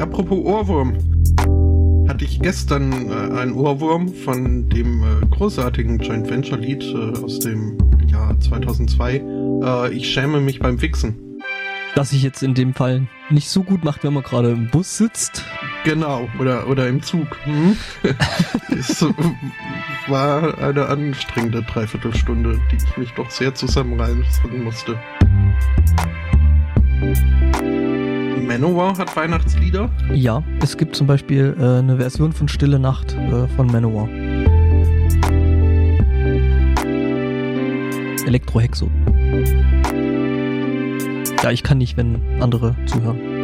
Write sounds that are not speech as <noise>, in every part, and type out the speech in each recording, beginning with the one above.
Apropos Ohrwurm. Hatte ich gestern äh, einen Ohrwurm von dem äh, großartigen Joint Venture Lied äh, aus dem Jahr 2002. Äh, ich schäme mich beim Wichsen. Das sich jetzt in dem Fall nicht so gut macht, wenn man gerade im Bus sitzt. Genau, oder, oder im Zug. Hm? <laughs> es war eine anstrengende Dreiviertelstunde, die ich mich doch sehr zusammenreißen musste. Manowar hat Weihnachtslieder? Ja, es gibt zum Beispiel äh, eine Version von Stille Nacht äh, von Manowar. Elektrohexo. Ja, ich kann nicht, wenn andere zuhören.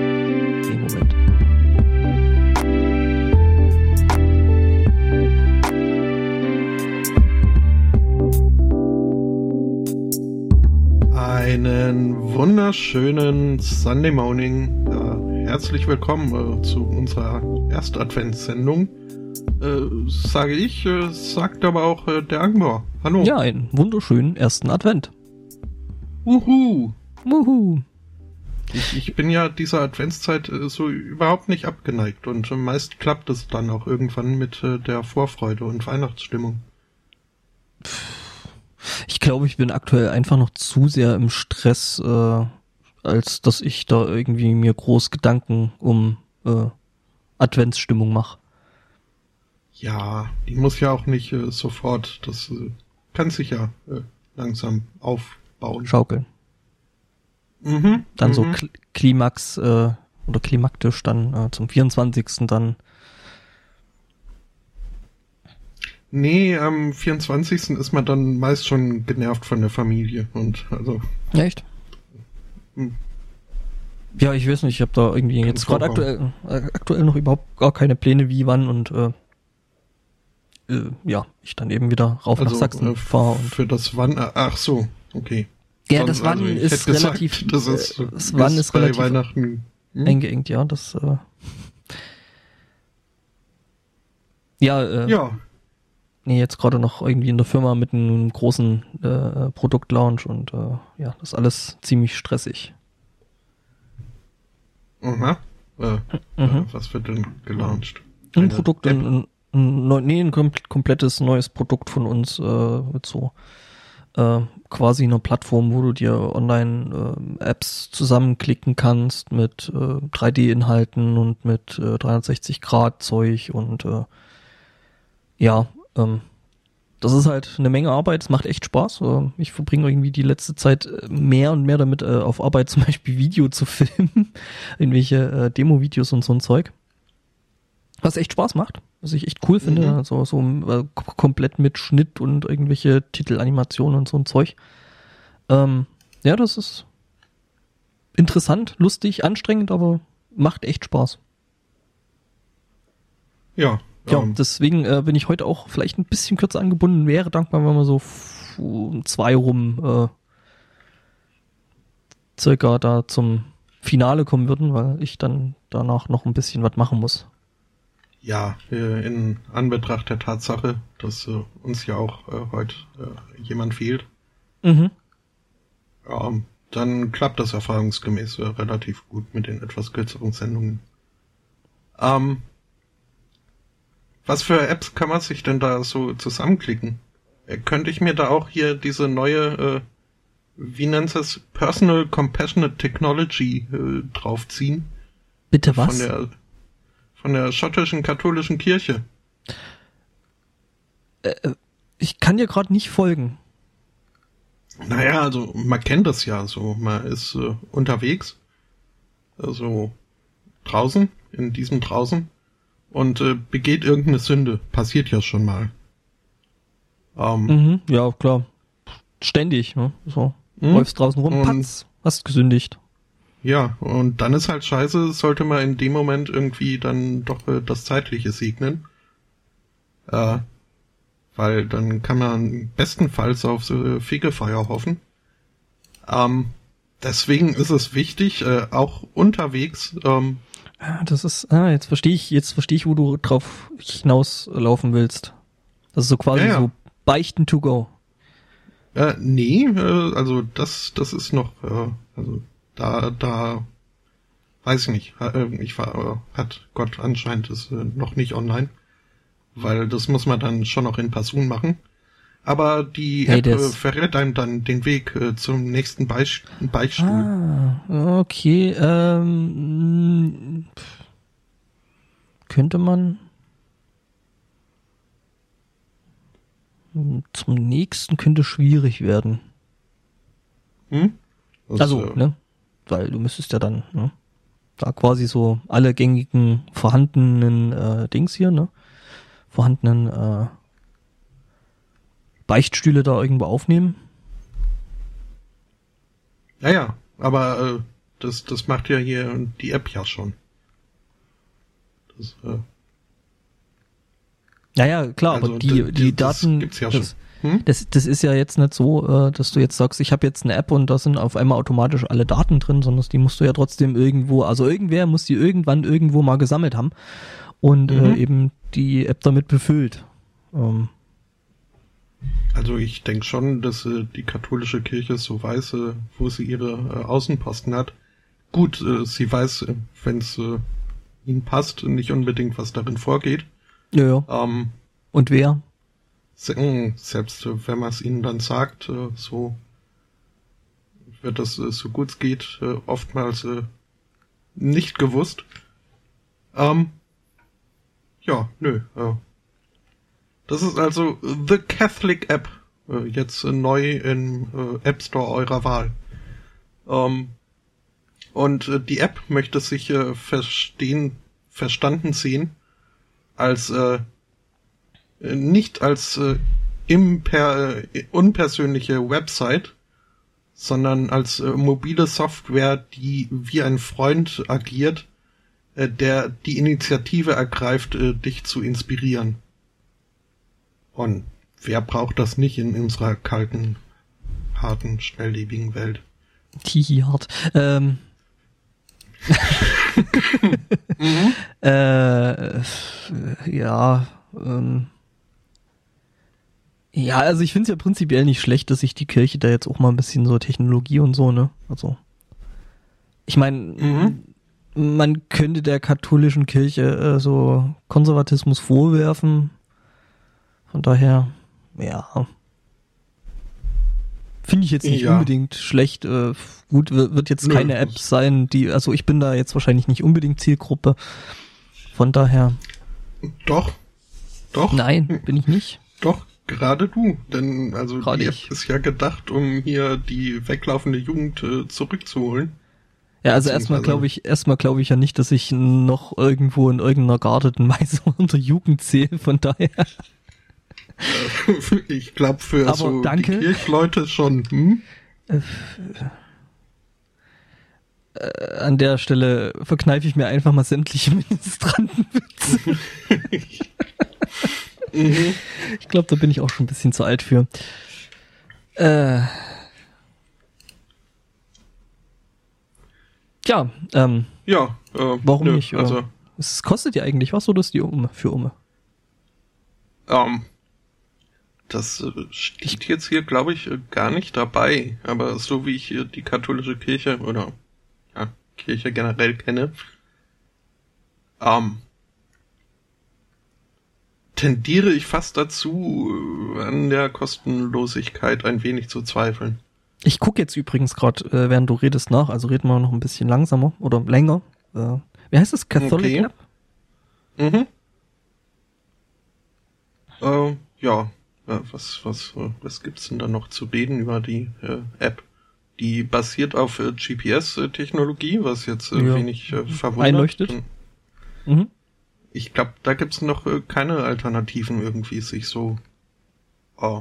Wunderschönen Sunday Morning. Ja, herzlich willkommen äh, zu unserer Erstadventssendung. Äh, sage ich, äh, sagt aber auch äh, der Angbor. Hallo. Ja, einen wunderschönen ersten Advent. Wuhu. Wuhu. Ich, ich bin ja dieser Adventszeit äh, so überhaupt nicht abgeneigt und äh, meist klappt es dann auch irgendwann mit äh, der Vorfreude und Weihnachtsstimmung. Ich glaube, ich bin aktuell einfach noch zu sehr im Stress, äh, als dass ich da irgendwie mir groß Gedanken um äh, Adventsstimmung mache. Ja, die muss ja auch nicht äh, sofort, das äh, kann sich ja äh, langsam aufbauen. Schaukeln. Mhm, Dann so mhm. Kl Klimax äh, oder klimaktisch dann äh, zum 24. dann. Nee, am 24. ist man dann meist schon genervt von der Familie und also echt? Hm. Ja, ich weiß nicht, ich habe da irgendwie Kann jetzt gerade aktuell, äh, aktuell noch überhaupt gar keine Pläne, wie, wann und äh, äh, ja, ich dann eben wieder rauf nach also Sachsen äh, fahre für das wann äh, ach so, okay. ja, Sonst- das Wann also ist hätte gesagt, relativ, <laughs> das ist, äh, das Wann ist bei relativ Weihnachten hm? eingeengt, ja, das äh, ja, äh, Ja, nee, jetzt gerade noch irgendwie in der Firma mit einem großen äh, Produktlaunch und äh, ja, das ist alles ziemlich stressig. aha. Äh, Mhm. äh, was wird denn gelauncht? Ein Eine Produkt, App? ein, ein, ein, nee, ein kom komplettes neues Produkt von uns äh, mit so äh, quasi einer Plattform, wo du dir online äh, Apps zusammenklicken kannst mit äh, 3D-Inhalten und mit äh, 360-Grad-Zeug und äh, ja, ähm, das ist halt eine Menge Arbeit, es macht echt Spaß. Äh, Ich verbringe irgendwie die letzte Zeit äh, mehr und mehr damit, äh, auf Arbeit <laughs> zum Beispiel Video zu filmen, <laughs> irgendwelche äh, Demo-Videos und so ein Zeug. Was echt Spaß macht, was ich echt cool finde, Mhm. also so äh, komplett mit Schnitt und irgendwelche Titelanimationen und so ein Zeug. Ähm, ja, das ist interessant, lustig, anstrengend, aber macht echt Spaß. Ja, Ja, ähm, deswegen äh, bin ich heute auch vielleicht ein bisschen kürzer angebunden. Wäre dankbar, wenn wir so um zwei rum äh, circa da zum Finale kommen würden, weil ich dann danach noch ein bisschen was machen muss. ja, äh, in Anbetracht der Tatsache, dass äh, uns ja auch äh, heute äh, jemand fehlt, Mhm. ähm, dann klappt das erfahrungsgemäß relativ gut mit den etwas kürzeren Sendungen. Ähm, was für Apps kann man sich denn da so zusammenklicken? Äh, könnte ich mir da auch hier diese neue, äh, wie nennt es, Personal Compassionate Technology äh, draufziehen? Bitte Von was? der, von der schottischen katholischen Kirche. ich kann dir gerade nicht folgen. Naja, also man kennt das ja so. Man ist äh, unterwegs, also draußen, in diesem draußen und äh, begeht irgendeine Sünde. Passiert ja schon mal. Ähm, Mhm, ja, klar. Ständig, ne? So. Mhm. Läufst draußen rum, Und- patz, hast gesündigt. Ja, und dann ist halt scheiße, sollte man in dem Moment irgendwie dann doch äh, das Zeitliche segnen. Äh, weil dann kann man bestenfalls auf äh, Fegefeuer hoffen. Ähm, deswegen ist es wichtig, äh, auch unterwegs, ähm, Ah, Das ist, ah, jetzt verstehe ich, jetzt verstehe ich, wo du drauf hinauslaufen willst. Das ist so quasi Ja, ja. so Beichten to go. Äh, nee, äh, also das, das ist noch, äh, also da, da, weiß ich nicht, äh, ich war, äh, hat Gott anscheinend ist äh, noch nicht online, weil das muss man dann schon noch in Person machen. Aber die Hey, App äh, verrät einem dann den Weg äh, zum nächsten Beich Beichtstuhl. Ah, okay. Ähm, könnte man zum nächsten könnte schwierig werden. Hm? Das, Also, äh, ne? Weil du müsstest ja dann, ne? Da quasi so alle gängigen vorhandenen äh, Dings hier, ne? Vorhandenen äh, Beichtstühle da irgendwo aufnehmen. Ja, ja, aber äh, das, das macht ja hier die App ja schon. Das, äh, Ja, ja, klar, Also aber die, die, die- das Daten, gibt's ja das, hm? das, das ist ja jetzt nicht so, äh, dass du jetzt sagst, ich habe jetzt eine App und da sind auf einmal automatisch alle Daten drin, sondern die musst du ja trotzdem irgendwo, also irgendwer muss die irgendwann irgendwo mal gesammelt haben und äh, Mhm. eben die App damit befüllt. Ähm, Also ich denke schon, dass äh, die katholische Kirche so weiß, äh, wo sie ihre äh, Außenposten hat. Gut, äh, sie weiß, äh, wenn es äh, ihnen passt, nicht unbedingt, was darin vorgeht. ja, ja. Ähm, Und wer? mh, selbst wenn man es ihnen dann sagt, so wird das so gut es geht oftmals nicht gewusst. Ähm, ja, nö. Äh, das ist also The Catholic App, äh, jetzt äh, neu im äh, App Store eurer Wahl. Ähm, und die App möchte sich verstehen, verstanden sehen als nicht als imper, unpersönliche Website, sondern als mobile Software, die wie ein Freund agiert, der die Initiative ergreift, dich zu inspirieren. Und wer braucht das nicht in unserer kalten, harten, schnelllebigen Welt? Tihi hart. Ähm, <laughs> äh, ja, ähm, ja, also ich finde es ja prinzipiell nicht schlecht, dass sich die Kirche da jetzt auch mal ein bisschen so Technologie und so, ne? Also, ich meine, Mhm. man könnte der katholischen Kirche äh, so Konservatismus vorwerfen. Von daher, ja. Finde ich jetzt nicht Ja. unbedingt schlecht. Äh, gut, wird jetzt Nö, keine App sein, die, also ich bin da jetzt wahrscheinlich nicht unbedingt Zielgruppe. Von daher, Doch, doch, nein, bin ich nicht. doch, gerade du. Denn also Gerade die App ich. ist ja gedacht, um hier die weglaufende Jugend äh, zurückzuholen. Ja, also erstmal glaube ich, erstmal glaube ich ja nicht, dass ich noch irgendwo in irgendeiner gearteten <laughs> Weise unter Jugend zähle. Von daher, <laughs> ich glaube für Aber so danke. die Kirchleute schon. Hm? äh, an der Stelle verkneife ich mir einfach mal sämtliche <laughs> Ministrantenwitze. Mhm. Ich glaube, da bin ich auch schon ein bisschen zu alt für. Äh. Ja, ähm, Ja, äh, warum nö, nicht? Also, Also, es kostet ja eigentlich was oder ist die Umme für Umme? ähm, das äh, steht jetzt hier, glaube ich, äh, gar nicht dabei. Aber so wie ich die katholische Kirche oder ja, Kirche generell kenne, ähm, tendiere ich fast dazu, äh, an der Kostenlosigkeit ein wenig zu zweifeln. Ich gucke jetzt übrigens gerade, äh, während du redest, nach. Also reden wir noch ein bisschen langsamer oder länger. Äh, wie heißt es? Catholic Okay. App? Mhm. Äh, ja, äh, was, was, was gibt's denn da noch zu reden über die äh, App? Die basiert auf äh, GPS-Technologie, was jetzt äh, Ja. wenig äh, verwundert. Einleuchtet. Mhm. Ich glaube, da gibt's noch äh, keine Alternativen irgendwie, sich so äh,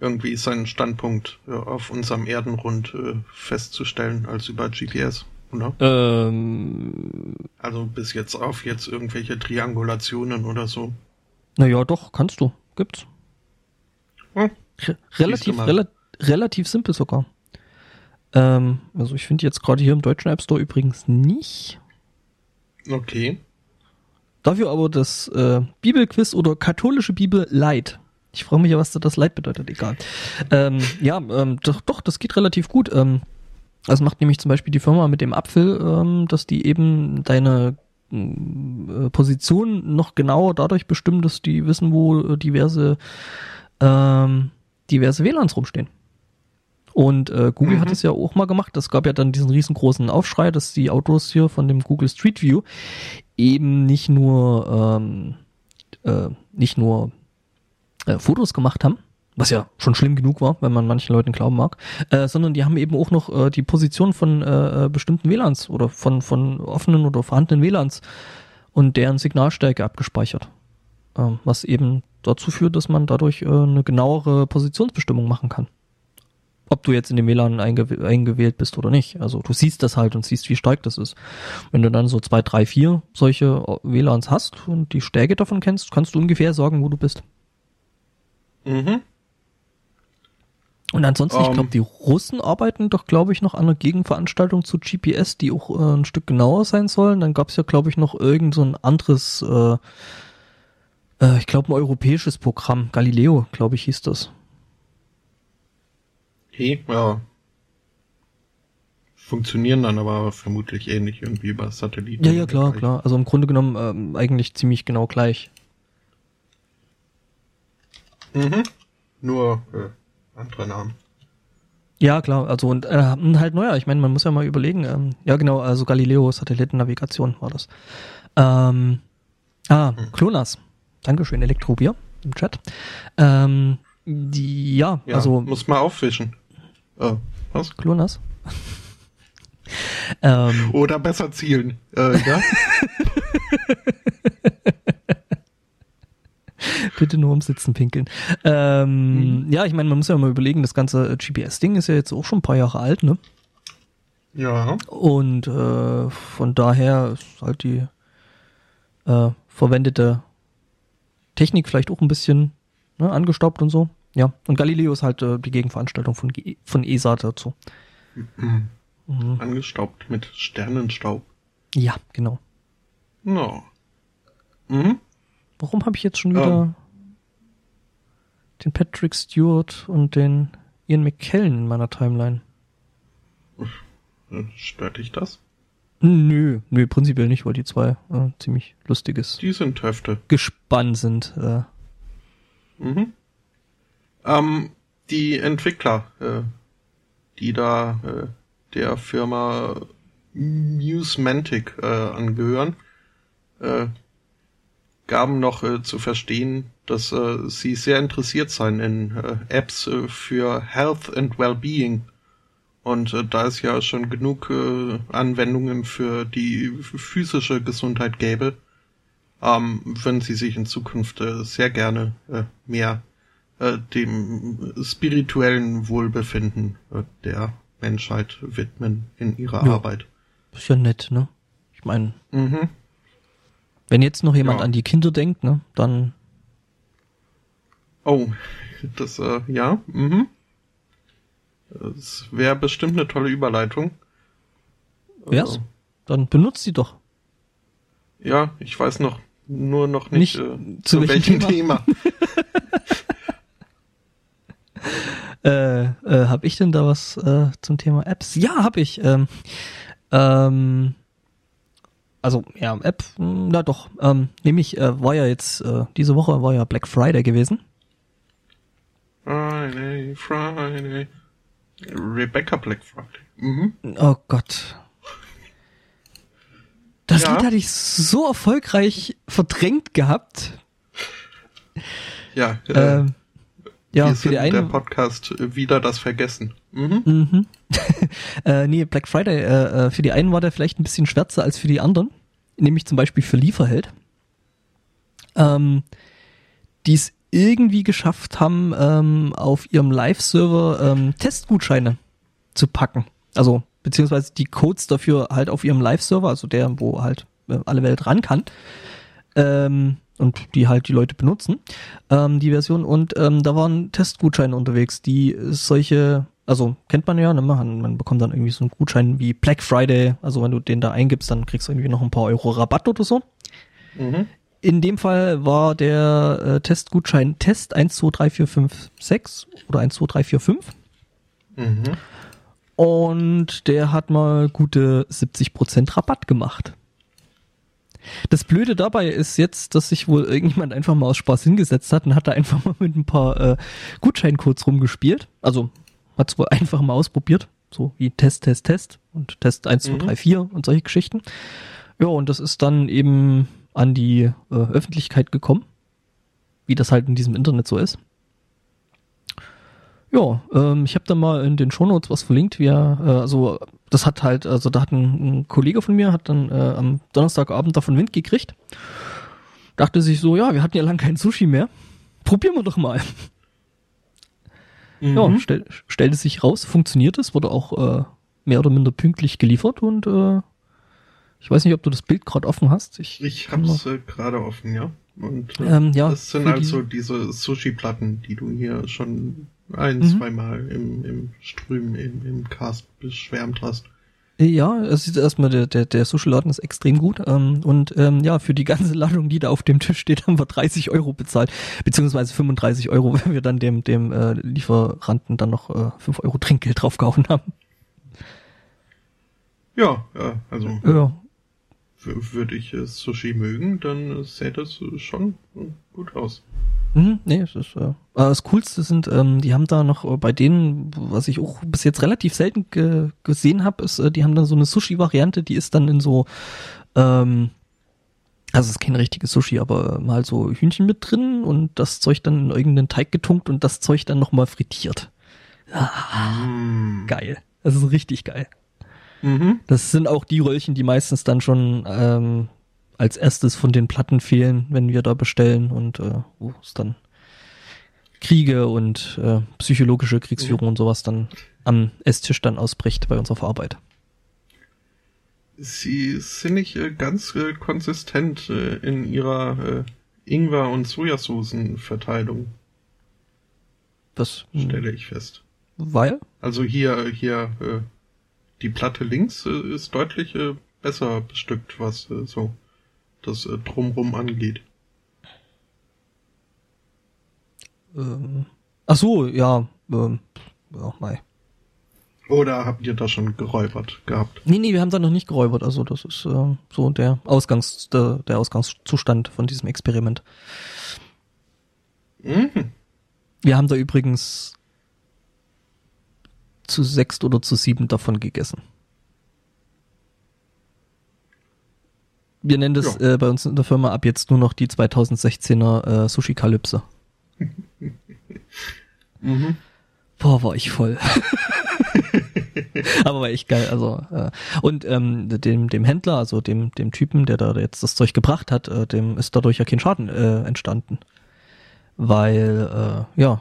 irgendwie seinen Standpunkt äh, auf unserem Erdenrund festzustellen als über GPS, oder? Ähm, Also bis jetzt auf jetzt irgendwelche Triangulationen oder so. Naja, doch, kannst du. Gibt's. Hm. Re relativ, rela relativ simpel sogar. Ähm, also ich finde jetzt gerade hier im deutschen App Store übrigens nicht. Okay. Dafür aber das äh, Bibelquiz oder katholische Bibel Light. Ich frage mich ja, was das Leid bedeutet, egal. Ähm, ja, ähm, doch, doch, das geht relativ gut. Ähm, das macht nämlich zum Beispiel die Firma mit dem Apfel, ähm, dass die eben deine Position noch genauer dadurch bestimmen, dass die wissen, wo diverse ähm, diverse WLANs rumstehen. Und äh, Google mhm. hat es ja auch mal gemacht. Es gab ja dann diesen riesengroßen Aufschrei, dass die Autos hier von dem Google Street View eben nicht nur ähm, äh, nicht nur äh, Fotos gemacht haben, was ja schon schlimm genug war, wenn man manchen Leuten glauben mag, äh, sondern die haben eben auch noch äh, die Position von äh, äh bestimmten WLANs oder von, von offenen oder vorhandenen WLANs und deren Signalstärke abgespeichert. Äh, was eben dazu führt, dass man dadurch äh, eine genauere Positionsbestimmung machen kann. Ob du jetzt in dem WLAN eingew eingewählt bist oder nicht. Also du siehst das halt und siehst, wie stark das ist. Wenn du dann so zwei, drei, vier solche äh, WLANs hast und die Stärke davon kennst, kannst du ungefähr sagen, wo du bist. Mhm. Und ansonsten, um. ich glaube, ähm. die Russen arbeiten doch, glaube ich, noch an einer Gegenveranstaltung zu GPS, die auch äh, ein Stück genauer sein sollen. Dann gab es ja, glaube ich, noch irgend so ein anderes, äh, äh, ich glaube, ein europäisches Programm. Galileo, glaube ich, hieß das. Okay, ja. Funktionieren dann aber vermutlich ähnlich irgendwie über Satelliten. Ja, ja, klar, klar. Also im Grunde genommen ähm, eigentlich ziemlich genau gleich. Mhm. Nur äh, andere Namen. Ja, klar, also und äh, halt neuer. Ich meine, man muss ja mal überlegen. Ähm, ja, genau, also Galileo Satellitennavigation war das. Ähm, ah, mhm. Klonas. Dankeschön, Elektrobier im Chat. Ähm, die, ja, ja, also. Muss mal auffischen. Oh, was? Klonas? <laughs> ähm, Oder besser zielen. Äh, ja? <laughs> <laughs> Bitte nur ums Sitzen pinkeln. Ähm, mhm. Ja, ich meine, man muss ja mal überlegen, das ganze GPS-Ding ist ja jetzt auch schon ein paar Jahre alt, ne? Ja. Und äh, von daher ist halt die äh, verwendete Technik vielleicht auch ein bisschen ne, angestaubt und so. Ja, und Galileo ist halt äh, die Gegenveranstaltung von, von ESA dazu. Mhm. Mhm. Angestaubt mit Sternenstaub. Ja, genau. No. Mhm. Warum habe ich jetzt schon wieder um. den Patrick Stewart und den Ian McKellen in meiner Timeline? Stört dich das? Nö, nö, prinzipiell nicht, weil die zwei äh, ziemlich lustiges. Die sind Höfte. Gespann sind. Äh. Mhm. Ähm, die Entwickler, äh, die da äh, der Firma Musemantic äh, angehören, äh, gaben noch äh, zu verstehen, dass äh, sie sehr interessiert seien in äh, Apps äh, für Health and Wellbeing und äh, da es ja schon genug äh, Anwendungen für die physische Gesundheit gäbe, ähm, würden sie sich in Zukunft sehr gerne mehr dem spirituellen Wohlbefinden der Menschheit widmen in ihrer ja. Arbeit. Ist ja nett, ne? Ich meine, mhm. Wenn jetzt noch jemand ja. an die Kinder denkt, ne, dann. Oh, das, äh, ja, mhm. Das wäre bestimmt eine tolle Überleitung. Wär's? Also, Dann benutzt sie doch. Ja, ich weiß noch nur noch nicht, nicht äh, zu, zu, welchem, welchem Thema. Thema. <laughs> äh, äh, hab ich denn da was äh, zum Thema Apps? Ja, hab ich. Ähm, ähm, also ja, App, na doch. Ähm, nämlich äh, war ja jetzt äh, diese Woche war ja Black Friday gewesen. Friday, Friday. Rebecca Black Friday. Mhm. Oh Gott. Das ja. Lied hatte ich so erfolgreich verdrängt gehabt. Ja, äh, ähm, ja, wir für die einen, der Podcast wieder das Vergessen. Mhm. mhm. <laughs> äh, nee, Black Friday, äh, äh, für die einen war der vielleicht ein bisschen schwärzer als für die anderen. Nämlich zum Beispiel für Lieferheld. Ähm, die es irgendwie geschafft haben, ähm, auf ihrem Live-Server ähm, Testgutscheine zu packen. Also, beziehungsweise die Codes dafür halt auf ihrem Live-Server, also der, wo halt äh, alle Welt ran kann. Ähm, und die halt die Leute benutzen, ähm, die Version. Und ähm, da waren Testgutscheine unterwegs, die solche, also kennt man ja, ne, man, man bekommt dann irgendwie so einen Gutschein wie Black Friday, also wenn du den da eingibst, dann kriegst du irgendwie noch ein paar Euro Rabatt oder so. Mhm in dem Fall war der äh, Testgutschein Test 123456 oder 12345. Mhm. Und der hat mal gute 70% Rabatt gemacht. Das Blöde dabei ist jetzt, dass sich wohl irgendjemand einfach mal aus Spaß hingesetzt hat und hat da einfach <laughs> mal mit ein paar äh, Gutscheincodes rumgespielt. Also hat es wohl einfach mal ausprobiert. So wie Test, Test, Test und Test 1, 2, 3, 4 und solche Geschichten. Ja, und das ist dann eben an die äh, Öffentlichkeit gekommen, wie das halt in diesem Internet so ist. Ja, ähm, ich habe da mal in den Shownotes was verlinkt, wie er, äh, also das hat halt, also da hat ein, ein Kollege von mir, hat dann äh, am Donnerstagabend davon Wind gekriegt, dachte sich so, ja, wir hatten ja lang kein Sushi mehr, probieren wir doch mal. Mhm. Ja, stell, stellte sich raus, funktioniert es, wurde auch äh, mehr oder minder pünktlich geliefert und äh, ich weiß nicht, ob du das Bild gerade offen hast. Ich, ich hab's äh, gerade offen, ja. Und äh, ähm, ja, das sind also die... diese Sushi-Platten, die du hier schon ein, mhm. zweimal im, im Strömen, im, im Cast beschwärmt hast. Ja, es ist erstmal, der, der, der Sushi-Laden ist extrem gut. Ähm, und ähm, ja, für die ganze <laughs> Ladung, die da auf dem Tisch steht, haben wir 30 Euro bezahlt. Beziehungsweise 35 Euro, wenn wir dann dem, dem äh, Lieferanten dann noch äh, 5 Euro Trinkgeld draufgehauen haben. Ja, ja, also. Ja würde ich äh, Sushi mögen, dann äh, sähe das schon äh, gut aus. Mhm, nee, es ist, äh, das Coolste sind, ähm, die haben da noch bei denen, was ich auch bis jetzt relativ selten ge gesehen habe, ist, äh, die haben dann so eine Sushi-Variante, die ist dann in so, ähm, also es ist kein richtiges Sushi, aber mal so Hühnchen mit drin und das Zeug dann in irgendeinen Teig getunkt und das Zeug dann nochmal frittiert. Ah, mm. Geil. Das ist richtig geil. Mhm. Das sind auch die Röllchen, die meistens dann schon ähm, als erstes von den Platten fehlen, wenn wir da bestellen und äh, wo es dann Kriege und äh, psychologische Kriegsführung mhm. und sowas dann am Esstisch dann ausbricht bei uns auf Arbeit. Sie sind nicht äh, ganz äh, konsistent äh, in ihrer äh, Ingwer- und Sojasoßenverteilung. Das stelle ich fest. Weil? Also hier, hier äh, die Platte links äh, ist deutlich äh, besser bestückt, was äh, so das äh, Drumrum angeht. Ähm, ach so, ja, ähm, ja, mei. Oder habt ihr da schon geräubert gehabt? Nee, nee, wir haben da noch nicht geräubert. Also das ist äh, so der Ausgangs, der, der Ausgangszustand von diesem Experiment. Mhm. Wir haben da übrigens zu sechst oder zu sieben davon gegessen. Wir nennen das ja. äh, bei uns in der Firma ab jetzt nur noch die 2016er äh, Sushi Kalypse. <laughs> mhm. Boah, war ich voll. <laughs> Aber war echt geil. Also äh, und ähm, dem dem Händler, also dem dem Typen, der da jetzt das Zeug gebracht hat, äh, dem ist dadurch ja kein Schaden äh, entstanden, weil äh, ja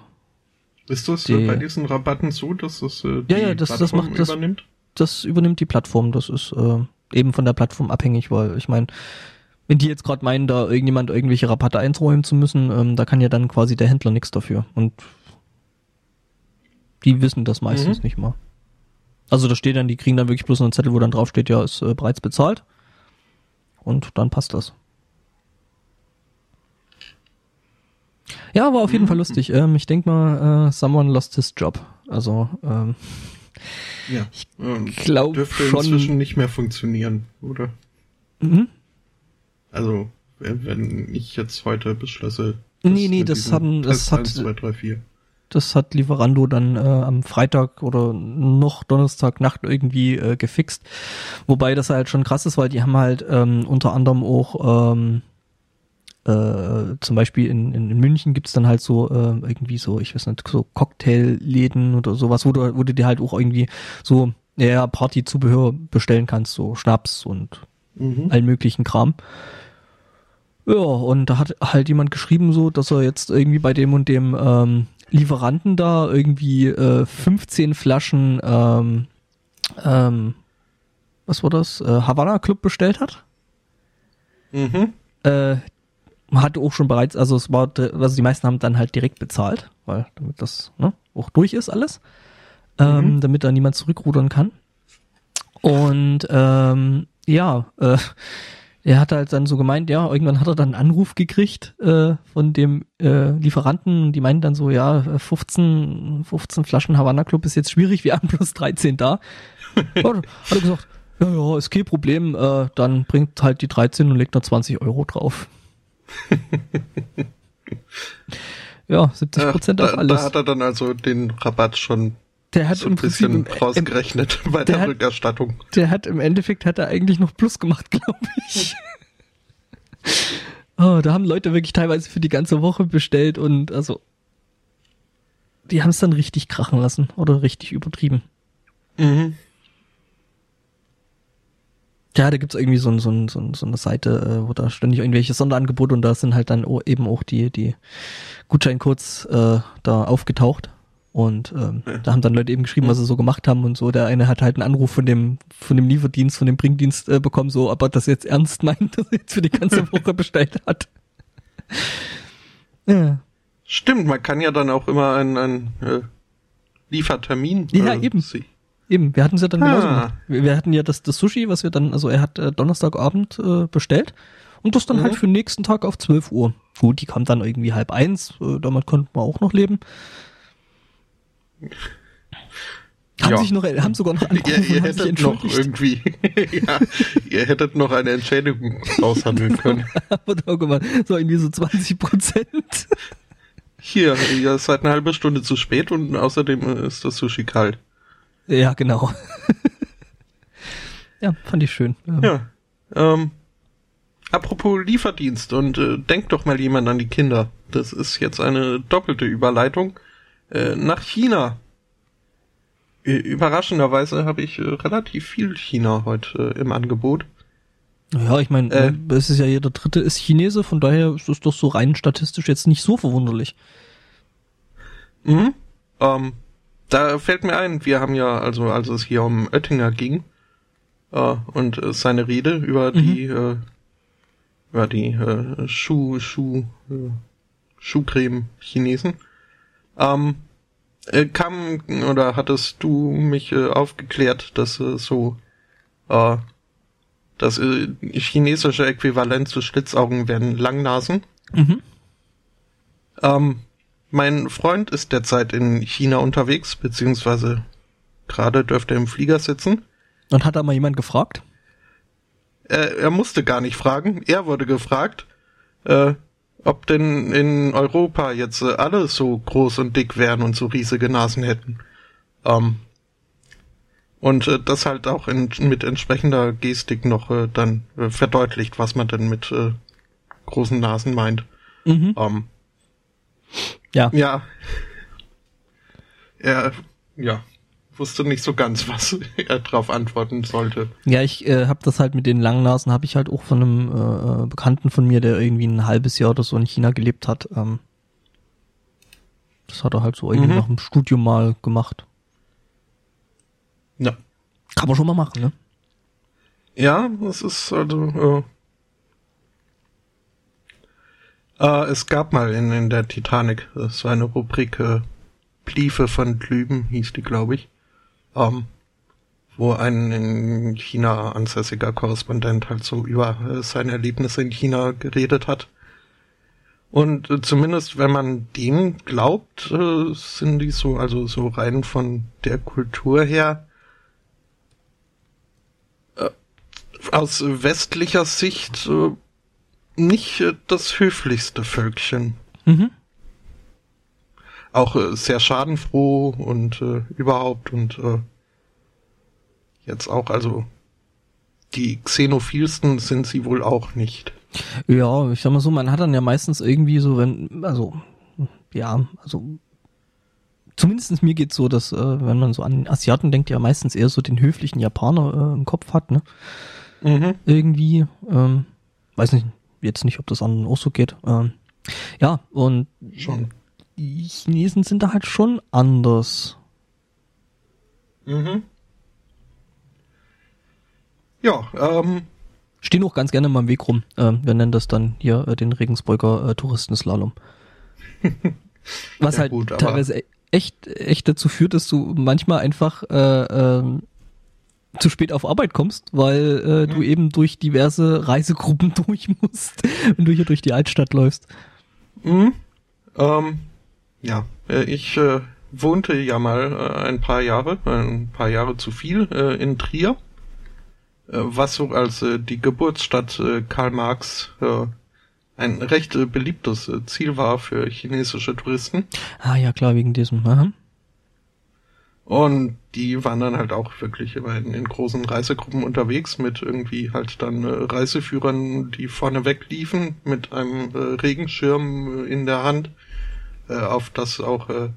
ist das die, bei diesen Rabatten so, dass das äh, die ja, ja, das, Plattform das macht, das, übernimmt? Das übernimmt die Plattform. Das ist äh, eben von der Plattform abhängig, weil ich meine, wenn die jetzt gerade meinen, da irgendjemand irgendwelche Rabatte einräumen zu müssen, ähm, da kann ja dann quasi der Händler nichts dafür. Und die wissen das meistens mhm. nicht mal. Also da steht dann, die kriegen dann wirklich bloß einen Zettel, wo dann draufsteht, ja, ist äh, bereits bezahlt. Und dann passt das. Ja, war auf jeden mhm. Fall lustig. Ähm, ich denke mal, äh, someone lost his job. Also, ähm, ja. ich glaube Dürfte schon. inzwischen nicht mehr funktionieren, oder? Mhm. Also, wenn ich jetzt heute beschlösse. Nee, nee, das haben, das hat, 1, 2, 3, 4. das hat Lieferando dann äh, am Freitag oder noch Donnerstag Nacht irgendwie äh, gefixt. Wobei das halt schon krass ist, weil die haben halt ähm, unter anderem auch ähm, äh, zum Beispiel in, in, in München gibt's dann halt so äh, irgendwie so, ich weiß nicht, so Cocktailläden oder sowas, wo du, wo du dir halt auch irgendwie so ja, Partyzubehör bestellen kannst, so Schnaps und mhm. allen möglichen Kram. Ja, und da hat halt jemand geschrieben so, dass er jetzt irgendwie bei dem und dem ähm, Lieferanten da irgendwie äh, 15 Flaschen ähm, ähm, was war das? Äh, Havana Club bestellt hat. Mhm. Äh, hatte auch schon bereits, also es war, also die meisten haben dann halt direkt bezahlt, weil damit das ne, auch durch ist alles, ähm, mhm. damit da niemand zurückrudern kann. Und ähm, ja, äh, er hat halt dann so gemeint, ja, irgendwann hat er dann einen Anruf gekriegt äh, von dem äh, Lieferanten, die meinen dann so, ja, 15, 15 Flaschen Havana Club ist jetzt schwierig, wir haben plus 13 da. <laughs> hat er gesagt, ja, ja, ist kein Problem, äh, dann bringt halt die 13 und legt da 20 Euro drauf. Ja, 70 Prozent ja, auf alles. Da hat er dann also den Rabatt schon der hat so ein bisschen Prinzip im, rausgerechnet im, <laughs> bei der, der hat, Rückerstattung. Der hat im Endeffekt hat er eigentlich noch Plus gemacht, <laughs> glaube ich. <laughs> oh, da haben Leute wirklich teilweise für die ganze Woche bestellt und also die haben es dann richtig krachen lassen oder richtig übertrieben. Mhm. Ja, da gibt's irgendwie so, ein, so, ein, so, ein, so eine Seite, äh, wo da ständig irgendwelche Sonderangebote und da sind halt dann eben auch die, die Gutscheincodes äh, da aufgetaucht. Und ähm, ja. da haben dann Leute eben geschrieben, was sie so gemacht haben und so. Der eine hat halt einen Anruf von dem von dem Lieferdienst, von dem Bringdienst äh, bekommen, so, ob er das jetzt ernst meint, <laughs> dass er jetzt für die ganze Woche bestellt hat. ja. Stimmt, man kann ja dann auch immer einen, einen äh, Liefertermin. Ja, äh, eben. Sie. Eben, wir hatten es ja dann ah. genauso gemacht. Wir, wir, hatten ja das, das Sushi, was wir dann, also er hat äh, Donnerstagabend äh, bestellt und das dann mhm. halt für den nächsten Tag auf 12 Uhr. Gut, die kam dann irgendwie halb eins, äh, damit konnten wir auch noch leben. Haben ja. sich noch, haben sogar noch angerufen ihr, ihr hättet noch irgendwie, <laughs> ja, ihr hättet noch eine Entschädigung <laughs> aushandeln können. <laughs> So irgendwie so 20 Prozent. Hier, ihr seid eine halbe Stunde zu spät und außerdem ist das Sushi kalt. Ja, genau. ja, fand ich schön. Ja. Ähm, apropos Lieferdienst und äh, denkt doch mal jemand an die Kinder. Das ist jetzt eine doppelte Überleitung. Äh, nach China. Überraschenderweise habe ich äh, relativ viel China heute äh, im Angebot. Ja, ich meine, äh, es ist ja jeder dritte ist Chinese, von daher ist es doch so rein statistisch jetzt nicht so verwunderlich. Mhm. Ähm, da fällt mir ein, wir haben ja, also als es hier um Oettinger ging äh, und äh, seine Rede über mhm. die äh, über die äh, Schuh Schuh äh, Schuhcreme Chinesen, ähm, äh, kam oder hattest du mich äh, aufgeklärt, dass äh, so äh, das äh, chinesische Äquivalent zu Schlitzaugen werden Langnasen. Mhm. Ähm, mein Freund ist derzeit in China unterwegs, beziehungsweise gerade dürfte er im Flieger sitzen. Und hat da mal jemand gefragt? Er, er musste gar nicht fragen. Er wurde gefragt. Äh, ob denn in Europa jetzt äh, alle so groß und dick wären und so riesige Nasen hätten. Ähm, und äh, das halt auch in, mit entsprechender Gestik noch äh, dann äh, verdeutlicht, was man denn mit äh, großen Nasen meint. Mhm. Ähm, ja. Ja. Er, ja wusste nicht so ganz, <laughs> was er darauf antworten sollte. Ja, ich äh, habe das halt mit den langen Nasen, habe ich halt auch von einem äh, Bekannten von mir, der irgendwie ein halbes Jahr oder so in China gelebt hat. Ähm, das hat er halt so irgendwie mhm. nach dem Studium mal gemacht. Ja. Kann man schon mal machen, ne? Ja, das ist also. Äh, äh, es gab mal in, in der Titanic so eine Rubrik äh, Briefe von Lüben, hieß die, glaube ich ähm, wo ein in China ansässiger Korrespondent halt so über äh, seine Erlebnisse in China geredet hat. Und äh, zumindest, wenn man dem glaubt, äh, sind die so, also so rein von der Kultur her, äh, aus westlicher Sicht äh, nicht äh, das höflichste Völkchen. Mhm. Auch äh, sehr schadenfroh und äh, überhaupt und äh, jetzt auch, also die xenophilsten sind sie wohl auch nicht. Ja, ich sag mal so, man hat dann ja meistens irgendwie so, wenn, also, ja, also zumindest mir geht's so, dass äh, wenn man so an Asiaten denkt, ja meistens eher so den höflichen Japaner äh, im Kopf hat, ne? Mhm. Irgendwie, ähm, weiß nicht, jetzt nicht, ob das anderen auch so geht. Ähm, ja, und schon die Chinesen sind da halt schon anders. Mhm. Ja, ähm. Stehen auch ganz gerne mal im Weg rum. Äh, wir nennen das dann hier äh, den Regensburger äh, Touristenslalom. <laughs> Was ja, halt gut, teilweise echt, echt dazu führt, dass du manchmal einfach äh, äh, zu spät auf Arbeit kommst, weil äh, mhm. du eben durch diverse Reisegruppen <laughs> durch musst, wenn du hier durch die Altstadt läufst. Mhm. Ähm, ja, äh, ich äh, wohnte ja mal äh, ein paar Jahre, ein paar Jahre zu viel, äh, in Trier, äh, was so als äh, die Geburtsstadt Karl Marx ein recht beliebtes Ziel war für chinesische Touristen. Ah ja, klar, wegen diesem. Aha. Und die waren dann halt auch wirklich immer in, in großen Reisegruppen unterwegs mit irgendwie halt dann äh, Reiseführern, die vorne wegliefen mit einem äh, Regenschirm äh, in der Hand, äh, auf das auch äh,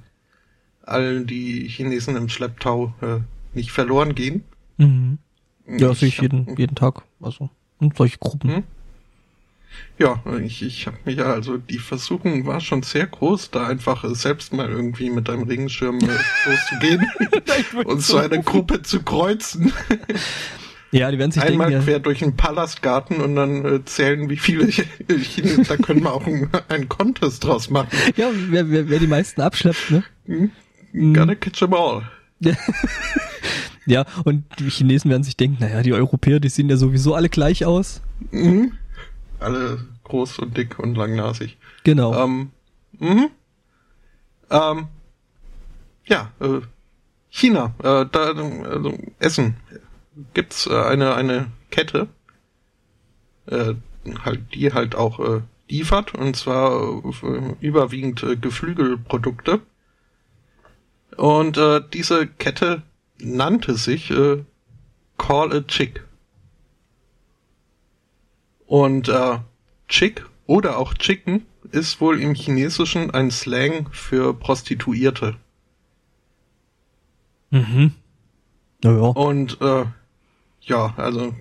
all die Chinesen im Schlepptau nicht verloren gehen. Mhm. Ja, sehe ich jeden, jeden Tag. Also, und solche Gruppen. Mhm. Ja, ich, ich habe mich ja, also die Versuchung war schon sehr groß, da einfach selbst mal irgendwie mit einem Regenschirm äh, loszugehen <laughs> <laughs> und so eine Gruppe zu kreuzen. <laughs> Ja, die werden sich Einmal denken, quer ja. durch einen Palastgarten und dann äh, zählen, wie viele Chinesen, da können wir auch einen Contest draus machen. Ja, wer, wer, wer die meisten abschleppt, ne? Hm? Gotta catch them all. ja, und die Chinesen werden sich denken, naja, die Europäer, die sehen ja sowieso alle gleich aus. Mhm alle groß und dick und langnasig. Genau. Ähm, mhm. ähm, ja, äh, China, äh, da, also Essen gibt's äh, eine eine Kette, äh, halt die halt auch äh, liefert und zwar äh, überwiegend äh, Geflügelprodukte. Und äh, diese Kette nannte sich äh, Call a Chick. Und äh, Chick oder auch Chicken ist wohl im Chinesischen ein Slang für Prostituierte. Mhm. Ja, ja. Und äh, ja, also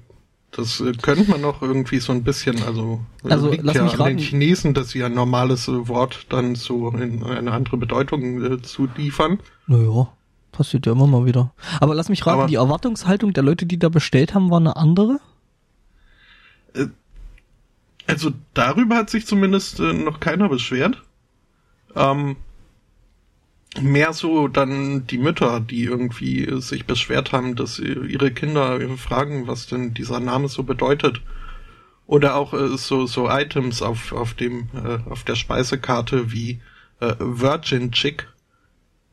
das äh, könnte man noch irgendwie so ein bisschen, also, also liegt lass ja mich an raten. den Chinesen, dass sie ein normales äh, Wort dann so in eine andere Bedeutung äh, zu liefern. Naja, passiert ja immer mal wieder. Aber lass mich raten, Aber, die Erwartungshaltung der Leute, die da bestellt haben, war eine andere? Äh, also darüber hat sich zumindest äh, noch keiner beschwert. Ähm, mehr so dann die Mütter, die irgendwie sich beschwert haben, dass ihre Kinder fragen, was denn dieser Name so bedeutet. Oder auch äh, so, so Items auf, auf dem, äh, auf der Speisekarte wie äh, Virgin Chick,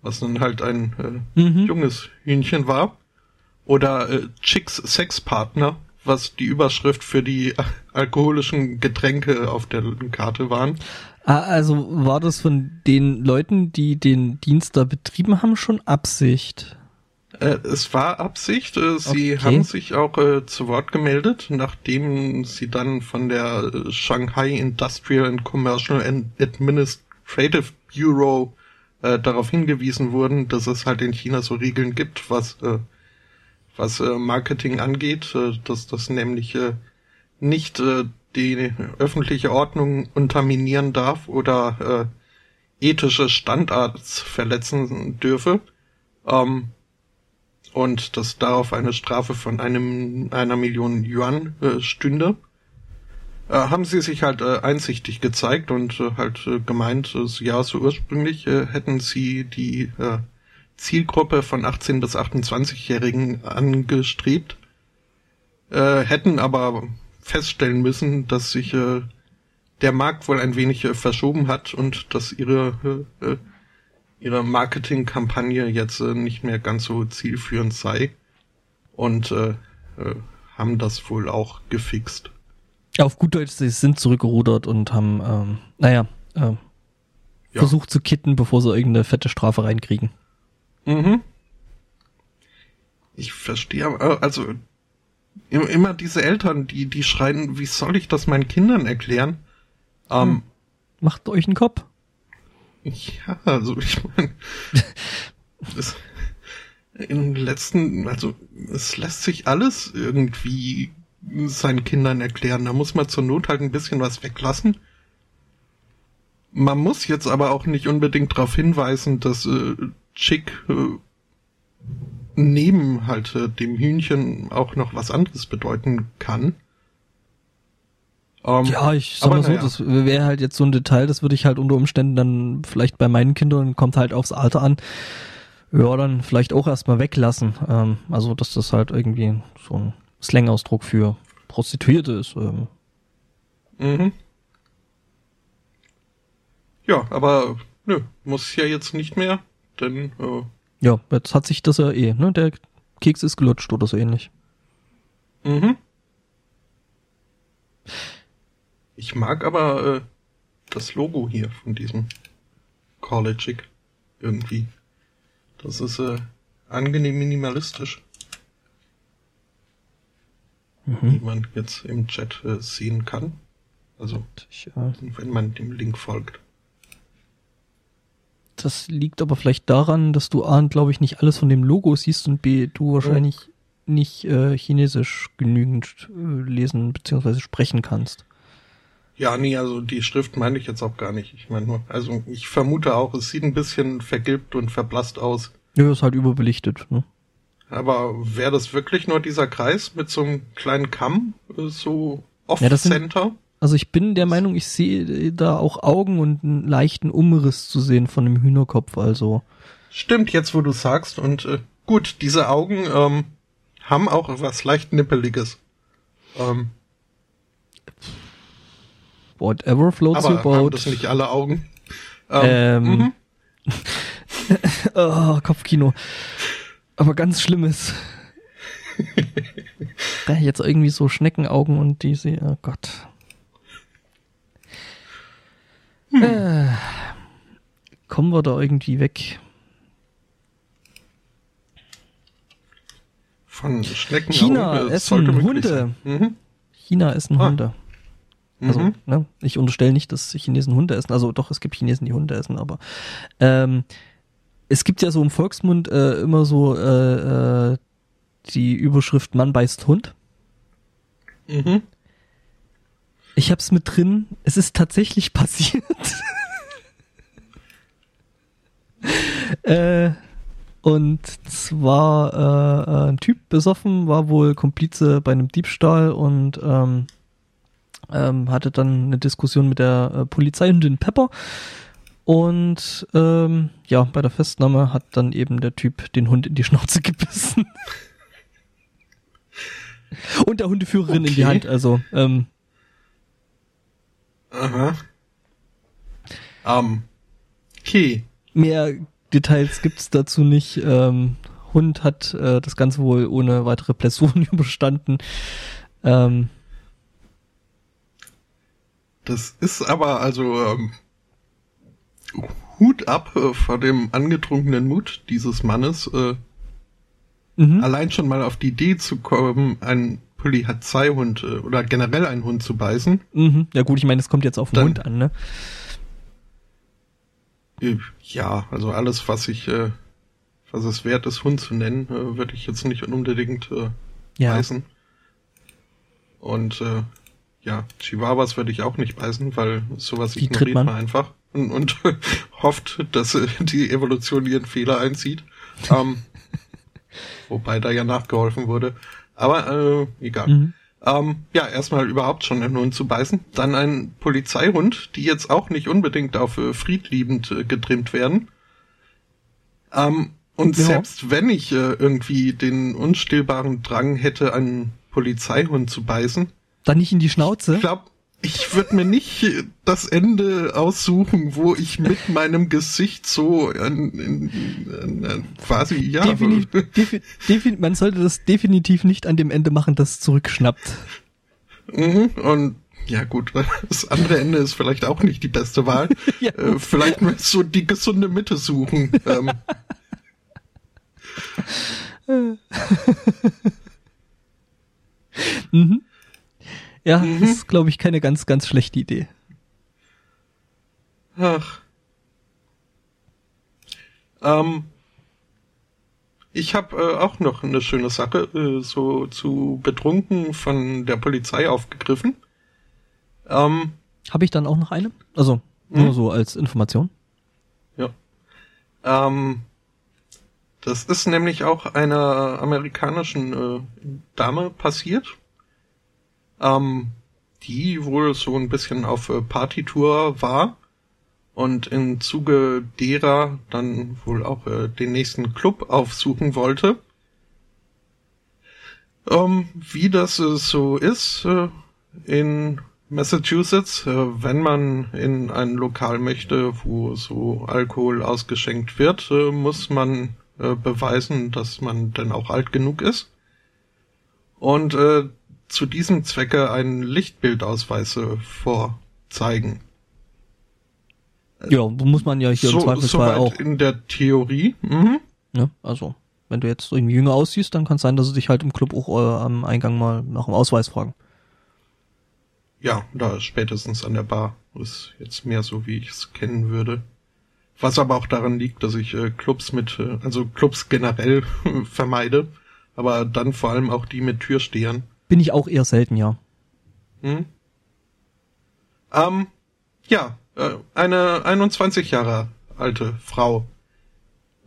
was dann halt ein äh, mhm. junges Hühnchen war. Oder äh, Chicks Sexpartner, was die Überschrift für die alkoholischen Getränke auf der Karte waren. Ah, also war das von den Leuten, die den Dienst da betrieben haben, schon Absicht? Äh, es war Absicht. Äh, sie okay. haben sich auch äh, zu Wort gemeldet, nachdem sie dann von der Shanghai Industrial and Commercial and Administrative Bureau darauf hingewiesen wurden, dass es halt in China so Regeln gibt, was äh, was äh, Marketing angeht, äh, dass das nämlich äh, nicht äh, die öffentliche Ordnung unterminieren darf oder äh, ethische Standards verletzen dürfe. Ähm, und dass darauf eine Strafe von einem einer Million Yuan äh, stünde, äh, haben sie sich halt äh, einsichtig gezeigt und äh, halt äh, gemeint, äh, ja, so ursprünglich äh, hätten sie die äh, Zielgruppe von 18 bis 28-Jährigen angestrebt, äh, hätten aber feststellen müssen, dass sich äh, der Markt wohl ein wenig äh, verschoben hat und dass ihre äh, äh ihre Marketingkampagne jetzt äh, nicht mehr ganz so zielführend sei und äh, äh, haben das wohl auch gefixt. Auf gut Deutsch, sie sind zurückgerudert und haben, ähm, naja, äh, ja. versucht zu kitten, bevor sie irgendeine fette Strafe reinkriegen. Mhm. Ich verstehe, also immer diese Eltern, die, die schreien, wie soll ich das meinen Kindern erklären? Ähm, hm. Macht euch einen Kopf. Ja, also ich meine, <laughs> in den letzten, also es lässt sich alles irgendwie seinen Kindern erklären. Da muss man zur Not halt ein bisschen was weglassen. Man muss jetzt aber auch nicht unbedingt darauf hinweisen, dass äh, Chick äh, neben halt äh, dem Hühnchen auch noch was anderes bedeuten kann. Um, ähm, ja, ich sag mal so, ja. das wäre halt jetzt so ein Detail, das würde ich halt unter Umständen dann vielleicht bei meinen Kindern, kommt halt aufs Alter an, Ja, dann vielleicht auch erstmal weglassen. Ähm, also, dass das halt irgendwie so ein Slang-Ausdruck für Prostituierte ist. Ähm. Mhm. Ja, aber nö, muss ja jetzt nicht mehr, denn äh, ja, jetzt hat sich das ja eh, ne? Der Keks ist gelutscht oder so ähnlich. Mhm. Ich mag aber äh, das Logo hier von diesem Collegic irgendwie. Das ist äh, angenehm minimalistisch. Mhm. Wie man jetzt im Chat äh, sehen kann. Also, ich, wenn man dem Link folgt. Das liegt aber vielleicht daran, dass du A, glaube ich, nicht alles von dem Logo siehst und B, du wahrscheinlich oh. nicht äh, Chinesisch genügend äh, lesen bzw. sprechen kannst. Ja, nee, also die Schrift meine ich jetzt auch gar nicht. Ich meine nur, also ich vermute auch, es sieht ein bisschen vergilbt und verblasst aus. Ja, ist halt überbelichtet, ne? Aber wäre das wirklich nur dieser Kreis mit so einem kleinen Kamm, äh, so off-center? Ja, also ich bin der Meinung, ich sehe da auch Augen und einen leichten Umriss zu sehen von dem Hühnerkopf, also. Stimmt, jetzt wo du sagst. Und äh, gut, diese Augen ähm, haben auch was leicht Nippeliges. Ähm, Whatever floats aber your boat. Haben das nicht alle Augen? Ähm, ähm mhm. <laughs> oh, Kopfkino. Aber ganz schlimmes. da <laughs> jetzt irgendwie so Schneckenaugen und diese, oh Gott. Hm. Äh, kommen wir da irgendwie weg? Von Schnecken. China essen Hunde. Mhm. China essen ah. Hunde. Also, mhm. ne, ich unterstelle nicht, dass Chinesen Hunde essen. Also doch, es gibt Chinesen, die Hunde essen, aber ähm, es gibt ja so im Volksmund äh, immer so äh, äh, die Überschrift Mann beißt Hund. Mhm. Ich hab's mit drin. Es ist tatsächlich <laughs> passiert. <laughs> äh, und zwar äh, ein Typ besoffen, war wohl Komplize bei einem Diebstahl und ähm, ähm, hatte dann eine Diskussion mit der äh, Polizeihündin Pepper. Und ähm, ja, bei der Festnahme hat dann eben der Typ den Hund in die Schnauze <laughs> gebissen. und der Hundeführerin okay. in die Hand. Also ähm, Aha. Ähm. Okay. Mehr Details gibt's dazu nicht. Ähm, Hund hat äh, das Ganze wohl ohne weitere Blessuren <laughs> überstanden. Ähm, das ist aber also ähm, Hut ab äh, vor dem angetrunkenen Mut dieses Mannes. Äh, mhm. Allein schon mal auf die Idee zu kommen, ein Polizeihund äh, oder generell einen Hund zu beißen. Mhm. Ja gut, ich meine, es kommt jetzt auf den Dann, Hund an, ne? Äh, ja, also alles, was ich, äh, was es wert ist, Hund zu nennen, äh, würde ich jetzt nicht unbedingt äh, ja. beißen. Und äh, ja, Chihuahuas würde ich auch nicht beißen, weil sowas die ignoriert man. man einfach und, und <laughs> hofft, dass äh, die Evolution ihren Fehler einzieht. ähm, <laughs> wobei da ja nachgeholfen wurde. Aber äh, egal. Mhm. Ähm, ja, erstmal überhaupt schon einen Hund zu beißen. Dann ein Polizeihund, die jetzt auch nicht unbedingt auf äh, friedliebend äh, getrimmt werden. Ähm, und ja. selbst wenn ich äh, irgendwie den unstillbaren Drang hätte, einen Polizeihund zu beißen. Dann nicht in die Schnauze? Ich glaube, ich würde mir nicht das Ende aussuchen, wo ich mit meinem Gesicht so in, in, in, quasi ja. Defini <laughs> defi defi man sollte das definitiv nicht an dem Ende machen, das zurückschnappt. Mhm, und ja gut, <laughs> das andere Ende ist vielleicht auch nicht die beste Wahl. <laughs> ja, äh, vielleicht mal so die gesunde Mitte suchen. ähm. mhm. Ja, mhm. ist, glaube ich, keine ganz, ganz schlechte Idee. Ach. Ähm, ich habe äh, auch noch eine schöne Sache, äh, so zu betrunken von der Polizei aufgegriffen. Ähm, habe ich dann auch noch eine? Also, nur mhm. so als Information. Ja. Ähm, das ist nämlich auch einer amerikanischen äh, Dame passiert ähm, die wohl so ein bisschen auf äh, Partytour war und im Zuge derer dann wohl auch äh, den nächsten Club aufsuchen wollte. Ähm, wie das äh, so ist äh, in Massachusetts, äh, wenn man in ein Lokal möchte, wo so Alkohol ausgeschenkt wird, äh, muss man beweisen, dass man denn auch alt genug ist. Und zu diesem Zwecke einen Lichtbildausweis vorzeigen. Ja, muss man ja hier so, im Zweifelsfall soweit auch. in der Theorie. Mhm. Ne? Also, wenn du jetzt irgendwie jünger aussiehst, dann kann es sein, dass sie dich halt im Club auch äh, am Eingang mal nach dem Ausweis fragen. Ja, da spätestens an der Bar ist jetzt mehr so, wie ich es kennen würde. Was aber auch daran liegt, dass ich äh, Clubs mit, äh, also Clubs generell <laughs> vermeide, aber dann vor allem auch die mit Türstehern. Bin ich auch eher selten, ja. Hm? Ähm, ja, äh, eine 21 Jahre alte Frau,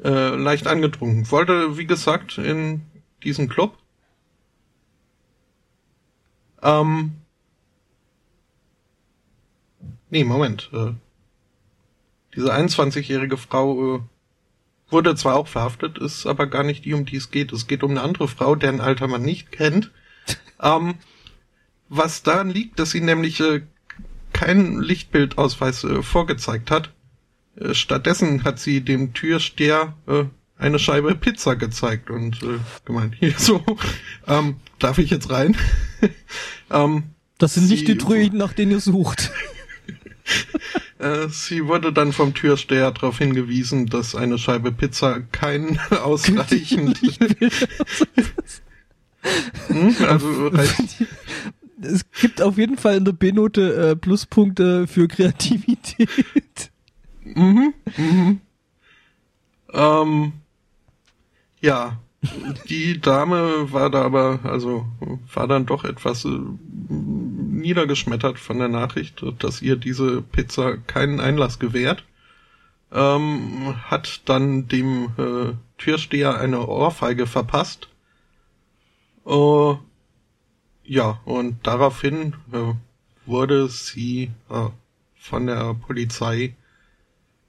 äh, leicht angetrunken, wollte, wie gesagt, in diesen Club. Ähm, nee, Moment. Äh, diese 21-jährige Frau äh, wurde zwar auch verhaftet, ist aber gar nicht die, um die es geht. Es geht um eine andere Frau, deren Alter man nicht kennt. Ähm, was daran liegt, dass sie nämlich äh, keinen Lichtbildausweis äh, vorgezeigt hat. Äh, stattdessen hat sie dem Türsteher äh, eine Scheibe Pizza gezeigt und äh, gemeint, <laughs> hier so, ähm, darf ich jetzt rein? <laughs> ähm, Das sind nicht Sie- die Druiden, nach denen ihr sucht. <laughs> Äh, sie wurde dann vom Türsteher darauf hingewiesen, dass eine Scheibe Pizza kein ausreichend, hm, <laughs> also reicht, es gibt auf jeden Fall in der B-Note äh, Pluspunkte für Kreativität. mhm, mhm. Ähm, ja, die Dame war da aber, also war dann doch etwas äh, niedergeschmettert von der Nachricht, dass ihr diese Pizza keinen Einlass gewährt. Ähm, hat dann dem äh, Türsteher eine Ohrfeige verpasst. Äh, ja, und daraufhin äh, wurde sie äh, von der Polizei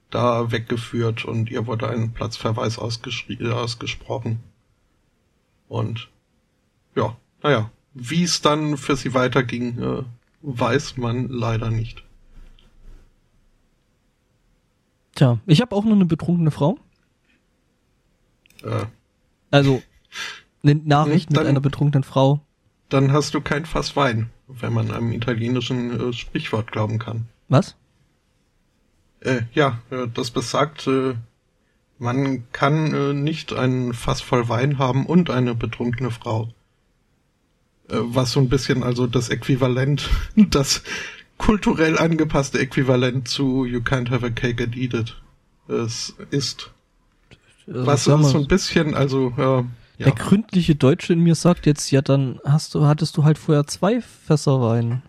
da weggeführt und ihr wurde ein Platzverweis äh, ausgesprochen. Und ja, naja, wie es dann für sie weiterging, äh, weiß man leider nicht. Tja, ich habe auch noch eine betrunkene Frau. Äh, Also eine Nachricht mit Dann- einer betrunkenen Frau. dann hast du kein Fass Wein, wenn man einem italienischen äh, Sprichwort glauben kann. Was? Äh, ja, äh, das besagt, äh, man kann äh, nicht ein Fass voll Wein haben und eine betrunkene Frau. Äh, was so ein bisschen also das Äquivalent, <laughs> das kulturell angepasste Äquivalent zu You can't have a cake and eat it es ist. Also, Was so ein bisschen, also, äh, Der gründliche Deutsche in mir sagt jetzt, ja, dann hast du, hattest du halt vorher zwei Fässer Wein.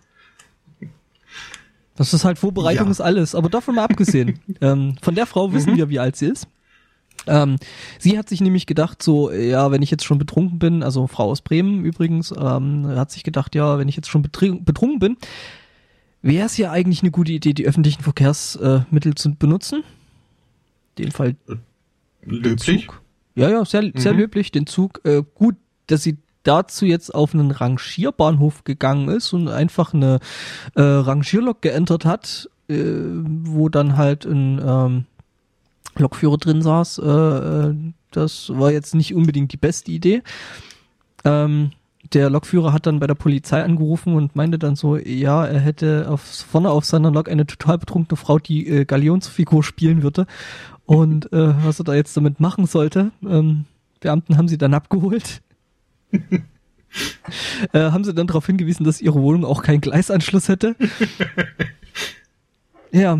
Das ist halt Vorbereitung Ja. ist alles, aber davon mal abgesehen. <laughs> ähm, von der Frau wissen Mhm. wir, wie alt sie ist. Ähm, sie hat sich nämlich gedacht, so, ja, wenn ich jetzt schon betrunken bin, also Frau aus Bremen übrigens, ähm, hat sich gedacht, ja, wenn ich jetzt schon betrunken bin, wäre es ja eigentlich eine gute Idee, die öffentlichen Verkehrsmittel äh, zu benutzen. Den Fall löblich. Zug. Ja, ja, sehr, sehr Mhm. löblich, den Zug. Äh, gut, dass sie dazu jetzt auf einen Rangierbahnhof gegangen ist und einfach eine äh, Rangierlok geändert hat, äh, wo dann halt ein ähm, Lokführer drin saß. Äh, äh, das war jetzt nicht unbedingt die beste Idee. Ähm, der Lokführer hat dann bei der Polizei angerufen und meinte dann so, ja, er hätte auf, vorne auf seiner Lok eine total betrunkene Frau, die äh, Galionsfigur spielen würde. Und äh, was er da jetzt damit machen sollte, ähm, Beamten haben sie dann abgeholt. <laughs> äh, haben sie dann darauf hingewiesen, dass ihre Wohnung auch keinen Gleisanschluss hätte. <laughs> ja,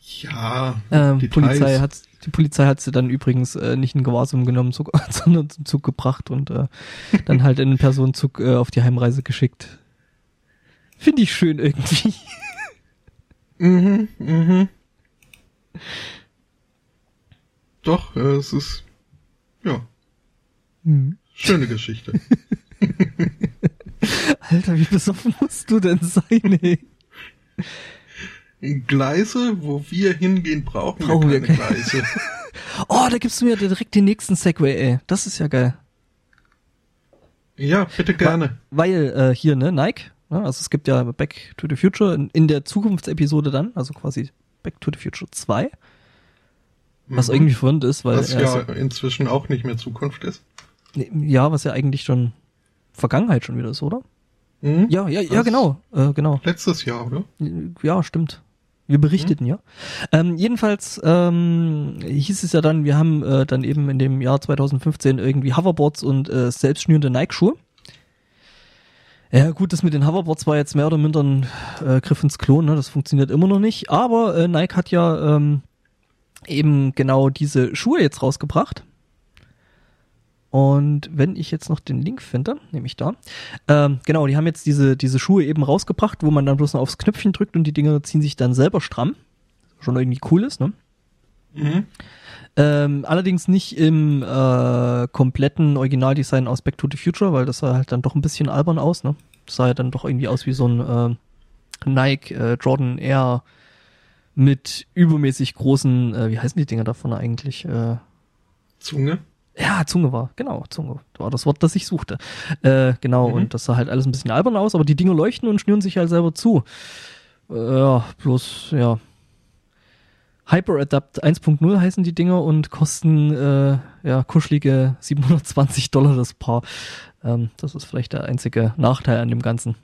Ja, ähm. Polizei hat die Polizei hat sie dann übrigens äh, nicht in Gewahrsam genommen, Zug, <laughs> sondern zum Zug gebracht und äh, dann halt in den Personenzug äh, auf die Heimreise geschickt. Finde ich schön irgendwie. <laughs> Mhm, mhm. Doch, äh, es ist, ja, Hm. schöne Geschichte. <laughs> Alter, wie besoffen musst du denn sein, ey? Gleise, wo wir hingehen, brauchen, Brauchen wir wir keine keine- Gleise. <laughs> Oh, da gibst du mir direkt den nächsten Segway, ey. Das ist ja geil. ja, bitte gerne. Weil äh, hier, ne, Nike, ne, also es gibt ja Back to the Future in, in der Zukunftsepisode dann, also quasi Back to the Future 2, was Mhm. irgendwie verwirrend ist, weil Was ja ist- inzwischen auch nicht mehr Zukunft ist. ja, was ja eigentlich schon Vergangenheit schon wieder ist, oder? Mhm. Ja, ja, ja, genau, äh, genau. Letztes Jahr, oder? Ja, stimmt. Wir berichteten ja. Ähm, jedenfalls ähm, hieß es ja dann, wir haben äh, dann eben in dem Jahr 2015 irgendwie Hoverboards und äh, selbstschnürende Nike-Schuhe. Ja gut, das mit den Hoverboards war jetzt mehr oder minder ein äh, Griff ins Klo, ne? das funktioniert immer noch nicht. Aber äh, Nike hat ja ähm, eben genau diese Schuhe jetzt rausgebracht. Und wenn ich jetzt noch den Link finde, nehme ich da. Ähm, genau, die haben jetzt diese, diese Schuhe eben rausgebracht, wo man dann bloß noch aufs Knöpfchen drückt und die Dinger ziehen sich dann selber stramm. Schon irgendwie cool ist, ne? Mhm. Ähm, allerdings nicht im äh, kompletten Originaldesign aus Back to the Future, weil das sah halt dann doch ein bisschen albern aus, ne? Das sah ja dann doch irgendwie aus wie so ein äh, Nike äh, Jordan Air mit übermäßig großen, äh, wie heißen die Dinger davon eigentlich? Äh, Zunge. Ja, Zunge war, genau, Zunge war das Wort, das ich suchte. Äh, genau, Mhm. und das sah halt alles ein bisschen albern aus, aber die Dinger leuchten und schnüren sich halt selber zu. Äh, ja, bloß, ja. HyperAdapt 1.0 heißen die Dinger und kosten, äh, ja, kuschelige 720 Dollar das Paar. Ähm, das ist vielleicht der einzige Nachteil an dem Ganzen.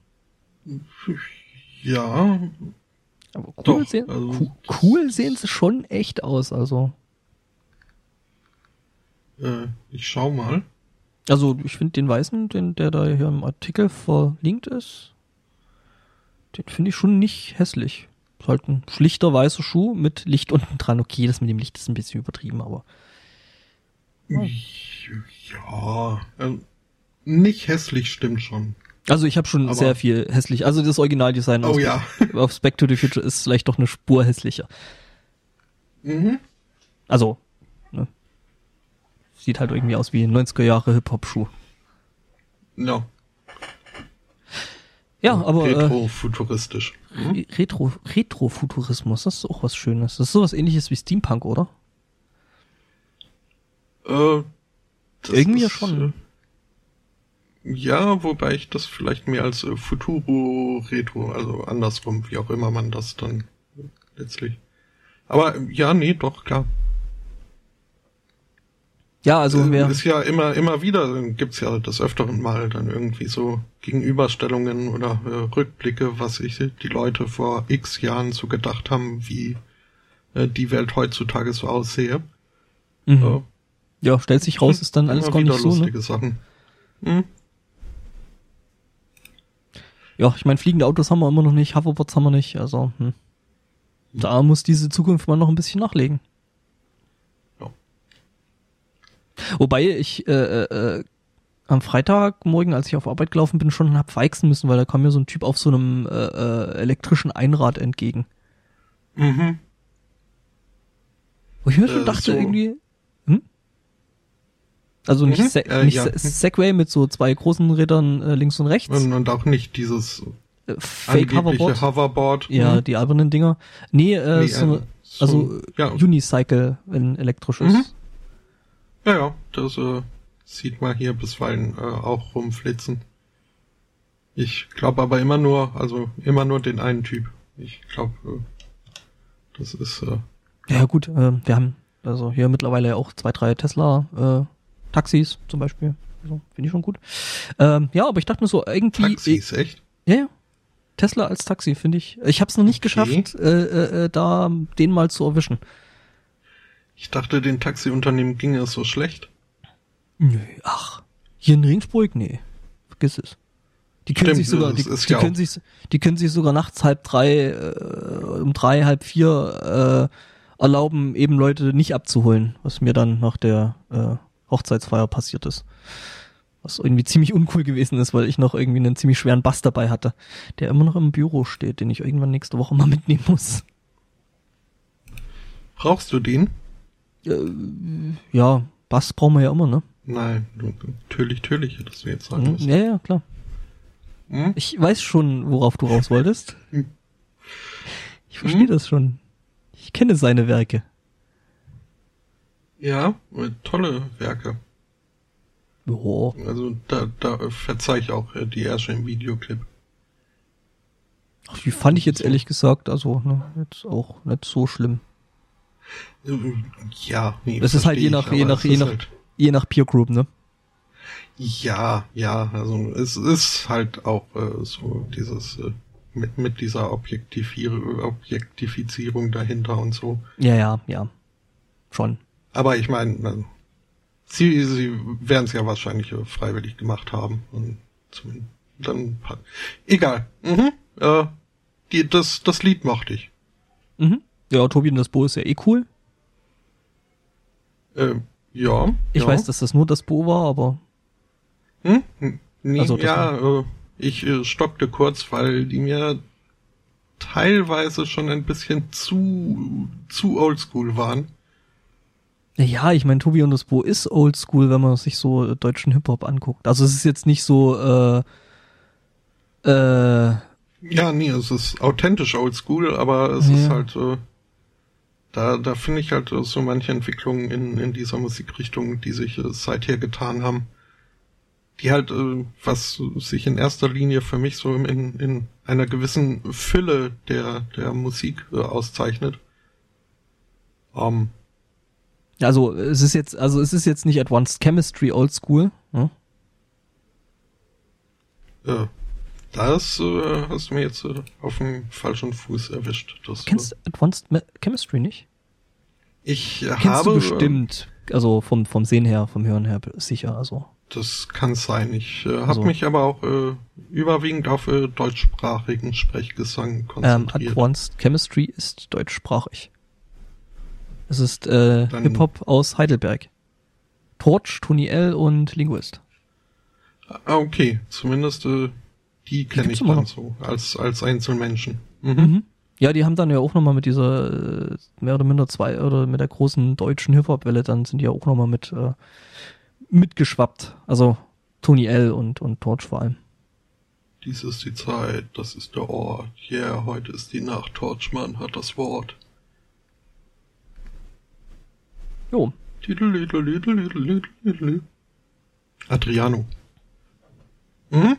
Ja, Aber cool, Doch, sehen, also cool, sehen sie schon echt aus, also. Äh, ich schau mal. Also ich finde den weißen, den, der da hier im Artikel verlinkt ist, den finde ich schon nicht hässlich. Ist halt ein schlichter weißer Schuh mit Licht unten dran. Okay, das mit dem Licht ist ein bisschen übertrieben, aber Ja, äh, nicht hässlich stimmt schon. also ich habe schon Aber- sehr viel hässlich. Also das Originaldesign Oh aus, ja. <laughs> auf Back to the Future ist vielleicht doch eine Spur hässlicher. Mhm. Also? Sieht halt irgendwie aus wie ein 90er Jahre Hip Hop Schuh. Ja. Ja, aber äh, Retro-futuristisch. Re- Retro Retrofuturismus, das ist auch was Schönes. Das ist sowas ähnliches wie Steampunk, oder? Äh, das Irgendwie ja schon. Äh, ja, wobei ich das vielleicht mehr als äh, Futuro-Retro, also andersrum, wie auch immer man das dann letztlich. Aber äh, ja, nee, doch, klar. Ja, also wer ist ja immer, immer wieder, gibt's ja des Öfteren mal dann irgendwie so Gegenüberstellungen oder äh, Rückblicke, was ich die Leute vor x Jahren so gedacht haben, wie äh, die Welt heutzutage so aussehe. mhm. Äh, Ja, stellt sich raus, ist dann alles gar nicht so, ne? lustige Sachen. Hm? Ja, ich meine, fliegende Autos haben wir immer noch nicht, Hoverboards haben wir nicht, also hm. da muss diese Zukunft mal noch ein bisschen nachlegen. Ja. Wobei ich äh, äh, äh, am Freitagmorgen, als ich auf Arbeit gelaufen bin, schon hab feixen müssen, weil da kam mir so ein Typ auf so einem äh, äh, elektrischen Einrad entgegen. Mhm. Wo ich mir schon Äh, dachte, so- irgendwie. Hm? Also nicht, Mhm, Se äh, nicht ja. Se Segway mit so zwei großen Rädern äh, links und rechts. Und, und auch nicht dieses äh, Fake Hoverboard. Hoverboard. Ja, Mhm. die albernen Dinger. Nee, äh, Nee, so, äh, so- also ja. Unicycle, wenn elektrisch ist. Mhm. Ja, ja, das äh, sieht man hier bisweilen äh, auch rumflitzen. Ich glaube aber immer nur, also immer nur den einen Typ. Ich glaube, äh, das ist äh, Ja, gut, äh, wir haben also hier mittlerweile auch zwei, drei Tesla äh, Taxis zum Beispiel. Also, Finde ich schon gut. Ähm, ja, aber ich dachte mir so, irgendwie. Taxis, echt? Ja, ja. Tesla als Taxi, finde ich. Ich habe es noch nicht Okay. geschafft, äh, äh, äh, da den mal zu erwischen. Ich dachte, den Taxiunternehmen ginge es so schlecht. Nö, ach. Hier in Ringsburg? Nee. Vergiss es. Die können Stimmt, sich sogar, die, die ja können auch- sich, die können sich sogar nachts halb drei, äh, um drei, halb vier, äh, erlauben, eben Leute nicht abzuholen, was mir dann nach der äh, Hochzeitsfeier passiert ist. Was irgendwie ziemlich uncool gewesen ist, weil ich noch irgendwie einen ziemlich schweren Bass dabei hatte, der immer noch im Büro steht, den ich irgendwann nächste Woche mal <laughs> mitnehmen muss. Brauchst du den? Äh, ja, Bass brauchen wir ja immer, ne? Nein, du- natürlich, natürlich, hättest du jetzt sagen müssen. Ja, ja, klar. Hm? Ich weiß schon, worauf du raus wolltest. Hm. <laughs> Ich verstehe hm? das schon. Ich kenne seine Werke. Ja, tolle Werke. Oh. Also da, da verzeih ich auch äh, die Ärsche im Videoclip. Ach, die fand ich jetzt ehrlich gesagt, also ne, jetzt auch nicht so schlimm. Ja, nee. Das ist halt je nach, ich, je nach, je nach, halt je nach Peer Group, ne? Ja, ja, also es ist halt auch äh, so dieses äh, mit, mit dieser Objektifizierung dahinter und so. Ja, ja, ja. Schon. Aber ich meine, also, sie, sie werden es ja wahrscheinlich freiwillig gemacht haben. Und zumindest dann egal. Mhm. Äh, die, das, das Lied mochte ich. Mhm. Ja, Tobi und das Bo ist ja eh cool. Äh, ja. Ich ja. weiß, dass das nur das Bo war, aber. Hm? Nee, also, ja, äh, ich äh, stockte kurz, weil die mir teilweise schon ein bisschen zu, zu oldschool waren. Ja, ich meine, Tobi und das Bo ist oldschool, wenn man sich so deutschen Hip-Hop anguckt. Also es ist jetzt nicht so, äh, äh, ja, nee, es ist authentisch oldschool, aber es ja. ist halt, äh, da, da finde ich halt so manche Entwicklungen in, in dieser Musikrichtung, die sich äh, seither getan haben, die halt, äh, was sich in erster Linie für mich so in, in einer gewissen Fülle der, der Musik äh, auszeichnet. Um, ähm, also es ist jetzt, also es ist jetzt nicht Advanced Chemistry Old School. Hm? Äh, das äh, hast du mir jetzt äh, auf dem falschen Fuß erwischt. Das, Kennst du Advanced Chemistry nicht? Ich Kennst habe. Du bestimmt, also vom, vom Sehen her, vom Hören her sicher, also. Das kann sein. Ich äh, habe also, mich aber auch äh, überwiegend auf äh, deutschsprachigen Sprechgesang ähm, konzentriert. Ähm, Advanced Chemistry ist deutschsprachig. Es ist äh, Hip-Hop aus Heidelberg. Torch, Tony L. und Linguist. Ah, okay. Zumindest äh, die kenne ich dann so als, als Einzelmenschen. Mhm. Mhm. Ja, die haben dann ja auch nochmal mit dieser äh, mehr oder minder zwei oder mit der großen deutschen Hip-Hop-Welle, dann sind die ja auch nochmal mit äh, mitgeschwappt. Also Tony L. und, und Torch vor allem. Dies ist die Zeit, das ist der Ort. Yeah, heute ist die Nacht, Torchmann hat das Wort. Jo. Adriano. Mhm.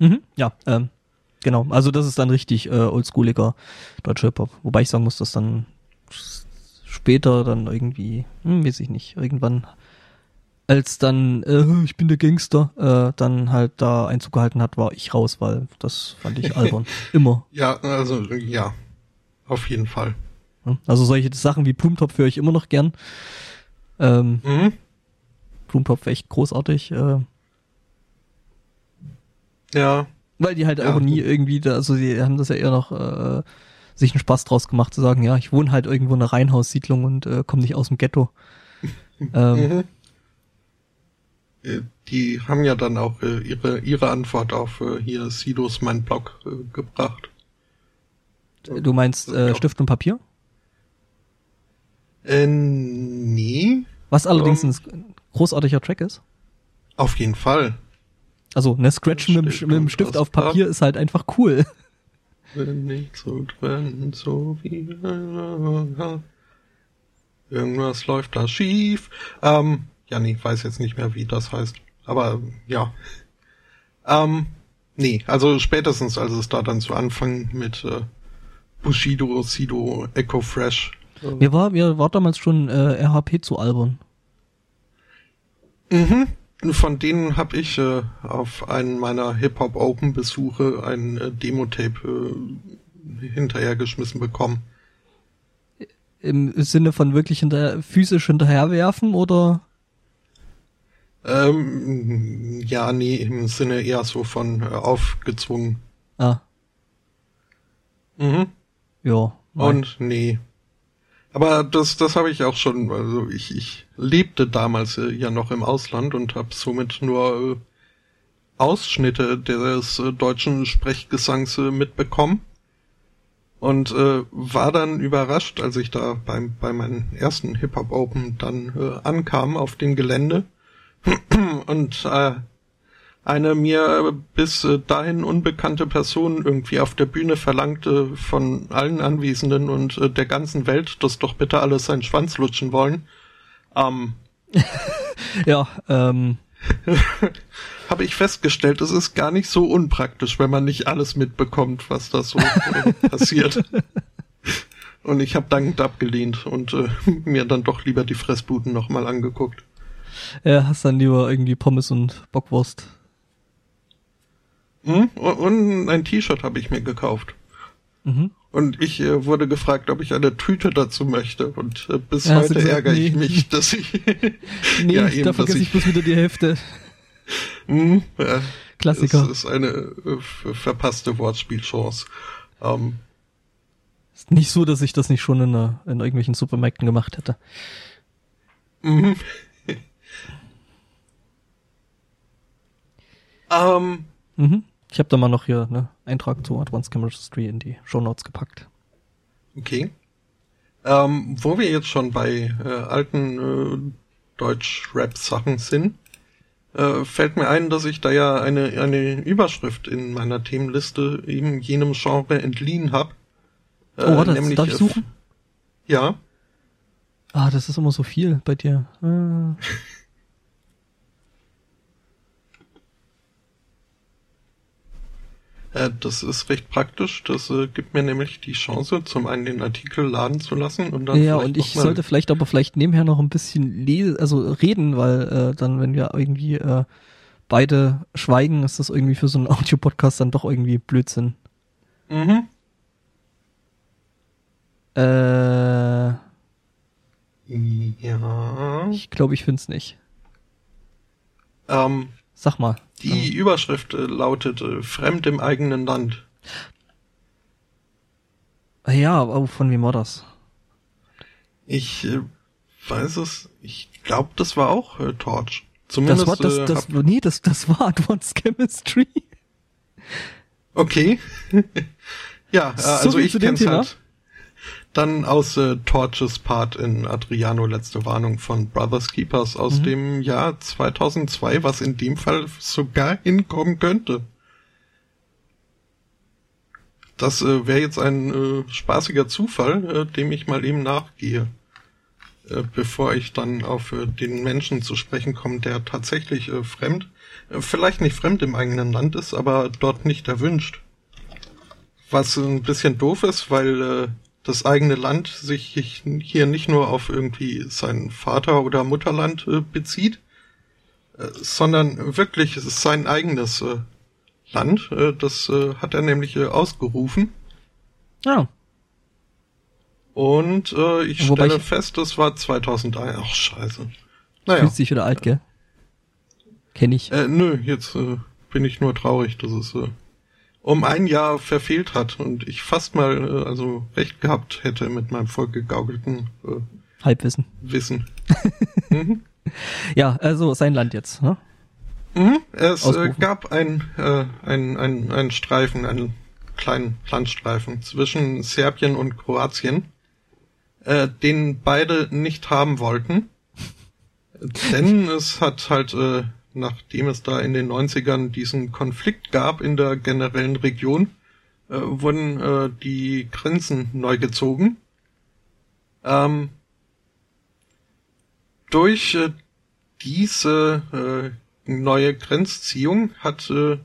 Mhm, ja, ähm, genau. Also das ist dann richtig äh, oldschooliger deutscher Hip-Hop. Wobei ich sagen muss, dass dann später dann irgendwie, hm, weiß ich nicht, irgendwann als dann äh, ich bin der Gangster äh, dann halt da Einzug gehalten hat, war ich raus, weil das fand ich albern. <laughs> Immer. Ja, also ja, auf jeden Fall. Also solche Sachen wie Blumentopf höre ich immer noch gern. Ähm, mhm. Blumentopf echt großartig. Äh, ja. Weil die halt ja. auch nie irgendwie, da, also die haben das ja eher noch äh, sich einen Spaß draus gemacht zu sagen, ja, ich wohne halt irgendwo in einer Reihenhaussiedlung und äh, komme nicht aus dem Ghetto. <laughs> ähm, mhm. Äh, die haben ja dann auch äh, ihre ihre Antwort auf äh, hier Sidos mein Blog äh, gebracht. Du meinst äh, Stift und Papier? Äh, nee. Was allerdings um, ähm. ein großartiger Track ist? Auf jeden Fall. Also, ne, Scratchen mit, mit dem Stift auf Papier ist halt einfach cool. <laughs> Wenn nicht so drin, so wie irgendwas läuft da schief. Ähm, ja, nee, weiß jetzt nicht mehr, wie das heißt. Aber ja. Ähm, nee, also spätestens als es da dann zu Anfang mit äh, Bushido, Sido, Echo Fresh. Äh, mir war, mir war damals schon äh, RHP zu albern. Mhm. Von denen habe ich äh, auf einen meiner Hip-Hop Open Besuche ein äh, Demo-Tape äh, hinterhergeschmissen bekommen. Im Sinne von wirklich hinter physisch hinterherwerfen oder? Ähm, ja, nee, im Sinne eher so von äh, aufgezwungen. Ah. Mhm. Ja. Und nee, aber das, das habe ich auch schon, also ich, ich lebte damals äh, ja noch im Ausland und habe somit nur äh, Ausschnitte des äh, deutschen Sprechgesangs mitbekommen. Und äh, war dann überrascht, als ich da beim, bei meinem ersten Hip-Hop Open dann äh, ankam auf dem Gelände <clears throat> und äh, eine mir bis dahin unbekannte Person irgendwie auf der Bühne verlangte von allen Anwesenden und äh, der ganzen Welt, dass doch bitte alle seinen Schwanz lutschen wollen. Ähm, <laughs> ja, ähm. <laughs> habe ich festgestellt, es ist gar nicht so unpraktisch, wenn man nicht alles mitbekommt, was da so äh, <laughs> passiert. Und ich habe dankend abgelehnt und äh, mir dann doch lieber die Fressbuden nochmal angeguckt. Ja, hast dann lieber irgendwie Pommes und Bockwurst. Hm? Und ein T-Shirt habe ich mir gekauft. Mhm. Und ich äh, wurde gefragt, ob ich eine Tüte dazu möchte. Und äh, bis ja, heute gesagt, ärgere nee. ich mich, dass ich. <laughs> nee, <laughs> ja, eben, da vergesse ich, ich bloß wieder die Hälfte. <laughs> Mh, ja, Klassiker. Das ist eine äh, verpasste Wortspielchance. Ähm, ist nicht so, dass ich das nicht schon in, einer, in irgendwelchen Supermärkten gemacht hätte. Mhm. ähm, mhm. Ich habe da mal noch hier eine Eintrag zu Advanced Chemistry in die Show Notes gepackt. Okay. Ähm, wo wir jetzt schon bei äh, alten äh, Deutsch-Rap-Sachen sind, äh, fällt mir ein, dass ich da ja eine, eine Überschrift in meiner Themenliste eben jenem Genre entliehen habe. Äh, oh, warte, nämlich, darf ich suchen? ja. Ah, das ist immer so viel bei dir. Ah. <laughs> Äh, das ist recht praktisch. Das äh, gibt mir nämlich die Chance, zum einen den Artikel laden zu lassen und dann. Ja, und ich sollte vielleicht aber vielleicht nebenher noch ein bisschen lesen, also reden, weil äh, dann, wenn wir irgendwie äh, beide schweigen, ist das irgendwie für so einen <laughs> Audio-Podcast dann doch irgendwie Blödsinn. Mhm. Äh. Ja. Ich glaube, ich finde es nicht. Ähm, Sag mal. Die. Überschrift äh, lautet äh, Fremd im eigenen Land. Ja, aber von wem war das? Ich äh, weiß es. Ich glaube, das war auch äh, Torch. Zumindest. Das war das, das, hab... nee, das, das war Advanced Chemistry. Okay. <laughs> ja, äh, also ich kenn's halt. Dann aus äh, Torches Part in Adriano Letzte Warnung von Brothers Keepers aus mhm. dem Jahr 2002, was in dem Fall sogar hinkommen könnte. Das äh, wäre jetzt ein äh, spaßiger Zufall, äh, dem ich mal eben nachgehe, äh, bevor ich dann auf äh, den Menschen zu sprechen komme, der tatsächlich äh, fremd, vielleicht nicht fremd im eigenen Land ist, aber dort nicht erwünscht. Was ein bisschen doof ist, weil das eigene Land sich hier nicht nur auf irgendwie sein Vater- oder Mutterland äh, bezieht, äh, sondern wirklich es ist sein eigenes äh, Land. Äh, das äh, hat er nämlich äh, ausgerufen. Ja. Und ich Wobei stelle ich fest, das war 2001. Ach, scheiße. Naja. Fühlt sich wieder alt, gell? Kenn ich. Äh, nö, jetzt bin ich nur traurig, dass es äh, um ein Jahr verfehlt hat und ich fast mal äh, also recht gehabt hätte mit meinem vollgegaukelten äh, Halbwissen. Wissen. <laughs> mhm. Ja, also sein Land jetzt. Ne? Mhm. Es äh, gab ein, äh, ein, ein, ein Streifen, einen kleinen Landstreifen zwischen Serbien und Kroatien, äh, den beide nicht haben wollten. <laughs> Denn es hat halt äh, nachdem es da in den 90ern diesen Konflikt gab in der generellen Region, äh, wurden äh, die Grenzen neu gezogen. Ähm, durch äh, diese äh, neue Grenzziehung hat äh,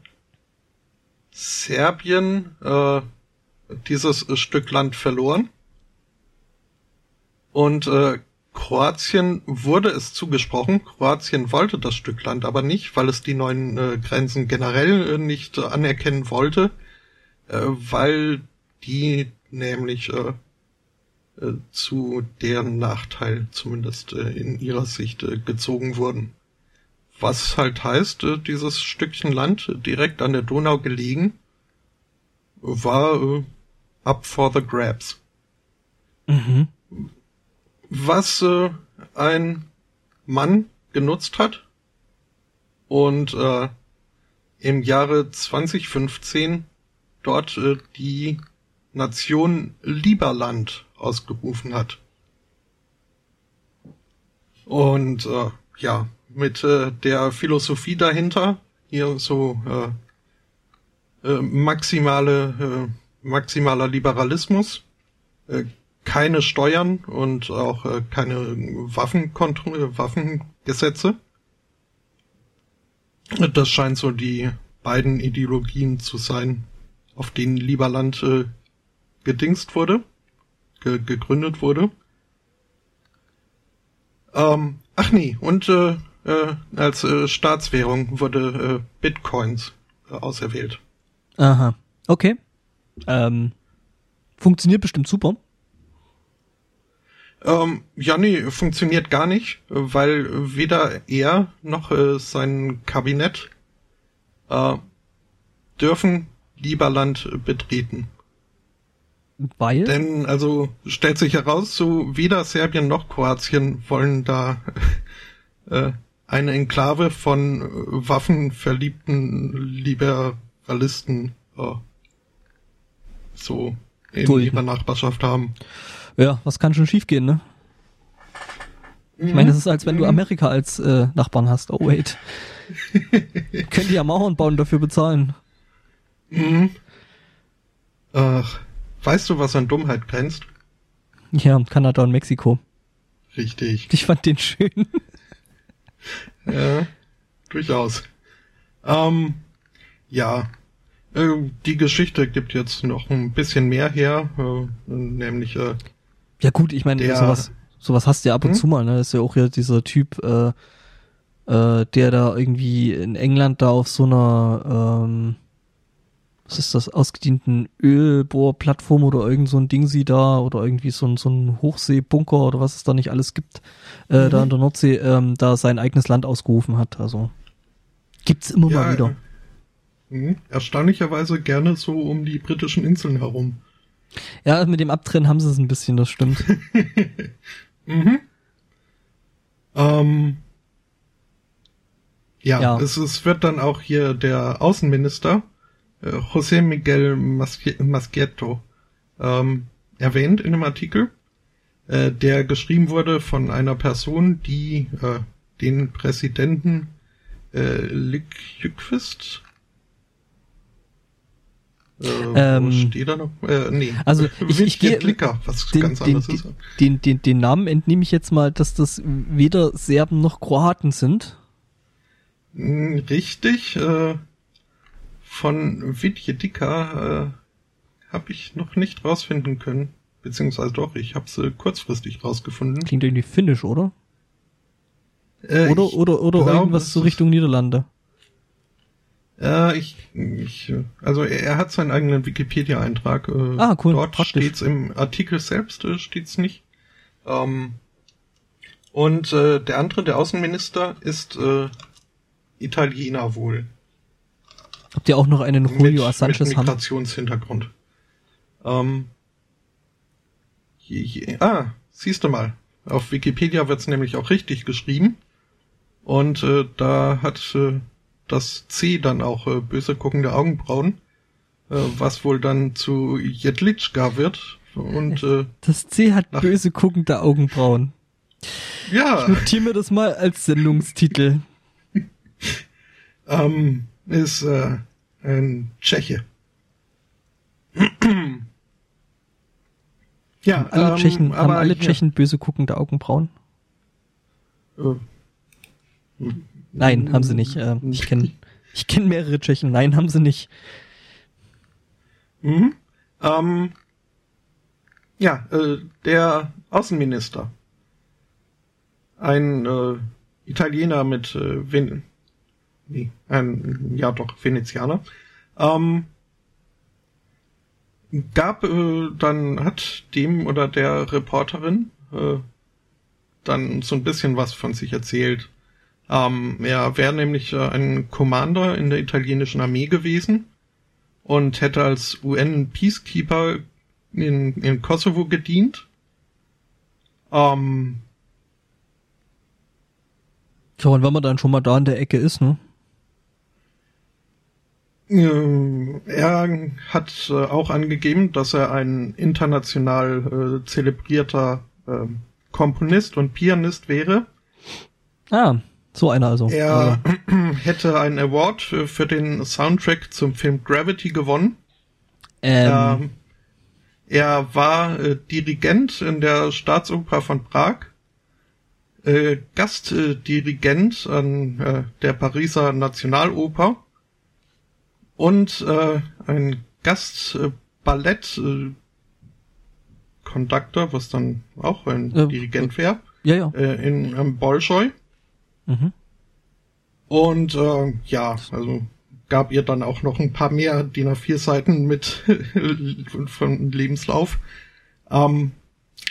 Serbien äh, dieses Stück Land verloren und Kroatien wurde es zugesprochen. Kroatien wollte das Stück Land aber nicht, weil es die neuen äh, Grenzen generell äh, nicht äh, anerkennen wollte, äh, weil die nämlich äh, äh, zu deren Nachteil zumindest in ihrer Sicht gezogen wurden. Was halt heißt, dieses Stückchen Land direkt an der Donau gelegen war up for the grabs. Mhm was äh, ein Mann genutzt hat und äh, im Jahre 2015 dort äh, die Nation Lieberland ausgerufen hat. Und äh, ja, mit äh, der Philosophie dahinter, hier so äh, äh, maximale äh, maximaler Liberalismus, äh, keine Steuern und auch äh, keine Waffenkontrolle, Waffengesetze. Das scheint so die beiden Ideologien zu sein, auf denen Lieberland äh, gedingst wurde, ge gegründet wurde. Ähm, ach nee, und äh, äh, als äh, Staatswährung wurde äh, Bitcoins äh, auserwählt. Aha, okay. Ähm, funktioniert bestimmt super. Ähm, ja, nee, funktioniert gar nicht, weil weder er noch äh, sein Kabinett äh, dürfen Lieberland betreten. Weil? Denn, also, stellt sich heraus, so weder Serbien noch Kroatien wollen da <laughs> äh, eine Enklave von äh, waffenverliebten Liberalisten äh, so in Dulden. ihrer Nachbarschaft haben. Ja, was kann schon schiefgehen, ne? Ich meine, das ist, als wenn du Amerika als äh, Nachbarn hast. Oh, wait. <laughs> Können die ja Mauern bauen, dafür bezahlen. Mhm. Ach, weißt du, was an Dummheit grenzt? Ja, Kanada und Mexiko. Richtig. Ich fand den schön. <laughs> Ja, durchaus. Ähm, ja, äh, die Geschichte gibt jetzt noch ein bisschen mehr her, äh, nämlich äh, Ja gut, ich meine, sowas, sowas hast du ja ab und Hm? zu mal, ne? Das ist ja auch hier dieser Typ, äh, äh, der da irgendwie in England da auf so einer, ähm, was ist das, ausgedienten Ölbohrplattform oder irgend so ein Ding sie da oder irgendwie so ein, so ein Hochseebunker oder was es da nicht alles gibt, äh, da in der Nordsee, ähm, da sein eigenes Land ausgerufen hat. Also gibt's immer mal wieder. mh, erstaunlicherweise gerne so um die britischen Inseln herum. Ja, mit dem Abtrennen haben sie es ein bisschen, das stimmt. <laughs> Mhm. Ähm, ja, Ja. Es, es wird dann auch hier der Außenminister, äh, José Miguel Maschi- Maschietto, ähm, erwähnt in dem Artikel, äh, der geschrieben wurde von einer Person, die äh, den Präsidenten äh, Lykvist äh, Ähm, steht er noch? Äh, nee. also <laughs> ich- ich gehe- Klicker, was den, ganz den, anderes den, ist. den, den, den Namen entnehme ich jetzt mal, dass das weder Serben noch Kroaten sind. Mm, Richtig. Äh, von Vidjedika äh, habe ich noch nicht rausfinden können. Beziehungsweise doch, ich habe sie kurzfristig rausgefunden. Klingt irgendwie finnisch, oder? Äh, Oder, oder, oder glaube, irgendwas ist- Richtung Niederlande. Äh, ich, ich, also er, er hat seinen eigenen Wikipedia-Eintrag. Äh, Ah, cool, Dort praktisch. steht's im Artikel selbst, äh, steht's nicht. Ähm, und äh, der andere, der Außenminister, ist äh, Italiener wohl. Habt ihr auch noch einen Julio mit, Sanchez mit? Migrationshintergrund. Ähm, je, je, ah, siehst du mal. Auf Wikipedia wird's nämlich auch richtig geschrieben. Und äh, da hat äh, das C dann auch äh, böse guckende Augenbrauen, äh, was wohl dann zu Jedlitschka wird. Und äh, Das C hat böse guckende Augenbrauen. ja, Notier mir das mal als Sendungstitel. <laughs> ähm, ist äh, ein Tscheche. <clears throat> ja, Haben alle ähm, Tschechen, haben alle hier- Tschechen böse guckende Augenbrauen? Äh, Nein, haben sie nicht. Äh, ich kenne ich kenn mehrere Tschechen. Nein, haben sie nicht. Mhm. Ähm, ja, äh, der Außenminister. Ein äh, Italiener mit äh, Ven nee, ein ja doch Venezianer. Ähm, gab äh, dann hat dem oder der Reporterin äh, dann so ein bisschen was von sich erzählt. Ähm, er wäre nämlich äh, ein Commander in der italienischen Armee gewesen und hätte als UN-Peacekeeper in, in Kosovo gedient. Ähm, So, und wenn man dann schon mal da in der Ecke ist, ne? er hat äh, auch angegeben, dass er ein international äh, zelebrierter äh, Komponist und Pianist wäre. Ah, so einer also. Er, Also, <clears throat> hätte einen Award für, den Soundtrack zum Film Gravity gewonnen. Ähm, Ähm, er war äh, Dirigent in der Staatsoper von Prag, äh, Gastdirigent an äh, der Pariser Nationaloper und ein Gastballett Conductor, was dann auch ein Dirigent wäre, ja, ja. in ähm, Bolschoi. Mhm. Und äh, ja, also gab ihr dann auch noch ein paar mehr DIN A4 Seiten mit <laughs> von Lebenslauf. Ähm,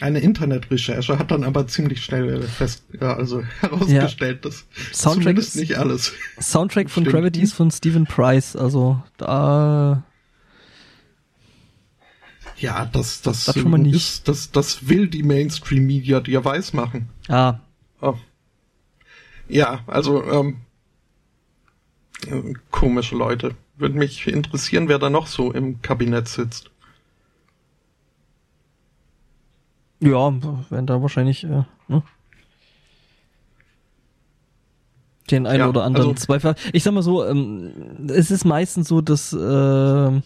eine Internetrecherche hat dann aber ziemlich schnell äh, fest, ja, also <laughs> herausgestellt, dass Soundtrack zumindest nicht alles. Soundtrack von Stimmt. Gravity ist von Stephen Price, also da Ja, das, das, Das ist, das, das will die Mainstream Media dir weiß machen. ah, Oh. Ja, also ähm, äh, komische Leute. Würde mich interessieren, wer da noch so im Kabinett sitzt. ja, werden da wahrscheinlich äh, ne? den einen Ja, oder anderen also- Zweifel. Ich sag mal so, ähm, es ist meistens so, dass äh,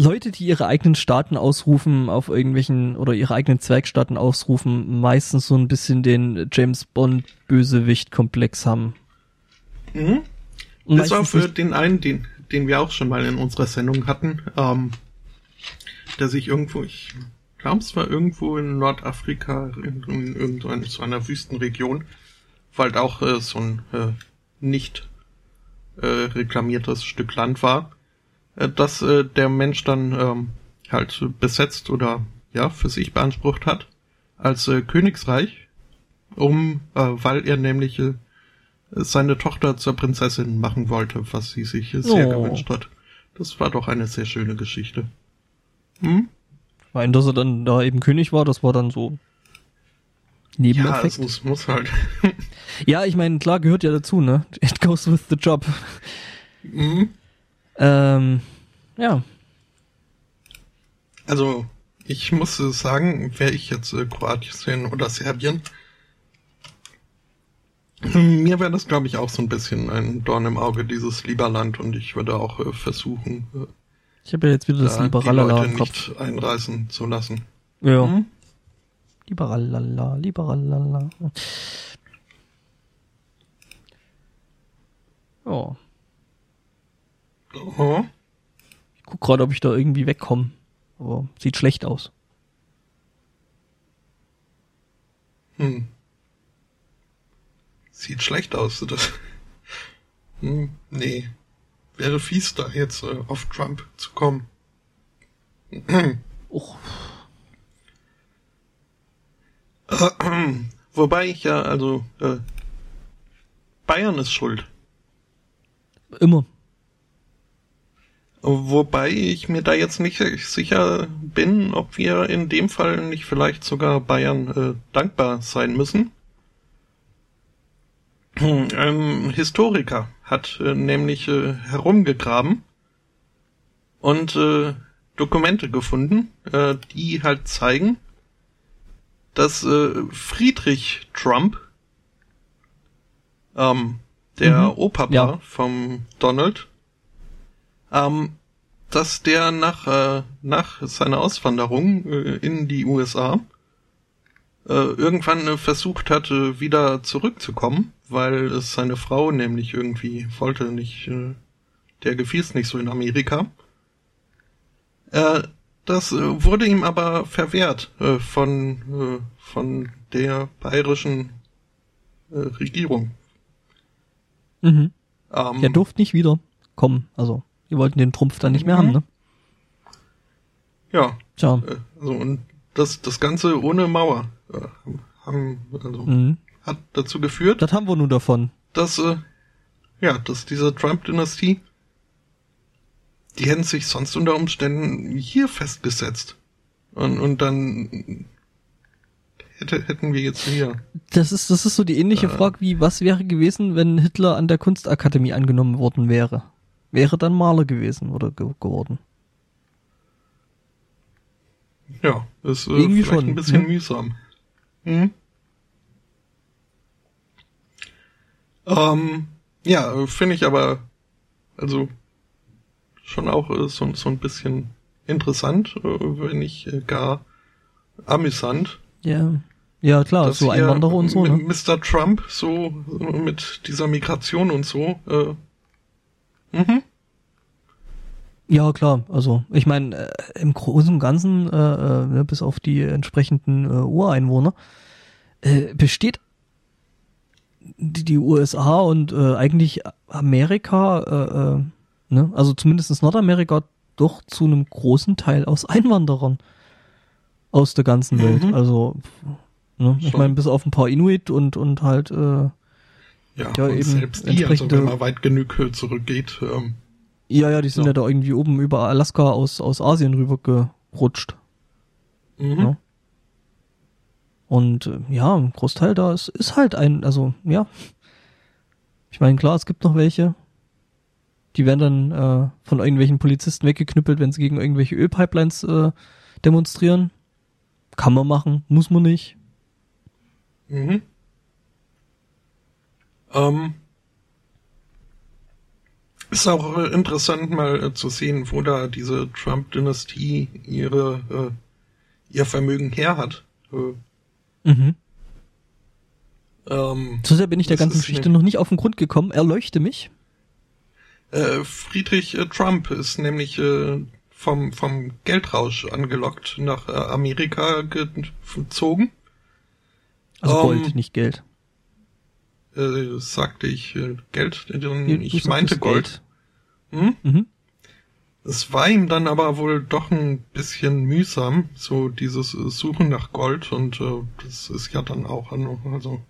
Leute, die ihre eigenen Staaten ausrufen auf irgendwelchen oder ihre eigenen Zwergstaaten ausrufen, meistens so ein bisschen den James Bond Bösewicht Komplex haben. Mhm. Und auf äh, nicht- den einen, den, den wir auch schon mal in unserer Sendung hatten, ähm, der sich irgendwo, ich glaube, es war irgendwo in Nordafrika, in, in irgendeiner so einer Wüstenregion, weil auch äh, so ein äh, nicht äh, reklamiertes Stück Land war, dass äh, der Mensch dann ähm, halt besetzt oder ja für sich beansprucht hat als äh, Königsreich, um, äh, weil er nämlich äh, seine Tochter zur Prinzessin machen wollte, was sie sich äh, sehr Oh. gewünscht hat. Das war doch eine sehr schöne Geschichte. Hm? Ich meine, dass er dann da eben König war, das war dann so Ja, Nebeneffekt. es muss, muss halt. <laughs> Ja, ich meine, klar gehört ja dazu, ne? It goes with the job. Mhm. Ähm, ja. Also, ich muss sagen, wäre ich jetzt äh, Kroatien oder Serbien, hm, mir wäre das, glaube ich, auch so ein bisschen ein Dorn im Auge, dieses Lieberland, und ich würde auch äh, versuchen, äh, Ich habe ja jetzt wieder das da die Liberalala Leute im Kopf. nicht einreißen zu lassen. Ja. Hm? Liberalala, Liberalala. Ja. Oh. Ich guck gerade, ob ich da irgendwie wegkomme. Aber sieht schlecht aus. Hm. Sieht schlecht aus. Das. <laughs> Hm, nee. Wäre fies, da jetzt äh, auf Trump zu kommen. Och, <clears throat> Wobei ich ja, also, äh, Bayern ist schuld. immer. Wobei ich mir da jetzt nicht sicher bin, ob wir in dem Fall nicht vielleicht sogar Bayern äh, dankbar sein müssen. <clears throat> Ein Historiker hat äh, nämlich äh, herumgegraben und äh, Dokumente gefunden, äh, die halt zeigen, dass äh, Friedrich Trump, ähm, der Mhm. Opa Ja. vom Donald, ähm, dass der nach, äh, nach seiner Auswanderung äh, in die USA äh, irgendwann äh, versucht hat, äh, wieder zurückzukommen, weil es seine Frau nämlich irgendwie wollte nicht, äh, der gefiel es nicht so in Amerika. Äh, das äh, wurde ihm aber verwehrt äh, von, von der bayerischen äh, Regierung. Mhm. Ähm, Der durfte nicht wieder kommen. Also, die wollten den Trumpf dann nicht mehr Mhm. haben, ne? Ja, Tja. Äh, Also und das das Ganze ohne Mauer äh, haben also Mhm. hat dazu geführt, Das haben wir nun davon. dass äh, ja, dass diese Trump-Dynastie die hätten sich sonst unter Umständen hier festgesetzt und und dann hätte, hätten wir jetzt hier Das ist, das ist so die ähnliche Äh. Frage wie, was wäre gewesen, wenn Hitler an der Kunstakademie angenommen worden wäre? Wäre dann Maler gewesen oder ge geworden? ja ist äh, Irgendwie vielleicht schon, ein bisschen ne? mühsam. Hm? Ähm, ja, finde ich aber, also schon auch äh, so, so ein bisschen interessant, äh, wenn nicht äh, gar amüsant. Ja. Ja, klar, so Einwanderer und so, ne? Mr. Trump, so mit dieser Migration und so. Äh, mhm. Ja, klar. Also ich meine, äh, im Großen und Ganzen, äh, äh, ne, bis auf die entsprechenden äh, Ureinwohner, äh, besteht die, die USA und äh, eigentlich Amerika, äh, äh, ne, also zumindest Nordamerika, doch zu einem großen Teil aus Einwanderern aus der ganzen Welt. Mhm. Also, ne, ich meine, bis auf ein paar Inuit und und halt äh, ja, ja eben selbst die, also wenn man weit genug zurückgeht. Ähm, ja, ja, die sind ja. ja da irgendwie oben über Alaska aus aus Asien rüber gerutscht. Mhm. Ja. Und äh, ja, ein Großteil da ist, ist halt ein, also ja. Ich meine, klar, es gibt noch welche, die werden dann äh, von irgendwelchen Polizisten weggeknüppelt, wenn sie gegen irgendwelche Ölpipelines äh, demonstrieren. Kann man machen, muss man nicht. Mhm. Ähm, ist auch äh, interessant mal äh, zu sehen, wo da diese Trump-Dynastie ihre äh, ihr Vermögen her hat. Äh, mhm. Ähm, so sehr bin ich der ganzen Geschichte noch nicht auf den Grund gekommen. Erleuchte mich. Äh, Friedrich äh, Trump ist nämlich vom, vom Geldrausch angelockt nach Amerika gezogen. Also Gold, um, nicht Geld. Äh, sagte ich äh, Geld? ich meinte Gold. Geld. Hm? Mhm. Es war ihm dann aber wohl doch ein bisschen mühsam, so dieses Suchen nach Gold und äh, das ist ja dann auch, also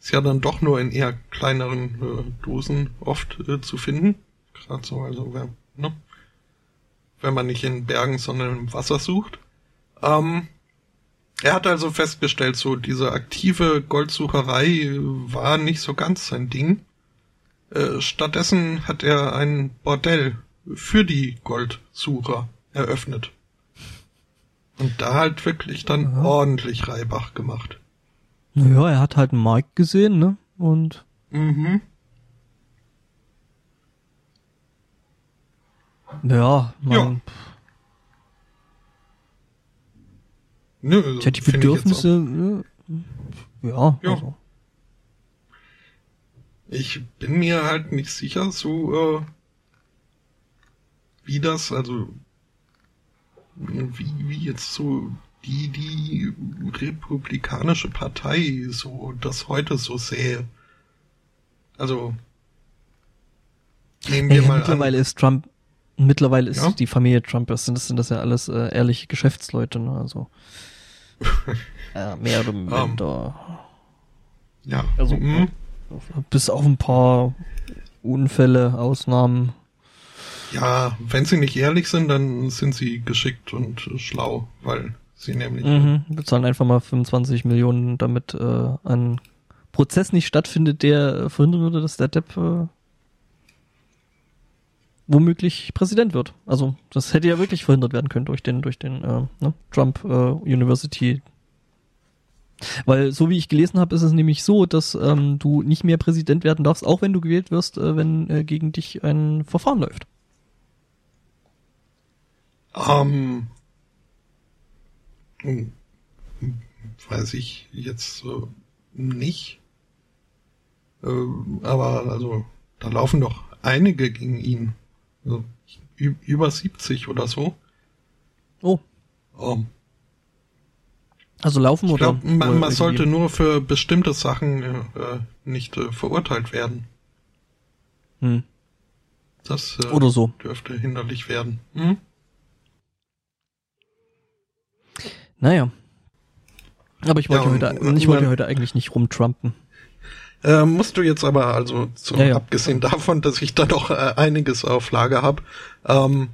ist ja dann doch nur in eher kleineren äh, Dosen oft äh, zu finden. Gerade so, also wenn, ne? wenn man nicht in Bergen, sondern im Wasser sucht. Ähm, er hat also festgestellt, so diese aktive Goldsucherei war nicht so ganz sein Ding. Äh, stattdessen hat er ein Bordell für die Goldsucher eröffnet. Und da halt wirklich dann ja. ordentlich Reibach gemacht. Naja, er hat halt einen Markt gesehen, ne? Und. Mhm. Ja, man. Ja. Nö, also Tja, die Bedürfnisse, ne? ja, ja. Also. Ich bin mir halt nicht sicher, so, äh, wie das, also, wie, wie jetzt so die die republikanische Partei so das heute so sähe. Also nehmen wir hey, mal mittlerweile an. ist Trump mittlerweile ist ja? die Familie Trump das sind das sind das ja alles äh, ehrliche Geschäftsleute, ne? Also äh, mehr oder ähm. minder. Um, ja. Also mhm. bis auf ein paar Unfälle, Ausnahmen. Ja, wenn sie nicht ehrlich sind, dann sind sie geschickt und schlau, weil sie nämlich. Mhm, bezahlen einfach mal 25 Millionen, damit äh, ein Prozess nicht stattfindet, der verhindern würde, dass der Depp äh, womöglich Präsident wird. Also das hätte ja wirklich verhindert werden können durch den durch den äh, ne, Trump äh, University. Weil so wie ich gelesen habe, ist es nämlich so, dass ähm, du nicht mehr Präsident werden darfst, auch wenn du gewählt wirst, äh, wenn äh, gegen dich ein Verfahren läuft. Ähm, hm. Weiß ich jetzt nicht. Äh, aber also, da laufen doch einige gegen ihn. Also, über 70 oder so. Oh. Um, also laufen oder? Glaub, man, man sollte nur für bestimmte Sachen äh, nicht äh, verurteilt werden. Hm. Das äh, oder so. dürfte hinderlich werden. Hm? Naja. Aber ich wollte, ja, heute, ich wollte heute eigentlich nicht rumtrumpen. Äh, musst du jetzt aber, also so, ja, ja. abgesehen davon, dass ich da doch äh, einiges auf Lager habe, ähm,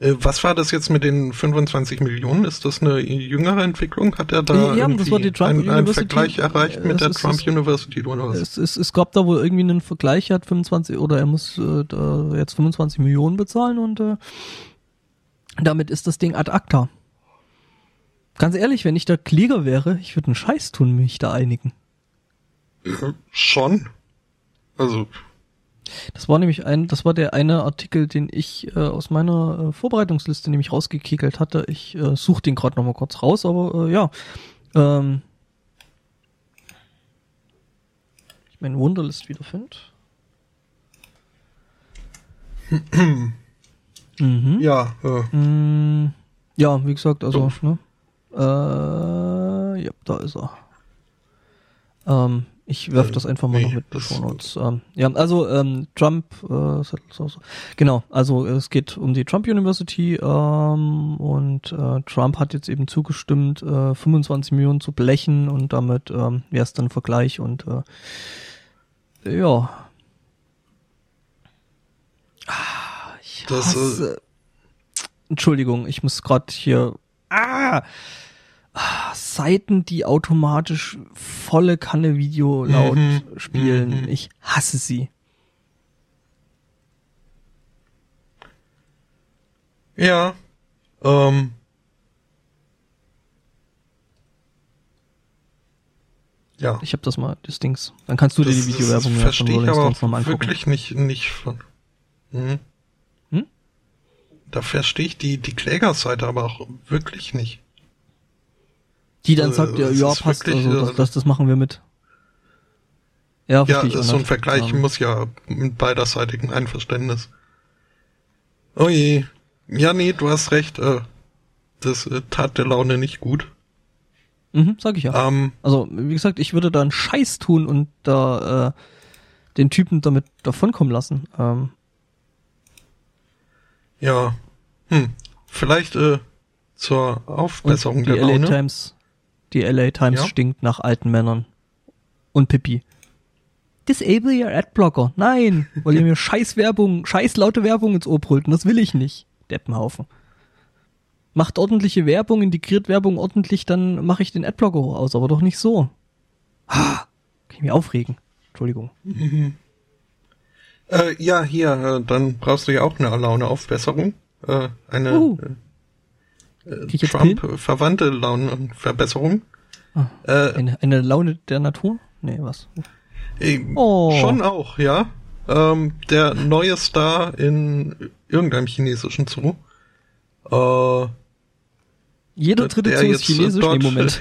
äh, was war das jetzt mit den 25 Millionen? Ist das eine jüngere Entwicklung? Hat er da ja, Trump einen, einen Vergleich erreicht mit es, der es, Trump University oder was? Es, es, es gab da wohl irgendwie einen Vergleich, er hat 25 oder er muss äh, jetzt 25 Millionen bezahlen und äh, damit ist das Ding ad acta. Ganz ehrlich, wenn ich der Kläger wäre, ich würde einen Scheiß tun, mich da einigen. Schon. Also, Das war nämlich ein, das war der eine Artikel, den ich äh, aus meiner äh, Vorbereitungsliste nämlich rausgekickelt hatte. Ich äh, suche den gerade nochmal kurz raus, aber äh, ja. Ähm, ich meine Wunderlist wieder finde. <clears throat> mhm. ja, äh, Mm, ja, wie gesagt, also, ne? Äh, ja, da ist er. Ähm, ich werf Äh, das einfach mal nee, noch mit Notes. Ähm, ja, also ähm, Trump, äh, so. genau, also es geht um die Trump University ähm, und äh, Trump hat jetzt eben zugestimmt, äh, 25 Millionen zu blechen und damit ähm, wäre es dann Vergleich und äh, ja. Ah, ich Das, äh, hasse. Entschuldigung, ich muss gerade hier. Ah! Ah, Seiten, die automatisch volle Kanne Video laut Mhm, spielen. mhm. Ich hasse sie. ja, ähm, ja. Ich habe das mal, das Dings. Dann kannst du dir Das- die das Videowerbung ja von Rolling Stones nochmal angucken. wirklich nicht, nicht von. Hm? Hm? Da verstehe ich die, die Klägerseite aber auch wirklich nicht. Die dann äh, sagt, ja, ja, passt, wirklich, also das, äh, das, das machen wir mit. Ja, Ja, ich so ein. Vergleich Ähm, muss ja mit beiderseitigem Einverständnis. Oh je. Ja, nee, du hast recht. Äh, das äh, tat der Laune nicht gut. Mhm, sag ich ja. Ähm, Also, wie gesagt, ich würde da einen Scheiß tun und da äh, den Typen damit davonkommen lassen. Ähm, ja. Hm. Vielleicht äh, zur Aufbesserung und die der LA Laune. Times, die LA Times Ja? stinkt nach alten Männern. Und Pippi. Disable your Adblocker. Nein, weil ihr <laughs> mir scheiß Werbung, scheiß laute Werbung ins Ohr brüllt. Und das will ich nicht. Deppenhaufen. Macht ordentliche Werbung, integriert Werbung ordentlich, dann mache ich den Adblocker hoch aus, aber doch nicht so. Ha, kann ich mich aufregen. Entschuldigung. <laughs> Äh, ja, hier, äh, dann brauchst du ja auch eine Launeaufbesserung. Äh, eine Uh. äh, äh? Trump-verwandte Launenverbesserung. Ah, Äh, Eine, eine Laune der Natur? Nee, was? äh, Oh. Schon auch, ja. Ähm, der neue Star in irgendeinem chinesischen Zoo. Äh, Jeder Der- dritte Zoo ist chinesisch? dort, Nee, Moment.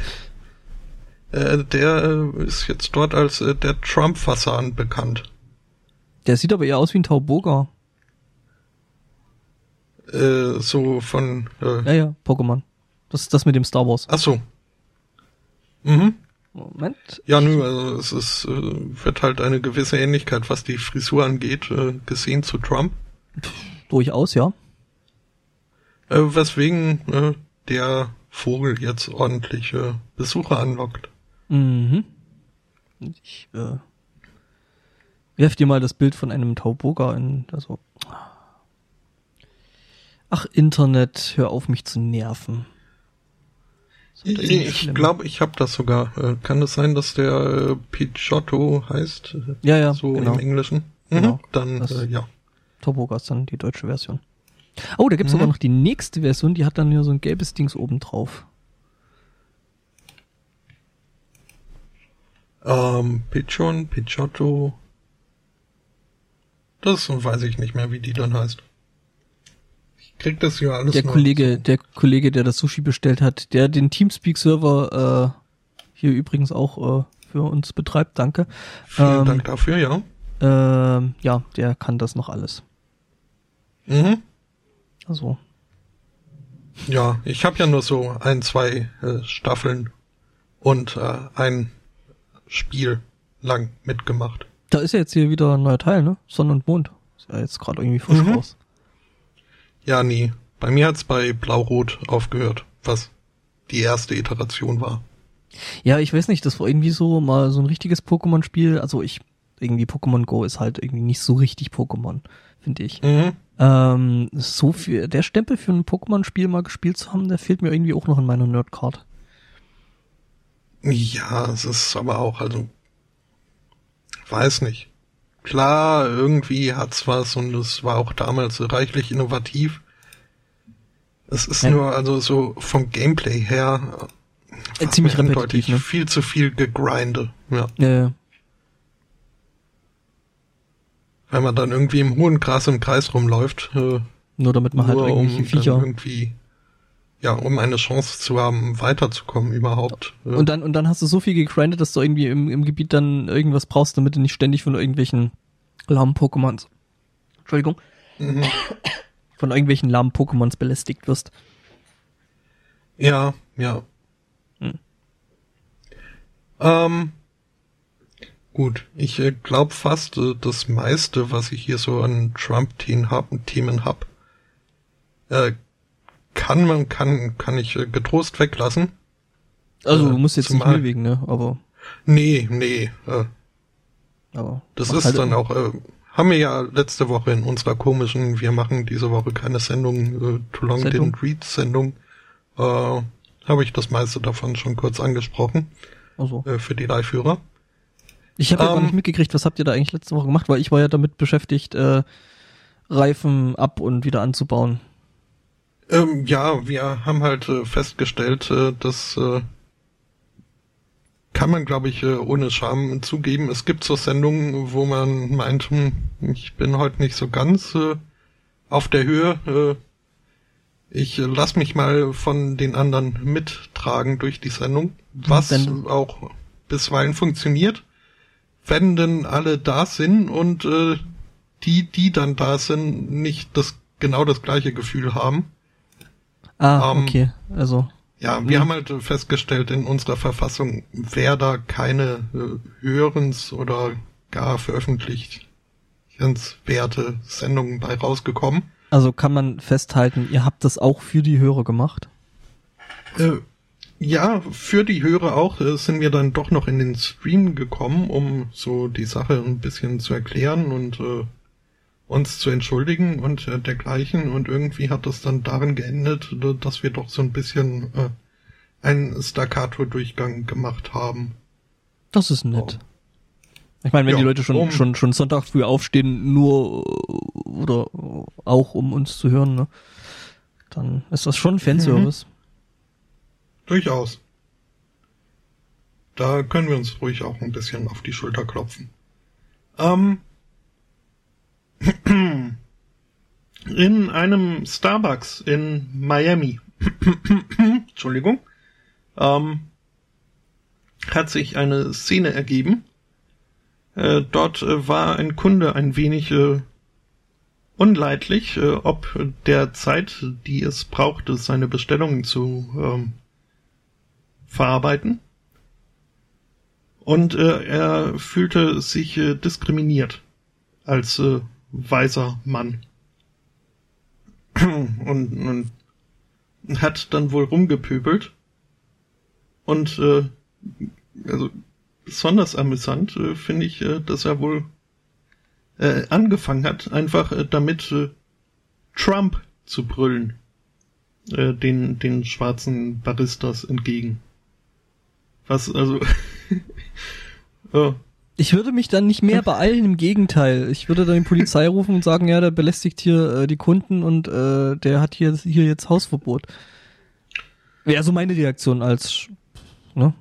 <laughs> äh, der äh, ist jetzt dort als äh, der Trump-Fasan bekannt. Der sieht aber eher aus wie ein Tauboga. Äh, so von, äh, Ja, ja, Pokémon. Das ist das mit dem Star Wars. ach so. Mhm. Moment. Ja, nö, also es ist, äh, wird halt eine gewisse Ähnlichkeit, was die Frisur angeht, äh, gesehen zu Trump. Durchaus, ja. Äh, weswegen äh, der Vogel jetzt ordentliche Besucher anlockt. Mhm. Ich äh, werf dir mal das Bild von einem Tauboga in, also. Ach, Internet, hör auf mich zu nerven. Ich, glaube, ich habe das sogar. Äh, kann es sein, dass der äh, Pidgeotto heißt? Ja, ja, so genau. im Englischen. Mhm, Genau. Dann, Das- äh, ja. Tauboga ist dann die deutsche Version. Oh, da gibt's Mhm. sogar noch die nächste Version, die hat dann ja so ein gelbes Dings oben drauf. Ähm, Pigeon, Pidgeotto. Das weiß ich nicht mehr, wie die dann heißt. Ich krieg das ja alles Der Kollege, der Kollege, der das Sushi bestellt hat, der den Teamspeak-Server äh, hier übrigens auch äh, für uns betreibt, danke. Vielen ähm, Dank dafür, ja. Ähm, ja, der kann das noch alles. Mhm. Also, Ja, ich habe ja nur so ein, zwei äh, Staffeln und äh, ein Spiel lang mitgemacht. da ist ja jetzt hier wieder ein neuer Teil, ne? Sonne und Mond. Ist ja jetzt gerade irgendwie frisch Mhm. raus. Ja, nee. Bei mir hat's bei Blau-Rot aufgehört, was die erste Iteration war. Ja, ich weiß nicht, das war irgendwie so mal so ein richtiges Pokémon-Spiel. Also ich, irgendwie Pokémon Go ist halt irgendwie nicht so richtig Pokémon, finde ich. Mhm. Ähm, so viel, der Stempel für ein Pokémon-Spiel mal gespielt zu haben, der fehlt mir irgendwie auch noch in meiner Nerdcard. Ja, es ist aber auch, also, weiß nicht. Klar, irgendwie hat's was und es war auch damals reichlich innovativ. Es ist Ja. nur, also so vom Gameplay her, Äh, ziemlich eindeutig ne? viel zu viel gegrinde. Ja. Ja. Wenn man dann irgendwie im hohen Gras im Kreis rumläuft. Äh, Nur damit man halt irgendwelche um Viecher. irgendwie, ja, um eine Chance zu haben, weiterzukommen überhaupt. Und dann, und dann hast du so viel gegrindet, dass du irgendwie im, im Gebiet dann irgendwas brauchst, damit du nicht ständig von irgendwelchen lahmen Pokémons, Entschuldigung, mhm. <coughs> von irgendwelchen lahmen Pokémons belästigt wirst. Ja, ja. Hm. Ähm, gut, ich äh, glaube fast, äh, das meiste, was ich hier so an Trump-Themen hab, Themen hab, äh, kann man, kann, kann ich äh, getrost weglassen. Also Äh, du musst jetzt nicht zumal- Mühe wegen, ne? Aber, Nee, nee, äh, aber das ist halt dann auch, äh, haben wir ja letzte Woche in unserer komischen, wir machen diese Woche keine Sendung, äh, Too Long Sendung? Didn't Read Sendung, äh, habe ich das meiste davon schon kurz angesprochen, Also. äh, für die Live-Hörer. Ich habe ja gar Ähm, nicht mitgekriegt, was habt ihr da eigentlich letzte Woche gemacht, weil ich war ja damit beschäftigt, äh, Reifen ab und wieder anzubauen. Ähm, ja, wir haben halt äh, festgestellt, äh, dass äh, kann man, glaube ich, äh, ohne Scham zugeben. Es gibt so Sendungen, wo man meint, hm, ich bin heute nicht so ganz äh, auf der Höhe. Äh, ich lass mich mal von den anderen mittragen durch die Sendung, was Denn- auch bisweilen funktioniert, wenn denn alle da sind und die, die dann da sind, nicht das genau das gleiche Gefühl haben. Ah, Ähm, okay. Also, Ja, wir Mhm. haben halt festgestellt in unserer Verfassung, wäre da keine äh, Hörens- oder gar veröffentlichenswerte Sendungen bei rausgekommen. also kann man festhalten, ihr habt das auch für die Hörer gemacht. Äh, ja, für die Hörer auch äh, sind wir dann doch noch in den Stream gekommen, um so die Sache ein bisschen zu erklären und äh, uns zu entschuldigen und äh, dergleichen. Und irgendwie hat das dann darin geendet, dass wir doch so ein bisschen äh, einen Staccato-Durchgang gemacht haben. Das ist nett. Ich meine, wenn Ja, die Leute schon, um- schon, schon Sonntag früh aufstehen, nur oder auch um uns zu hören, ne? Dann ist das schon Fanservice. Durchaus. Da können wir uns ruhig auch ein bisschen auf die Schulter klopfen. Ähm, <clears throat> in einem Starbucks in Miami, <clears throat> Entschuldigung, ähm, hat sich eine Szene ergeben. Äh, dort äh, war ein Kunde ein wenig äh, unleidlich, äh, ob der Zeit, die es brauchte, seine Bestellungen zu ähm, verarbeiten. Und äh, er fühlte sich äh, diskriminiert als weiser Mann. <clears throat> und, und hat dann wohl rumgepöbelt. Und äh, also besonders amüsant äh, finde ich, äh, dass er wohl äh, angefangen hat, einfach äh, damit äh, Trump zu brüllen äh, den, den schwarzen Baristas entgegen. Was, also, oh, <laughs> Ich würde mich dann nicht mehr beeilen, im Gegenteil. Ich würde dann die Polizei <laughs> rufen und sagen, ja, der belästigt hier äh, die Kunden und äh, der hat hier, hier jetzt Hausverbot. Wäre so meine Reaktion als, ne?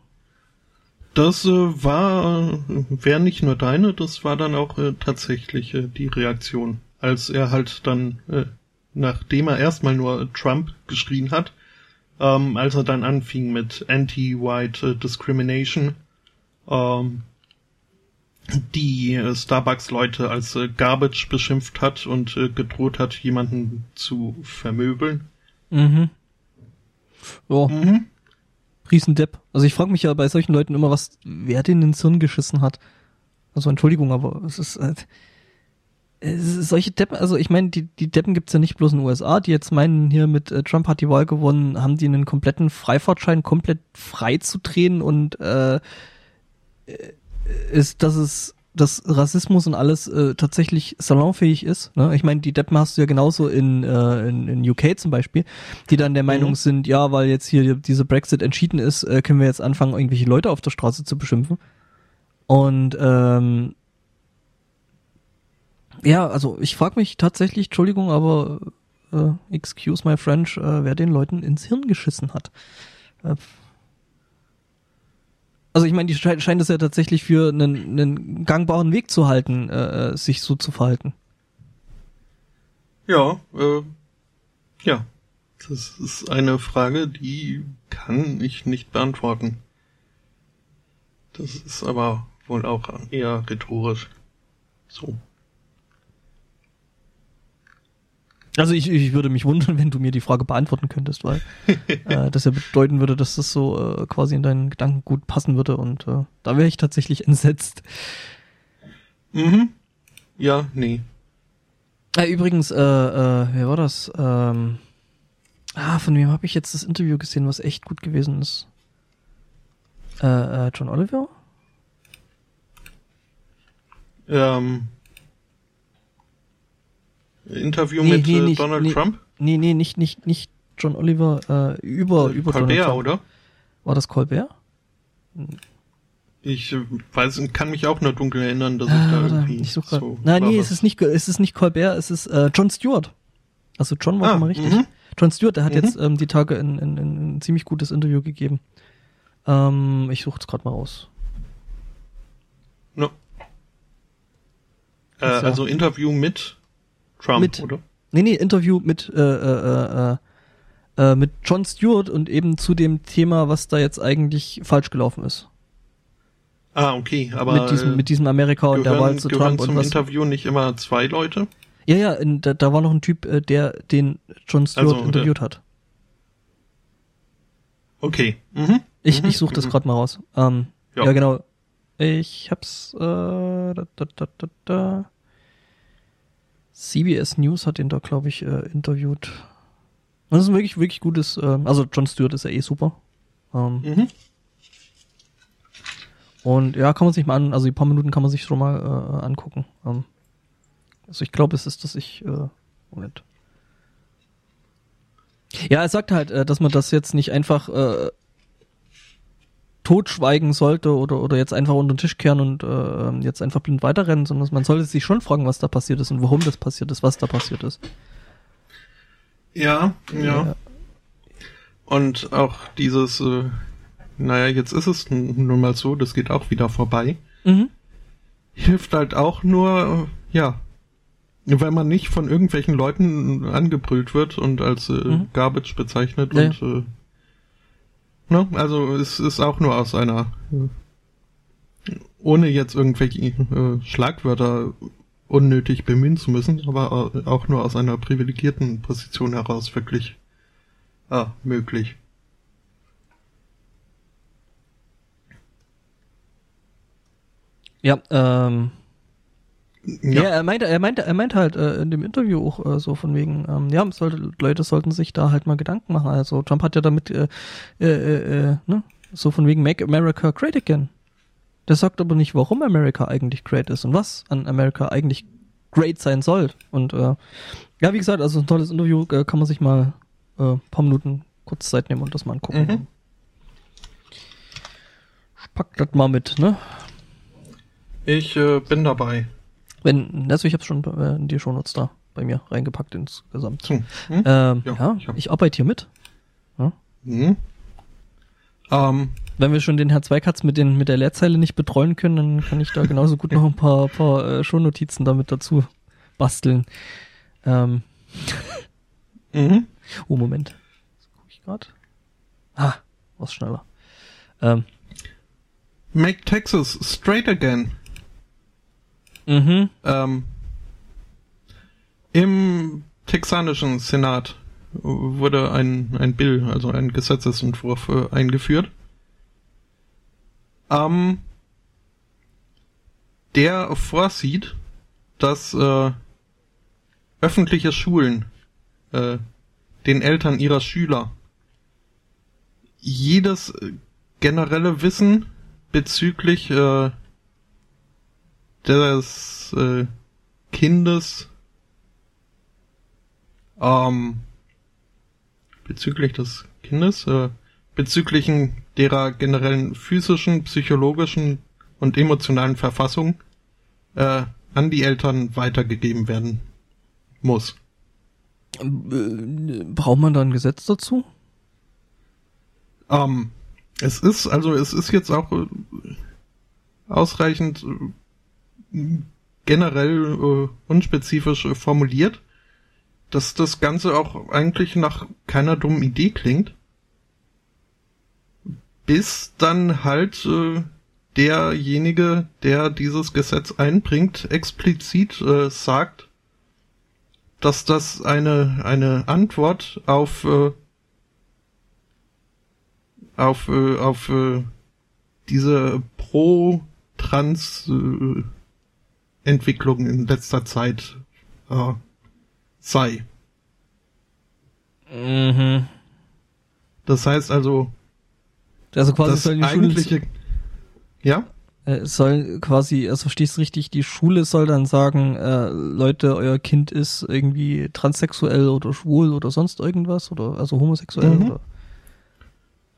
das äh, war, wäre nicht nur deine, das war dann auch äh, tatsächlich äh, die Reaktion, als er halt dann, äh, nachdem er erstmal nur Trump geschrien hat, ähm, als er dann anfing mit Anti-White äh, Discrimination, ähm, die äh, Starbucks-Leute als äh, Garbage beschimpft hat und äh, gedroht hat, jemanden zu vermöbeln. Mhm. Ja, Mhm. Riesendepp. Also ich frage mich ja bei solchen Leuten immer, was, wer den ins Hirn geschissen hat. Also Entschuldigung, aber es ist, äh, es ist solche Deppen, also ich meine, die, die Deppen gibt's ja nicht bloß in den USA, die jetzt meinen, hier mit äh, Trump hat die Wahl gewonnen, haben die einen kompletten Freifahrtschein komplett frei zu drehen und äh, äh, ist, dass es dass Rassismus und alles äh, tatsächlich salonfähig ist. Ne? Ich meine, die Deppen hast du ja genauso in, äh, in, in UK zum Beispiel, die dann der Meinung Mhm. sind, ja, weil jetzt hier diese Brexit entschieden ist, äh, können wir jetzt anfangen, irgendwelche Leute auf der Straße zu beschimpfen. Und ähm, ja, also ich frage mich tatsächlich, Entschuldigung, aber äh, excuse my French, äh, wer den Leuten ins Hirn geschissen hat. Äh, Also ich meine, die scheint, scheint es ja tatsächlich für einen, einen gangbaren Weg zu halten, äh, äh, sich so zu verhalten. Ja, äh, ja. Das ist eine Frage, die kann ich nicht beantworten. Das ist aber wohl auch eher rhetorisch. So. Also ich, ich würde mich wundern, wenn du mir die Frage beantworten könntest, weil <laughs> äh, das ja bedeuten würde, dass das so äh, quasi in deinen Gedanken gut passen würde und äh, da wäre ich tatsächlich <laughs> entsetzt. Mhm. Ja, nee. Äh, übrigens, äh, äh, wer war das? Ähm, ah, von wem habe ich jetzt das Interview gesehen, was echt gut gewesen ist? Äh, äh, John Oliver? Ähm, Interview nee, mit nee, äh, nicht, Donald nee, Trump? Nee, nee, nicht, nicht, nicht John Oliver, äh, über, äh, über Colbert, Donald Trump. oder? War das Colbert? Ich äh, weiß, kann mich auch nur dunkel erinnern, dass ah, ich da irgendwie ich suche so Nein, nee, es ist nicht, es ist nicht Colbert, es ist äh, John Stewart. Also John war ah, mal richtig. Mhm. John Stewart, der hat mhm. jetzt ähm, die Tage ein, ein, ein, ziemlich gutes Interview gegeben. Ähm, ich suche es gerade mal raus. No. Äh, also Interview mit Trump, mit, oder? Nee, nee, Interview mit, äh, äh, äh, äh, mit John Stewart und eben zu dem Thema, was da jetzt eigentlich falsch gelaufen ist. Ah, okay, aber mit diesem, mit diesem Amerika und der Wahl zu Trump zum und was. Interview nicht immer zwei Leute? Ja, ja, in, da, da war noch ein Typ, äh, der den John Stewart also, interviewt äh, hat. Okay. Mhm. Ich, mhm. ich suche das mhm. gerade mal raus. Ähm, ja. ja, genau. Ich hab's. Äh, da, da, da, da, da. CBS News hat ihn da, glaube ich, äh, interviewt. das ist ein wirklich, wirklich gutes. Äh, also John Stewart ist ja eh super. Ähm, mhm. Und ja, kann man sich mal an, also die paar Minuten kann man sich schon mal äh, angucken. Ähm, also ich glaube, es ist, dass ich. Äh, Moment. Ja, er sagt halt, äh, dass man das jetzt nicht einfach äh, totschweigen sollte oder, oder jetzt einfach unter den Tisch kehren und äh, jetzt einfach blind weiterrennen, sondern man sollte sich schon fragen, was da passiert ist und warum das passiert ist, was da passiert ist. Ja, ja. ja. Und auch dieses, äh, naja, jetzt ist es nun mal so, das geht auch wieder vorbei. Mhm. Hilft halt auch nur, äh, ja, wenn man nicht von irgendwelchen Leuten angebrüllt wird und als äh, mhm. Garbage bezeichnet ja. und äh, Ne? Also es ist auch nur aus einer, ohne jetzt irgendwelche äh, Schlagwörter unnötig bemühen zu müssen, aber auch nur aus einer privilegierten Position heraus wirklich ah, möglich. Ja, ähm, ja. ja, er meinte, er meinte, er meinte halt äh, in dem Interview auch äh, so von wegen, ähm, ja, sollte, Leute sollten sich da halt mal Gedanken machen. Also Trump hat ja damit, äh, äh, äh, äh, ne, so von wegen Make America Great Again. Der sagt aber nicht, warum America eigentlich great ist und was an America eigentlich great sein soll. Und äh, ja, wie gesagt, also ein tolles Interview, äh, kann man sich mal äh, paar Minuten kurz Zeit nehmen und das mal angucken. Mhm. Pack das mal mit, ne? Ich äh, bin dabei. Wenn, also ich habe schon äh, in die Shownotes da bei mir reingepackt insgesamt. Hm. Hm? Ähm, ja, ja ich, ich, arbeite hier mit. Ja. Hm. Ähm. Wenn wir schon den Herr Zweikatz mit, den, mit der Leerzeile nicht betreuen können, dann kann ich da genauso gut noch ein paar, paar äh, Shownotizen damit dazu basteln. Ähm. Mhm. Oh, Moment. Das gucke ich gerade. Ah, was schneller. Ähm. Make Texas straight again. Mhm. Ähm, Im texanischen Senat wurde ein, ein Bill, also ein Gesetzesentwurf äh, eingeführt. Ähm, der vorsieht, dass äh, öffentliche Schulen äh, den Eltern ihrer Schüler jedes generelle Wissen bezüglich äh, des äh, Kindes ähm, bezüglich des Kindes, äh, bezüglich derer generellen physischen, psychologischen und emotionalen Verfassung äh, an die Eltern weitergegeben werden muss. Braucht man da ein Gesetz dazu? Ähm, Es ist, also es ist jetzt auch äh, ausreichend äh, generell äh, unspezifisch äh, formuliert, dass das Ganze auch eigentlich nach keiner dummen Idee klingt. Bis dann halt äh, derjenige, der dieses Gesetz einbringt, explizit äh, sagt, dass das eine, eine Antwort auf, äh, auf, äh, auf äh, diese Pro-Trans-Entwicklung in letzter Zeit äh, sei. Mhm. Das heißt also, Also quasi das soll die eigentliche, Schule, ja, äh, es soll quasi, also verstehst du richtig, die Schule soll dann sagen, äh, Leute, euer Kind ist irgendwie transsexuell oder schwul oder sonst irgendwas oder also homosexuell Mhm. oder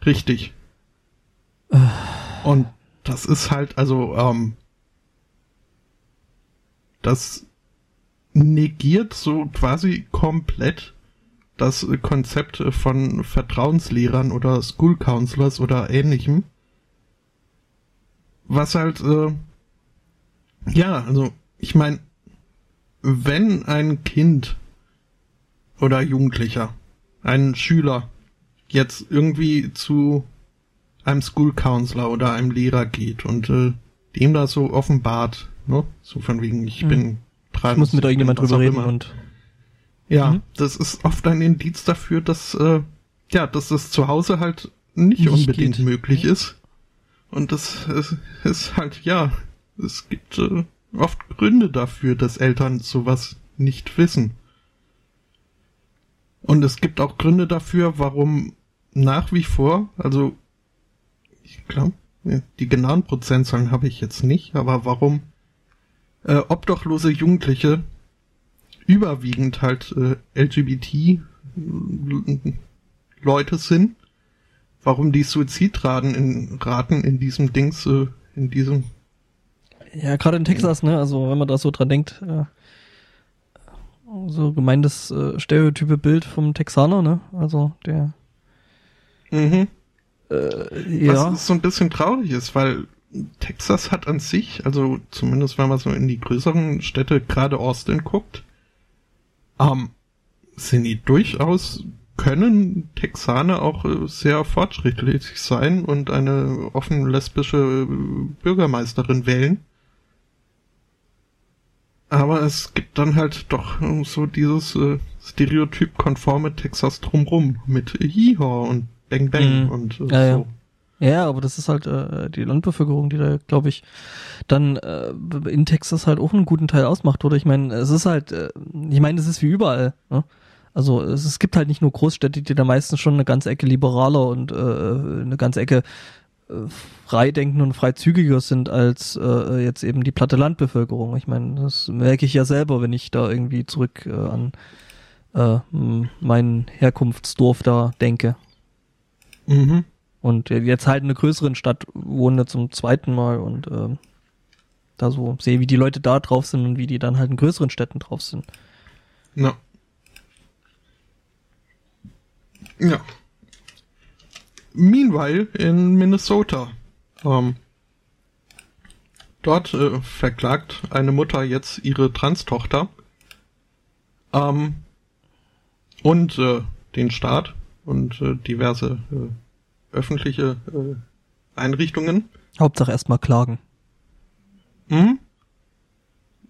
richtig. Und das ist halt, also, ähm, das negiert so quasi komplett das Konzept von Vertrauenslehrern oder School Counselors oder ähnlichem. Was halt, äh, ja, also, ich meine, wenn ein Kind oder Jugendlicher, ein Schüler jetzt irgendwie zu einem School Counselor oder einem Lehrer geht und äh, dem da so offenbart, ne, so von wegen, ich Mhm. bin trans, ich muss mit irgendjemand drüber reden immer. und Ja, Mhm. das ist oft ein Indiz dafür, dass äh, ja, dass das zu Hause halt nicht, Nicht unbedingt geht. möglich ist. Und das ist, ist halt ja, es gibt äh, oft Gründe dafür, dass Eltern sowas nicht wissen. Und es gibt auch Gründe dafür, warum nach wie vor, also ich glaube, die genauen Prozentzahlen habe ich jetzt nicht, aber warum äh, obdachlose Jugendliche überwiegend halt äh, LGBT Leute sind, warum die Suizidraten in Raten in diesem Dings äh, in diesem ja, gerade in Texas, ne, also wenn man da so dran denkt, äh, so gemeintes äh, stereotype Bild vom Texaner, ne, also der mhm. äh, ja, Was so ein bisschen traurig ist, weil Texas hat an sich, also zumindest wenn man so in die größeren Städte, gerade Austin guckt, ähm, sind die durchaus, können Texaner auch äh, sehr fortschrittlich sein und eine offen lesbische äh, Bürgermeisterin wählen. Aber es gibt dann halt doch äh, so dieses äh, stereotypkonforme Texas drumrum mit Yeehaw und Bang Bang Mhm. und äh, ja. so. Ja, aber das ist halt äh, die Landbevölkerung, die da, glaube ich, dann äh, in Texas halt auch einen guten Teil ausmacht, oder? Ich meine, es ist halt, äh, ich meine, es ist wie überall. Ne? Also es, es gibt halt nicht nur Großstädte, die da meistens schon eine ganze Ecke liberaler und äh, eine ganze Ecke äh, freidenken und freizügiger sind als äh, jetzt eben die platte Landbevölkerung. Ich meine, das merke ich ja selber, wenn ich da irgendwie zurück äh, an äh, mein Herkunftsdorf da denke. Mhm. Und jetzt halt in einer größeren Stadt wohne zum zweiten Mal und ähm, da so sehe, wie die Leute da drauf sind und wie die dann halt in größeren Städten drauf sind. Ja. Ja. Meanwhile in Minnesota. Ähm, dort äh, verklagt eine Mutter jetzt ihre Trans-Tochter. Ähm, und äh, den Staat und äh, diverse äh, öffentliche äh, Einrichtungen. Hauptsache erstmal klagen. Mhm.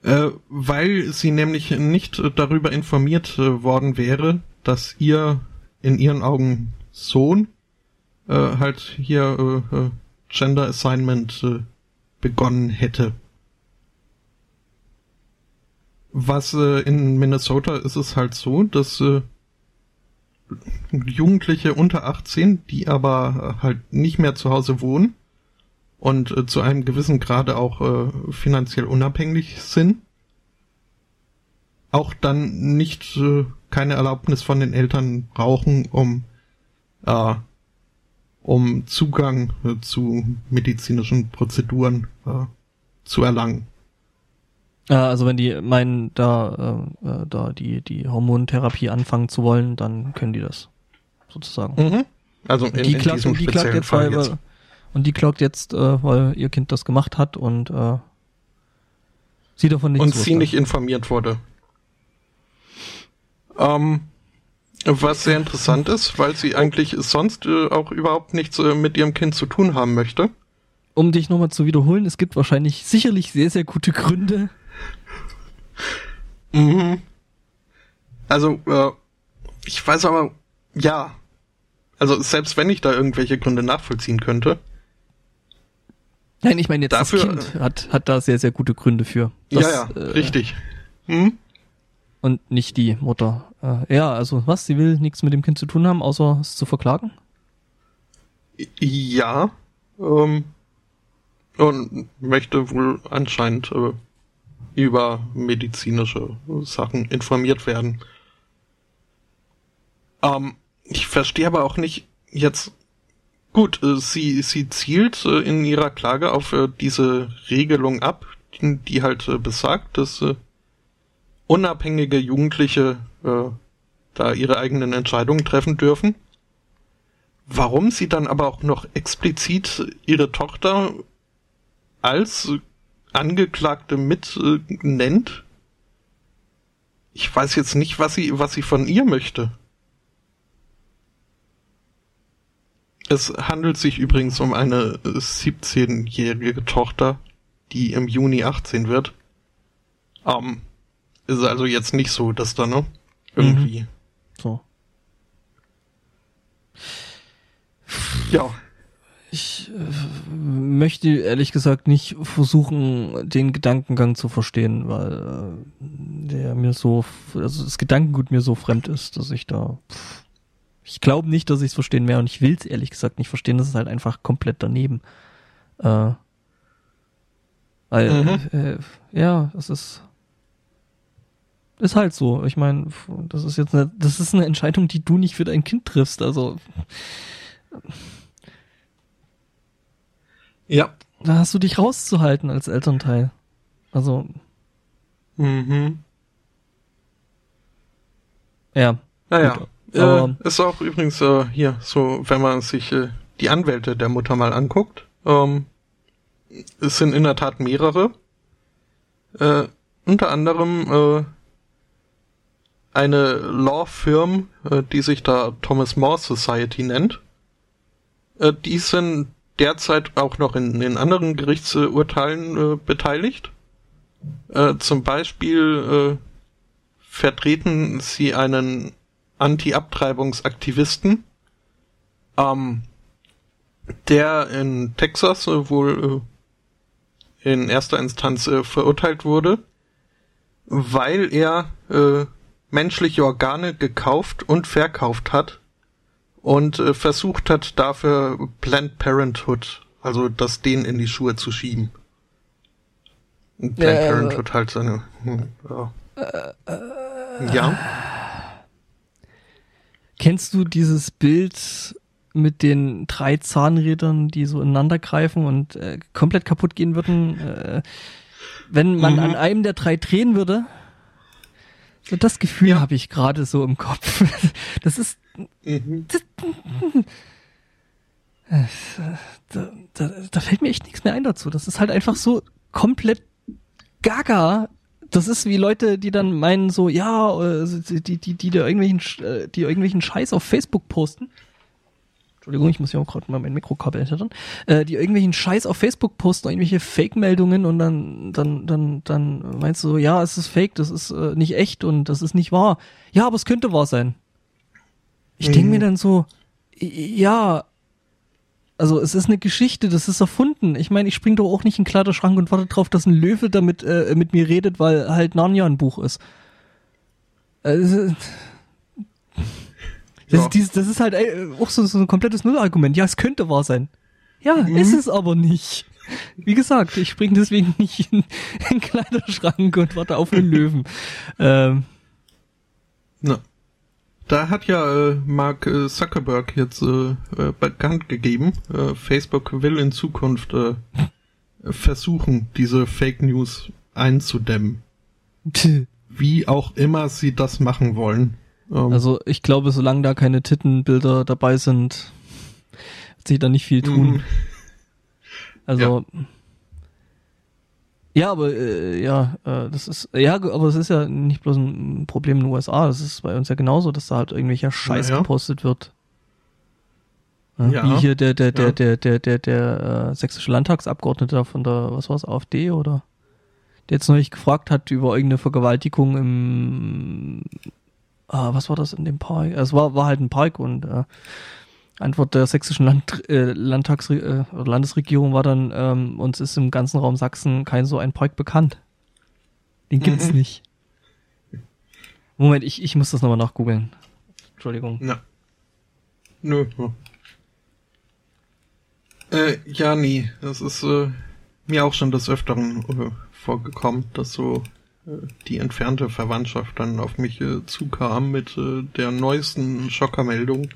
Äh, weil sie nämlich nicht darüber informiert äh, worden wäre, dass ihr in ihren Augen Sohn äh, halt hier äh, äh, Gender Assignment äh, begonnen hätte. Was äh, in Minnesota ist es halt so, dass äh, Jugendliche unter 18, die aber äh, halt nicht mehr zu Hause wohnen und äh, zu einem gewissen Grade auch äh, finanziell unabhängig sind, auch dann nicht äh, keine Erlaubnis von den Eltern brauchen, um äh, um Zugang äh, zu medizinischen Prozeduren äh, zu erlangen. Ja, also wenn die meinen, da, äh, äh, da die, die Hormontherapie anfangen zu wollen, dann können die das. Sozusagen. Mhm. Also in, die in klagt, diesem und die klagt speziellen jetzt, Fall weil, jetzt. und die klagt jetzt, äh, weil ihr Kind das gemacht hat und äh, sie davon nichts und sie nicht informiert wurde. Ähm, was sehr interessant ist, weil sie eigentlich sonst äh, auch überhaupt nichts äh, mit ihrem Kind zu tun haben möchte. Um dich nochmal zu wiederholen, es gibt wahrscheinlich sicherlich sehr, sehr gute Gründe. Mhm. Also, äh, ich weiß aber, ja. Also, selbst wenn ich da irgendwelche Gründe nachvollziehen könnte, Nein, ich meine jetzt Dafür- das Kind hat, hat da sehr, sehr gute Gründe für. Das, ja, ja, äh, richtig. Hm? Und nicht die Mutter. Äh, ja, also was? Sie will nichts mit dem Kind zu tun haben, außer es zu verklagen? Ja, ähm, und möchte wohl anscheinend äh, über medizinische Sachen informiert werden. Ähm, ich verstehe aber auch nicht jetzt. Gut, äh, sie sie zielt äh, in ihrer Klage auf äh, diese Regelung ab, die, halt besagt, dass unabhängige Jugendliche da ihre eigenen Entscheidungen treffen dürfen. Warum sie dann aber auch noch explizit ihre Tochter als Angeklagte mit äh, nennt? Ich weiß jetzt nicht, was sie, was sie von ihr möchte. Es handelt sich übrigens um eine äh, 17-jährige Tochter, die im Juni 18 wird. Ähm, ist also jetzt nicht so, dass da, ne? Irgendwie. So. Ja. Ich äh, möchte ehrlich gesagt nicht versuchen, den Gedankengang zu verstehen, weil äh, der mir so, also das Gedankengut mir so fremd ist, dass ich da, pff, ich glaube nicht, dass ich es verstehen werde und ich will es ehrlich gesagt nicht verstehen. Das ist halt einfach komplett daneben. Äh, weil, Mhm. äh, ja, es ist, ist halt so. Ich meine, das ist jetzt eine, das ist eine Entscheidung, die du nicht für dein Kind triffst. Also Ja. da hast du dich rauszuhalten als Elternteil. Also, Mhm. ja. Naja. Äh, ist auch übrigens äh, hier so, wenn man sich äh, die Anwälte der Mutter mal anguckt. Ähm, es sind in der Tat mehrere. Äh, unter anderem äh, eine Law Firm, äh, die sich da Thomas More Society nennt. Äh, die sind derzeit auch noch in, in anderen Gerichtsurteilen äh, beteiligt. Äh, zum Beispiel äh, vertreten sie einen Anti-Abtreibungsaktivisten, ähm, der in Texas äh, wohl äh, in erster Instanz äh, verurteilt wurde, weil er menschliche Organe gekauft und verkauft hat und äh, versucht hat, dafür Planned Parenthood, also das denen in die Schuhe zu schieben. Und Planned Ja, Parenthood halt seine. hm, Ja. ja. Kennst du dieses Bild mit den drei Zahnrädern, die so ineinander greifen und äh, komplett kaputt gehen würden, äh, wenn man Mhm. an einem der drei drehen würde? So das Gefühl Ja. habe ich gerade so im Kopf. <laughs> Das ist Mhm. da, da, da fällt mir echt nichts mehr ein dazu. Das ist halt einfach so komplett gaga. Das ist wie Leute, die dann meinen so, ja, äh, die, die, die, da irgendwelchen, äh, die irgendwelchen Scheiß auf Facebook posten. Entschuldigung, ich muss ja auch gerade mal mein Mikrokabel hinterher. Äh, die irgendwelchen Scheiß auf Facebook posten, irgendwelche Fake-Meldungen und dann, dann, dann, dann meinst du so, ja, es ist fake, das ist äh, nicht echt und das ist nicht wahr. Ja, aber es könnte wahr sein. Ich denke Mhm. mir dann so, ja, also es ist eine Geschichte, das ist erfunden. Ich meine, ich spring doch auch nicht in den Kleiderschrank und warte drauf, dass ein Löwe damit äh, mit mir redet, weil halt Narnia ein Buch ist. Also, das, Ja. ist das ist halt auch so, so ein komplettes Nullargument. Ja, es könnte wahr sein. Ja, ist es aber nicht. Wie gesagt, ich spring deswegen nicht in, in den <laughs> Kleiderschrank und warte auf einen Löwen. Ähm, Na. Da hat ja äh, Mark äh, Zuckerberg jetzt äh, äh, bekannt gegeben, äh, Facebook will in Zukunft äh, versuchen, diese Fake News einzudämmen. Wie auch immer sie das machen wollen. Ähm, also ich glaube, solange da keine Tittenbilder dabei sind, wird sich da nicht viel tun. Mhm. Also ja, aber äh, ja, äh, das ist ja, aber es ist ja nicht bloß ein Problem in den USA, das ist bei uns ja genauso, dass da halt irgendwelcher Scheiß Ja, ja. gepostet wird. Ja, Ja. Wie hier der der der Ja. der der der der äh, sächsische Landtagsabgeordnete von der was war's AfD oder der jetzt neulich gefragt hat über irgendeine Vergewaltigung im ah, was war das in dem Park? Es war war halt ein Park und äh, Antwort der sächsischen Land, äh, Landtags äh, Landesregierung war dann, ähm, uns ist im ganzen Raum Sachsen kein so ein Park bekannt. Den gibt's Mhm. nicht. Moment, ich, ich muss das nochmal nachgoogeln. Entschuldigung. Ja. Nö. Ja. Äh, ja, nee. Das ist äh, mir auch schon des Öfteren äh, vorgekommen, dass so äh, die entfernte Verwandtschaft dann auf mich äh, zukam mit äh, der neuesten Schockermeldung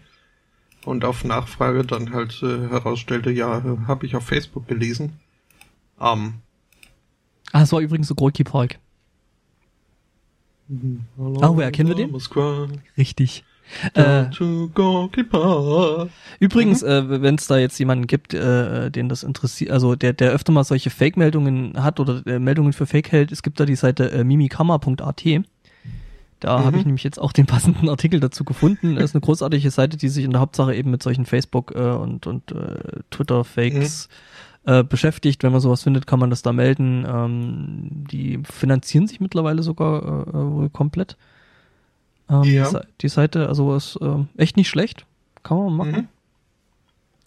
und auf Nachfrage dann halt äh, herausstellte, ja, habe ich auf Facebook gelesen. Ähm, Ah, es war übrigens so Gorki Park. Ah, woher kennen wir den? Moskwa, Richtig. Äh, Gorky übrigens, äh, wenn es da jetzt jemanden gibt, äh, den das interessiert, also der, der öfter mal solche Fake-Meldungen hat oder äh, Meldungen für Fake hält, es gibt da die Seite äh, mimikama.at. Da Mhm. habe ich nämlich jetzt auch den passenden Artikel dazu gefunden. Das ist eine großartige Seite, die sich in der Hauptsache eben mit solchen Facebook- äh, und, und äh, Twitter-Fakes äh, beschäftigt. Wenn man sowas findet, kann man das da melden. Ähm, die finanzieren sich mittlerweile sogar äh, äh, wohl komplett. Ähm, Ja. die, Se- die Seite, also ist ähm, echt nicht schlecht. Kann man machen. Mhm.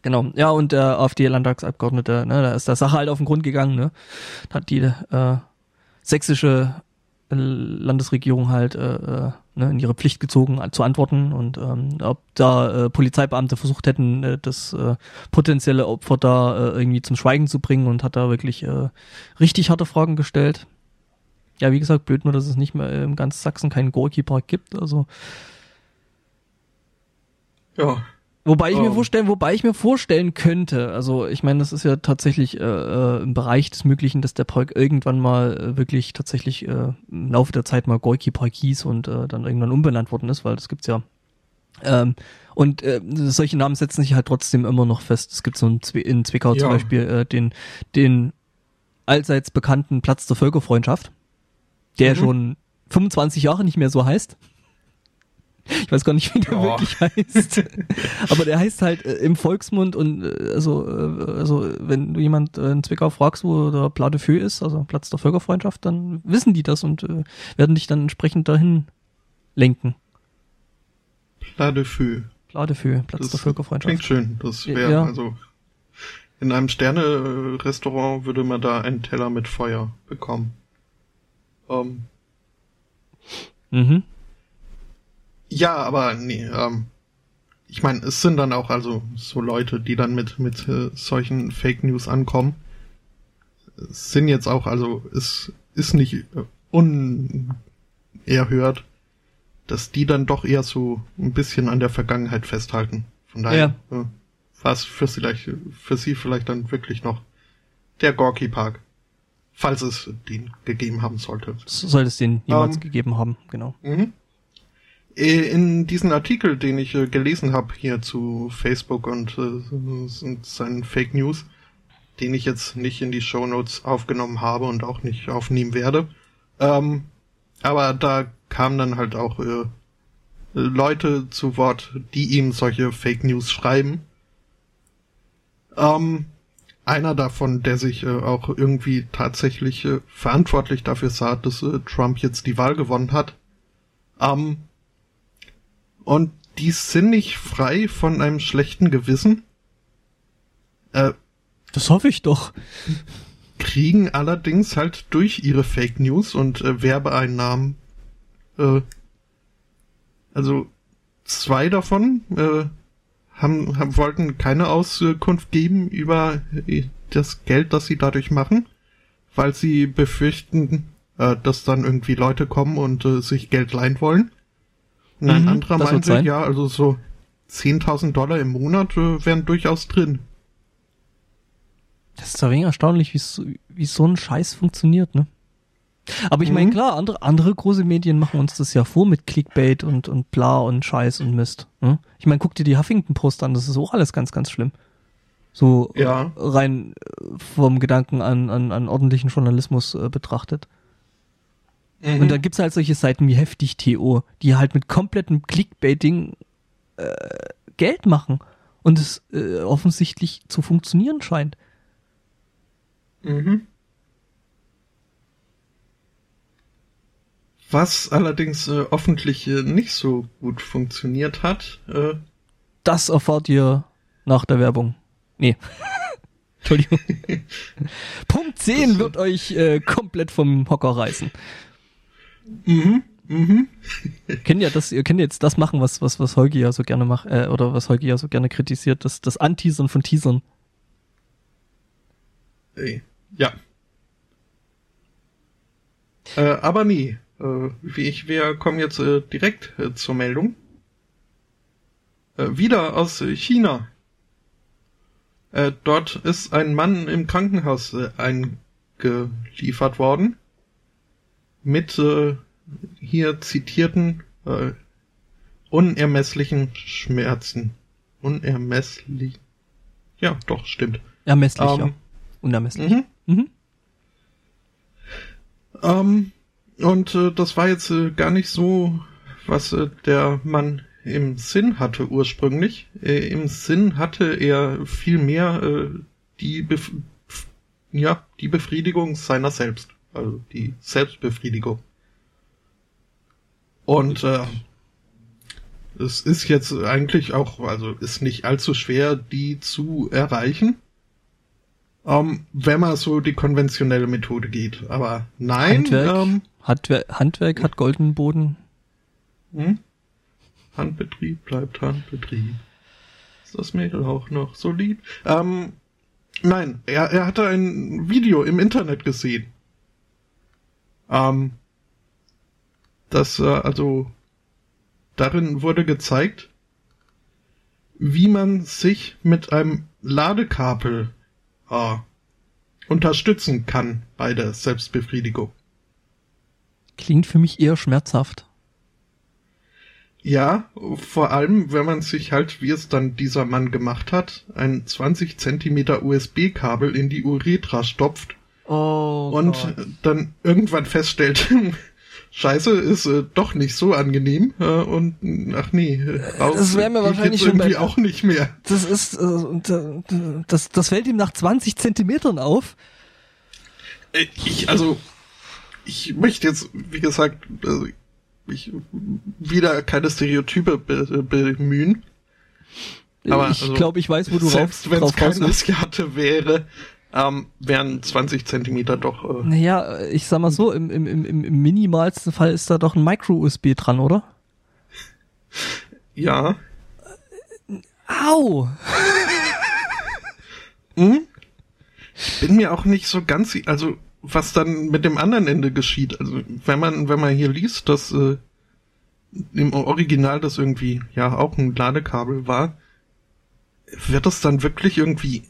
Genau, ja, und der AfD-Landtagsabgeordnete, ne, da ist der Sache halt auf den Grund gegangen, ne? Hat die äh, sächsische äh, Landesregierung halt äh, äh, ne, in ihre Pflicht gezogen äh, zu antworten und ähm, ob da äh, Polizeibeamte versucht hätten, äh, das äh, potenzielle Opfer da äh, irgendwie zum Schweigen zu bringen und hat da wirklich äh, richtig harte Fragen gestellt. Ja, wie gesagt, blöd nur, dass es nicht mehr im ganz Sachsen keinen Gorki Park gibt, also Ja. Wobei ich mir Ähm. vorstellen, wobei ich mir vorstellen könnte, also ich meine, das ist ja tatsächlich äh, äh, im Bereich des Möglichen, dass der Park irgendwann mal äh, wirklich tatsächlich äh, im Laufe der Zeit mal Gorki Park hieß und äh, dann irgendwann umbenannt worden ist, weil das gibt's ja. Ähm, und äh, solche Namen setzen sich halt trotzdem immer noch fest. Es gibt so ein Zwe in Zwickau zum Ja. Beispiel äh, den den allseits bekannten Platz der Völkerfreundschaft, der Mhm. schon 25 Jahre nicht mehr so heißt. Ich weiß gar nicht, wie der Ja. wirklich heißt. <laughs> Aber der heißt halt äh, im Volksmund und äh, also, äh, also wenn du jemand äh, in Zwickau fragst, wo der Plat de Feu ist, also Platz der Völkerfreundschaft, dann wissen die das und äh, werden dich dann entsprechend dahin lenken. Plat de Feu. Plat de Feu, Platz Das der Völkerfreundschaft. Klingt schön. Das wäre Ja. also in einem Sterne-Restaurant würde man da einen Teller mit Feuer bekommen. Ähm, Mhm. Ja, aber nee, ähm, ich meine, es sind dann auch also so Leute, die dann mit mit äh, solchen Fake News ankommen. Es sind jetzt auch also es ist nicht äh, unerhört, dass die dann doch eher so ein bisschen an der Vergangenheit festhalten. Von daher äh, war es für, sie vielleicht, für sie vielleicht dann wirklich noch der Gorky Park. Falls es den gegeben haben sollte. So soll es den jemals Ähm. gegeben haben, genau. Mhm. Äh, In diesem Artikel, den ich äh, gelesen habe hier zu Facebook und, äh, seinen Fake News, den ich jetzt nicht in die Show Notes aufgenommen habe und auch nicht aufnehmen werde, ähm, aber da kamen dann halt auch äh, Leute zu Wort, die ihm solche Fake News schreiben. Ähm, einer davon, der sich äh, auch irgendwie tatsächlich äh, verantwortlich dafür sah, dass Trump jetzt die Wahl gewonnen hat. Ähm, und die sind nicht frei von einem schlechten Gewissen, äh, Das hoffe ich doch. kriegen allerdings halt durch ihre Fake News und äh, Werbeeinnahmen, äh, also zwei davon äh, haben, haben wollten keine Auskunft geben über äh, das Geld, das sie dadurch machen, weil sie befürchten, äh, dass dann irgendwie Leute kommen und äh, sich Geld leihen wollen. Ein Mhm, anderer meinte, ja, also so 10.000 Dollar im Monat äh, wären durchaus drin. Das ist doch wenig erstaunlich, wie so, wie so ein Scheiß funktioniert, ne? Aber ich meine, klar, andere, andere große Medien machen uns das ja vor mit Clickbait und, und bla und Scheiß und Mist. Ne? Ich meine, guck dir die Huffington Post an, das ist auch alles ganz, ganz schlimm. So Ja. rein äh, vom Gedanken an, an, an ordentlichen Journalismus äh, betrachtet. Mhm. Und dann gibt's halt solche Seiten wie Heftig TO, die halt mit komplettem Clickbaiting äh, Geld machen und es äh, offensichtlich zu funktionieren scheint. Mhm. Was allerdings äh, offentlich äh, nicht so gut funktioniert hat, äh, Das erfahrt ihr nach der Werbung. Nee. <laughs> Entschuldigung. <laughs> Punkt 10 wird euch äh, komplett vom Hocker reißen. Mhm, mhm. Ihr kennt ja das, ihr könnt jetzt das machen, was, was, was Holgi ja so gerne macht, äh, oder was Holgi ja so gerne kritisiert, das, das Anteasern von Teasern. Ey, Ja. Äh, aber nee, äh, wie ich, wir kommen jetzt äh, direkt äh, zur Meldung. Äh, wieder aus China. Äh, dort ist ein Mann im Krankenhaus äh, eingeliefert worden. Mit äh, hier zitierten äh, unermesslichen Schmerzen. Unermesslich. Ja, doch, stimmt. Ermesslich, ja. Ähm, Unermesslich. Mhm. Mhm. Ähm, und äh, das war jetzt äh, gar nicht so, was äh, der Mann im Sinn hatte ursprünglich. Äh, Im Sinn hatte er vielmehr äh, die, Bef ja, die Befriedigung seiner selbst. Also die Selbstbefriedigung. Und äh, es ist jetzt eigentlich auch, also ist nicht allzu schwer, die zu erreichen. Ähm, wenn man so die konventionelle Methode geht. Aber nein, Handwerk, ähm, Handwer Handwerk hat goldenen Boden. hm? Handbetrieb bleibt Handbetrieb. Ist das Mädel auch noch so lieb? Ähm, nein, er, er hatte ein Video im Internet gesehen. Ähm, das, äh, also, darin wurde gezeigt, wie man sich mit einem Ladekabel äh, unterstützen kann bei der Selbstbefriedigung. Klingt für mich eher schmerzhaft. Ja, vor allem, wenn man sich halt, wie es dann dieser Mann gemacht hat, ein 20 Zentimeter USB-Kabel in die Uretra stopft Oh. und dann irgendwann feststellt, <laughs> Scheiße, ist äh, doch nicht so angenehm äh, und ach nee, äh, raus das wär mir wahrscheinlich schon irgendwie auch nicht mehr. Das ist, äh, äh, das, das fällt ihm nach 20 Zentimetern auf. Äh, Ich, also, ich möchte jetzt, wie gesagt, also, ich wieder keine Stereotype be bemühen. Aber ich also, glaube, ich weiß, wo du Selbst wenn es kein willst. Asiate wäre, ähm, wären 20 Zentimeter doch. Äh, Naja, ich sag mal so, im, im, im, im im minimalsten Fall ist da doch ein Micro-USB dran, oder? ja. Au! Hm? Ich bin mir auch nicht so ganz, also was dann mit dem anderen Ende geschieht. Also wenn man, wenn man hier liest, dass äh, im Original das irgendwie ja auch ein Ladekabel war, wird das dann wirklich irgendwie,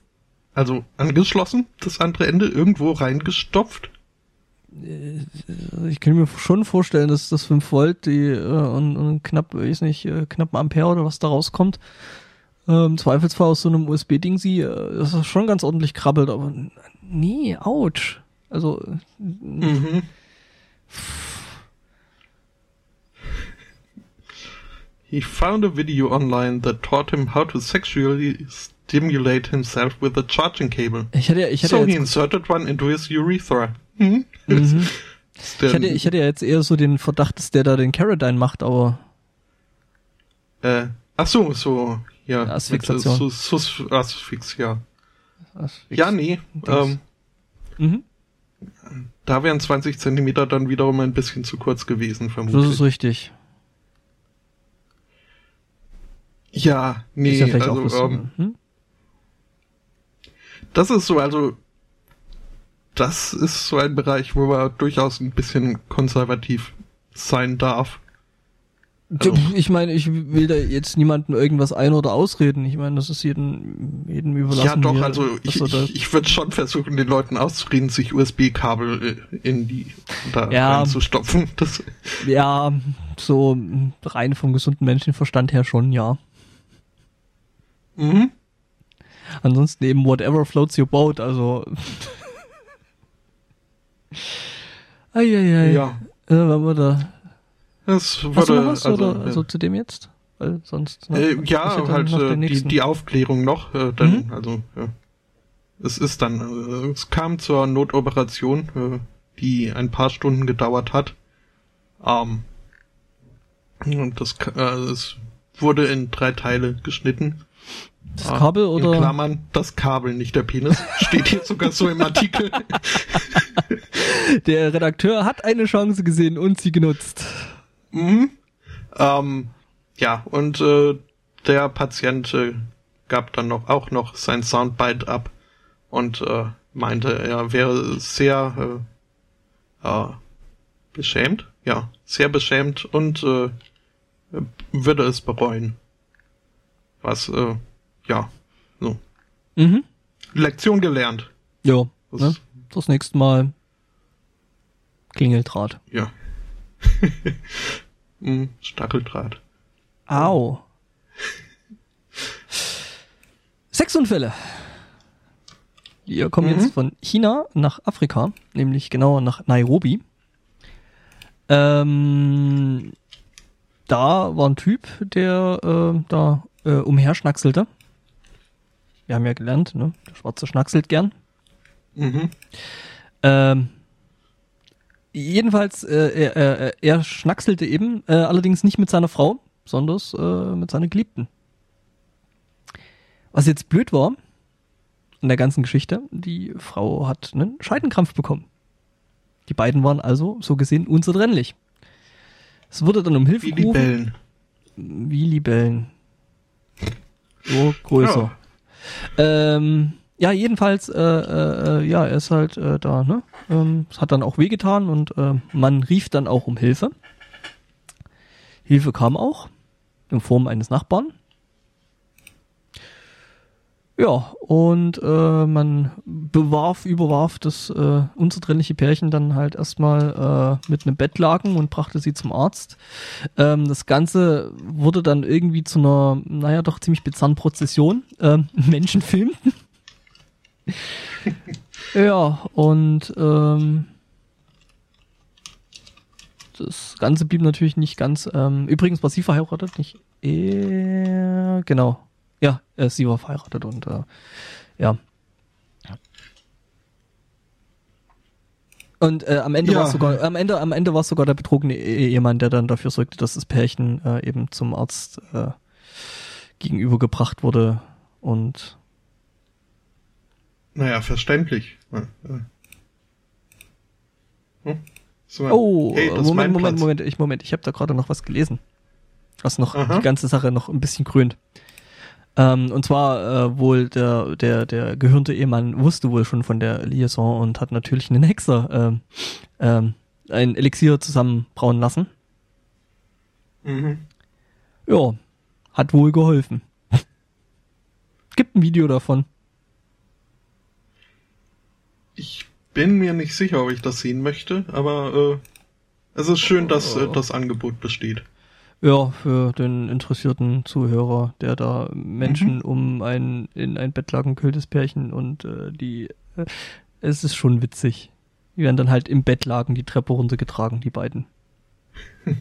also angeschlossen, das andere Ende irgendwo reingestopft? Ich kann mir schon vorstellen, dass das 5 Volt die, äh, und, und knapp, weiß nicht, äh, knapp ein Ampere oder was da rauskommt. Äh, Im Zweifelsfall aus so einem USB-Ding sie, äh, das ist schon ganz ordentlich krabbelt, aber nee, ouch. Also, äh, Mhm. He found a video online that taught him how to sexually stimulate himself with a charging cable. ich hätte ich hätte so he inserted one into his urethra. Mhm. Mhm. <laughs> Ist der- ich hätte, ich hätte ja jetzt eher so den Verdacht, dass der da den Caradine macht, aber äh, ach so, so, ja. Asphyxiation. Mit, äh, Sus, Sus, Asphyx, ja. was- Ja, nee, ähm, Mhm. da wären 20 Zentimeter dann wiederum ein bisschen zu kurz gewesen, vermutlich. Das ist richtig. ja, nee, also, ähm, hm? Das ist so, also, das ist so ein Bereich, wo man durchaus ein bisschen konservativ sein darf. Also, ich meine, ich will da jetzt niemanden irgendwas ein- oder ausreden. Ich meine, das ist jedem, jedem überlassen. Ja, doch, also ich, ich, ich würde schon versuchen, den Leuten auszureden, sich USB-Kabel äh, in die da ja, reinzustopfen. <laughs> Das ja, so rein vom gesunden Menschenverstand her schon, ja. Mhm. Ansonsten eben whatever floats your boat, also. Eieiei. Ja. Äh, wenn wir da Das Hast du würde, noch was also, oder also zu dem jetzt? Weil sonst. ne, Äh, ja, halt äh, die, die Aufklärung noch, äh, dann, Mhm. also, ja. Es ist dann, äh, es kam zur Notoperation, äh, die ein paar Stunden gedauert hat. Ähm, und das, äh, es wurde in drei Teile geschnitten. Das Ah, Kabel In oder? Klammern, das Kabel, nicht der Penis. <laughs> Steht hier sogar so im Artikel. Der Redakteur hat eine Chance gesehen und sie genutzt. Mhm. Ähm, ja, und äh, der Patient äh, gab dann noch auch noch sein Soundbite ab und äh, meinte, er wäre sehr äh, äh, beschämt, ja, sehr beschämt und äh, würde es bereuen. Was, äh, ja, so. Mhm. Lektion gelernt. Ja. Das- Ne? Das nächste Mal Klingeldraht. Ja. <laughs> Hm, Stacheldraht. Au. Sexunfälle. Wir kommen Mhm. jetzt von China nach Afrika, nämlich genauer nach Nairobi. Ähm, da war ein Typ, der äh, da äh, umherschnackselte. Wir haben ja gelernt, ne? Der Schwarze schnackselt gern. Mhm. Ähm, jedenfalls, äh, er, er, er schnackselte eben, äh, allerdings nicht mit seiner Frau, sondern äh, mit seiner Geliebten. Was jetzt blöd war in der ganzen Geschichte, die Frau hat einen Scheidenkrampf bekommen. Die beiden waren also so gesehen unzertrennlich. Es wurde dann um Hilfe Wie gerufen. Libellen. Wie Libellen. So größer. Ähm, ja, jedenfalls, äh, äh, ja, er ist halt äh, da, ne? Ähm, es hat dann auch wehgetan und äh, man rief dann auch um Hilfe. Hilfe kam auch in Form eines Nachbarn. Ja, und äh, man bewarf, überwarf das äh, unzertrennliche Pärchen dann halt erstmal äh, mit einem Bettlaken und brachte sie zum Arzt. Ähm, das Ganze wurde dann irgendwie zu einer, naja, doch ziemlich bizarren Prozession. Ähm, <laughs> Menschen filmten. <laughs> ja, und ähm, das Ganze blieb natürlich nicht ganz. Ähm, übrigens war sie verheiratet, nicht er. Genau. Ja, äh, sie war verheiratet und äh, ja. Und äh, am Ende Ja. war sogar am Ende am Ende war es sogar der betrogene E- Ehemann, der dann dafür sorgte, dass das Pärchen äh, eben zum Arzt äh, gegenübergebracht wurde und Naja, verständlich. Hm? So, Oh, hey, Moment, Moment. Moment, ich Moment, ich habe da gerade noch was gelesen, was noch Aha. die ganze Sache noch ein bisschen krönt. Ähm, und zwar äh, wohl der der der gehörnte Ehemann wusste wohl schon von der Liaison und hat natürlich einen Hexer ähm, ähm, ein Elixier zusammenbrauen lassen. Mhm. Ja, hat wohl geholfen. <laughs> Gibt ein Video davon. Ich bin mir nicht sicher, ob ich das sehen möchte, aber äh, es ist schön, dass äh, Oh. das Angebot besteht. Ja, für den interessierten Zuhörer, der da Mhm. Menschen um ein in ein Bettlaken kühltes Pärchen und äh, die äh, es ist schon witzig. Die werden dann halt im Bettlaken die Treppe runtergetragen, die beiden. <laughs>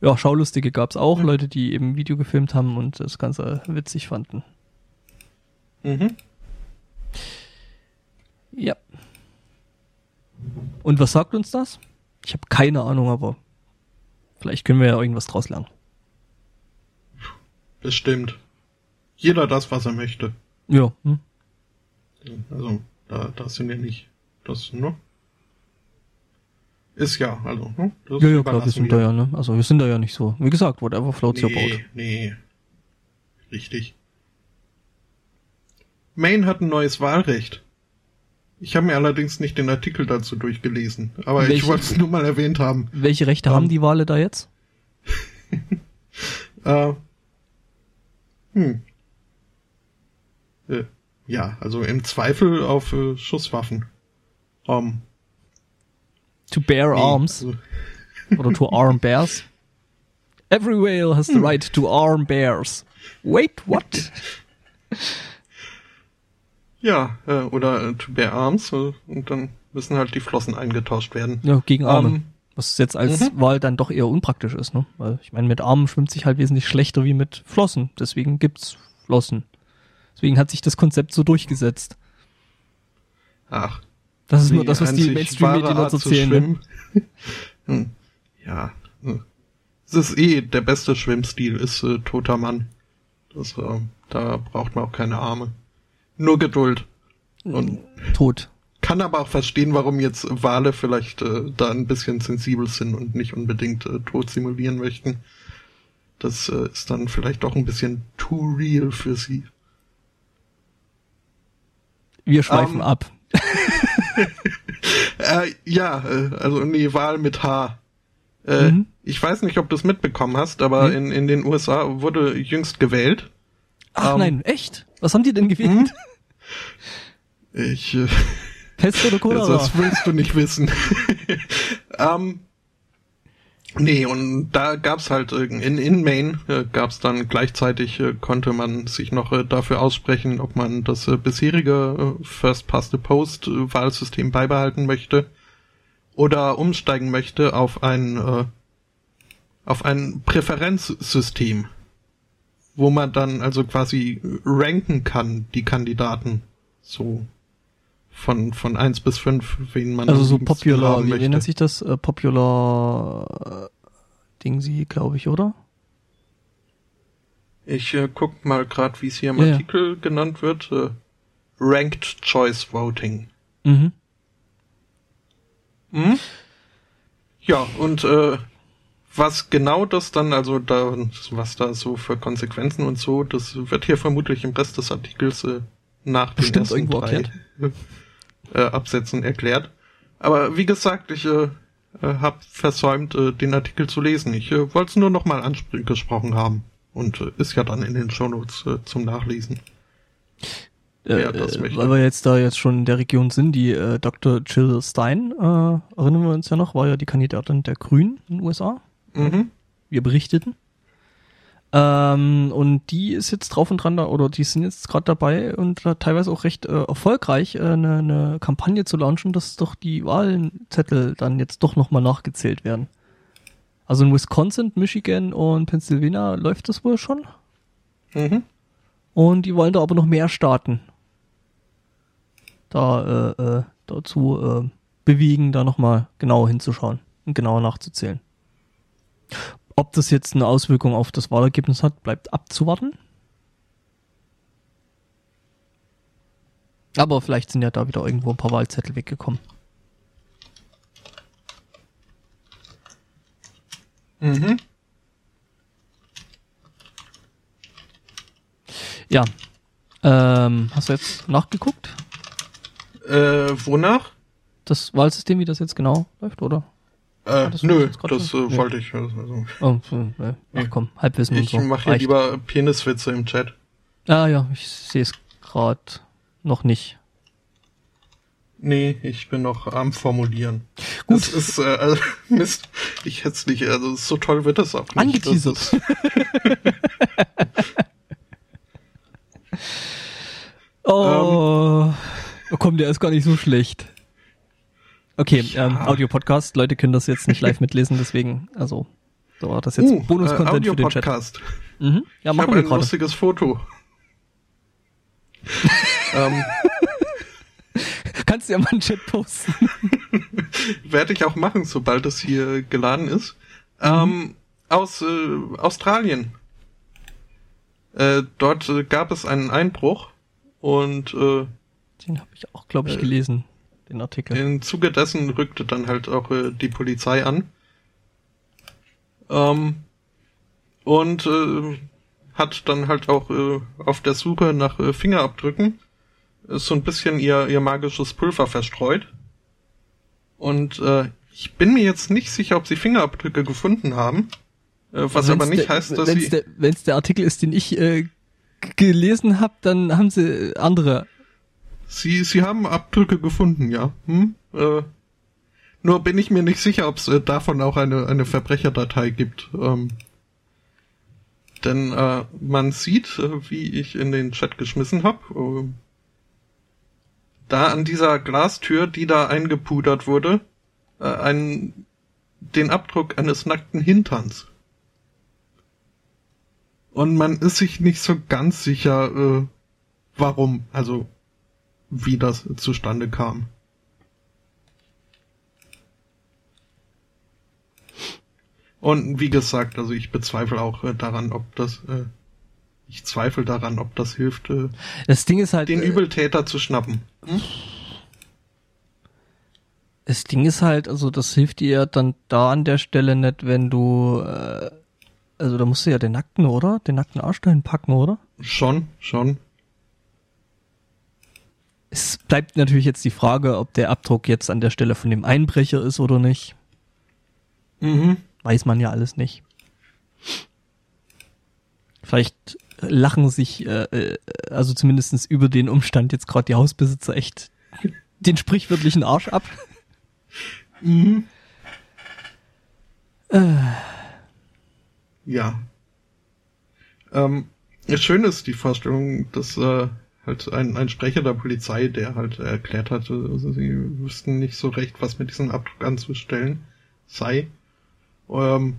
ja, Schaulustige gab's auch, Mhm. Leute, die eben Video gefilmt haben und das Ganze witzig fanden. Mhm. Ja. Und was sagt uns das? Ich habe keine Ahnung, aber vielleicht können wir ja irgendwas draus lernen. Bestimmt. Jeder das, was er möchte. Ja. Hm? Also, da, da sind wir nicht. Das, ne? Ist ja, also, ne? Das Ja, ja, klar, wir sind da ja, ne? Also wir sind da ja nicht so. Wie gesagt, whatever floats your boat. Nee, nee. Richtig. Maine hat ein neues Wahlrecht. Ich habe mir allerdings nicht den Artikel dazu durchgelesen, aber Welche- ich wollte es nur mal erwähnt haben. Welche Rechte Ähm, haben die Wale da jetzt? <laughs> äh, hm. Äh, ja, also im Zweifel auf äh, Schusswaffen. Um, to bear nee, arms. also- <laughs> Oder to arm bears. Every whale has the Hm. right to arm bears. Wait, what? <laughs> Ja, äh, oder äh, to bear arms äh, und dann müssen halt die Flossen eingetauscht werden. Ja, gegen Arme. Ähm, Was jetzt als Mhm. Wahl dann doch eher unpraktisch ist, ne? Weil ich meine, mit Armen schwimmt sich halt wesentlich schlechter wie mit Flossen. Deswegen gibt's Flossen. Deswegen hat sich das Konzept so durchgesetzt. ach, Das ist nur das, was die Mainstream-Medien dazu Art zu zählen. Ne? <laughs> Hm, ja, äh, es ist eh der beste Schwimmstil, ist äh, toter Mann. Das, äh, da braucht man auch keine Arme. Nur Geduld. Und Tot. kann aber auch verstehen, warum jetzt Wale vielleicht äh, da ein bisschen sensibel sind und nicht unbedingt äh, tot simulieren möchten. Das äh, ist dann vielleicht doch ein bisschen too real für sie. Wir schweifen Ähm, ab. <laughs> Äh, ja, äh, also nee, Wahl mit H. Äh, Mhm. Ich weiß nicht, ob du es mitbekommen hast, aber Nee. in, in den USA wurde jüngst gewählt. Ach ähm, nein, echt? Was haben die denn gewählt? <laughs> Ich, äh, Pest oder Cholera? <laughs> das willst du nicht wissen. <laughs> ähm, nee, und da gab's halt in, in Maine äh, gab's dann gleichzeitig äh, konnte man sich noch äh, dafür aussprechen, ob man das äh, bisherige äh, First Past the Post äh, Wahlsystem beibehalten möchte oder umsteigen möchte auf ein auf ein Präferenzsystem, wo man dann also quasi ranken kann, die Kandidaten so von von eins bis fünf, wen man also so popular, wie, wie nennt sich das? Äh, popular äh, Dingsy, glaube ich, oder? Ich äh, guck mal gerade, wie es hier im Ja, ja. Artikel genannt wird. Äh, Ranked Choice Voting. Mhm. Hm? Ja, und äh, was genau das dann, also da, was da so für Konsequenzen und so, das wird hier vermutlich im Rest des Artikels äh, nach Bestimmt den ersten drei <laughs> äh, Absätzen erklärt. Aber wie gesagt, ich äh, äh, habe versäumt, äh, den Artikel zu lesen. Ich äh, wollte es nur noch mal angesprochen haben. Und äh, ist ja dann in den Shownotes äh, zum Nachlesen. Äh, Ja, weil wir jetzt da jetzt schon in der Region sind, die äh, Dr. Jill Stein, äh, erinnern wir uns ja noch, war ja die Kandidatin der Grünen in den USA. Mhm. Wir berichteten. Ähm, und die ist jetzt drauf und dran da, oder die sind jetzt gerade dabei und da teilweise auch recht äh, erfolgreich, äh, eine, eine Kampagne zu launchen, dass doch die Wahlzettel dann jetzt doch nochmal nachgezählt werden. Also in Wisconsin, Michigan und Pennsylvania läuft das wohl schon. Mhm. Und die wollen da aber noch mehr Staaten da äh, äh, dazu äh, bewegen, da nochmal genauer hinzuschauen und genauer nachzuzählen. Ob das jetzt eine Auswirkung auf das Wahlergebnis hat, bleibt abzuwarten. Aber vielleicht sind ja da wieder irgendwo ein paar Wahlzettel weggekommen. Mhm. Ja. Ähm, hast du jetzt nachgeguckt? Äh, wonach? Das Wahlsystem, wie das jetzt genau läuft, oder? Äh, das nö, das äh, wollte ich. Also, Oh, äh, äh, ach komm, Halbwissen ich und so. mache hier Reicht. lieber Peniswitze im Chat. Ah ja, ich sehe es gerade noch nicht. Nee, ich bin noch am Formulieren. Gut. Das ist, äh, also, <laughs> Mist, ich hätte nicht, also so toll wird das auch nicht. Angeteasert. <laughs> <laughs> Oh, oh komm, der ist gar nicht so schlecht. Okay, Ja. ähm, Audio-Podcast, Leute können das jetzt nicht live <laughs> mitlesen, deswegen, also, so war das jetzt uh, Bonus-Content äh, für den Chat. Mhm. Ja, Ich machen habe ein gerade. lustiges Foto. <laughs> ähm, Kannst du ja mal einen Chat posten. <laughs> Werde ich auch machen, sobald es hier geladen ist. Ähm, aus äh, Australien. Äh, dort äh, gab es einen Einbruch und äh, Den habe ich auch, glaube ich, Äh, gelesen, den Artikel. im Zuge dessen rückte dann halt auch äh, die Polizei an. Ähm, und äh, hat dann halt auch äh, auf der Suche nach äh, Fingerabdrücken äh, so ein bisschen ihr, ihr magisches Pulver verstreut. Und äh, ich bin mir jetzt nicht sicher, ob sie Fingerabdrücke gefunden haben. Äh, was aber nicht der, heißt, dass wenn's sie... Wenn es der Artikel ist, den ich äh, gelesen habe, dann haben sie andere. Sie, sie haben Abdrücke gefunden, ja. Hm? Äh, nur bin ich mir nicht sicher, ob es äh, davon auch eine, eine Verbrecherdatei gibt. Ähm, denn äh, man sieht, äh, wie ich in den Chat geschmissen habe, äh, da an dieser Glastür, die da eingepudert wurde, äh, einen, den Abdruck eines nackten Hinterns. Und man ist sich nicht so ganz sicher, äh, warum, also wie das zustande kam. Und wie gesagt, also ich bezweifle auch äh, daran, ob das, äh, ich zweifle daran, ob das hilft, äh, Das Ding ist halt. den äh, Übeltäter zu schnappen. Das Ding ist halt, also das hilft dir dann da an der Stelle nicht, wenn du, äh, also da musst du ja den nackten, oder? Den nackten Arsch dahin packen, oder? Schon, schon. Es bleibt natürlich jetzt die Frage, ob der Abdruck jetzt an der Stelle von dem Einbrecher ist oder nicht. Mhm. Weiß man ja alles nicht. Vielleicht lachen sich, äh, äh, also zumindestens über den Umstand jetzt gerade die Hausbesitzer echt den sprichwörtlichen Arsch ab. Mhm. Äh, Ja. Ähm, schön ist die Vorstellung, dass äh, halt ein, ein Sprecher der Polizei, der halt erklärt hatte, also sie wüssten nicht so recht, was mit diesem Abdruck anzustellen sei. Ähm,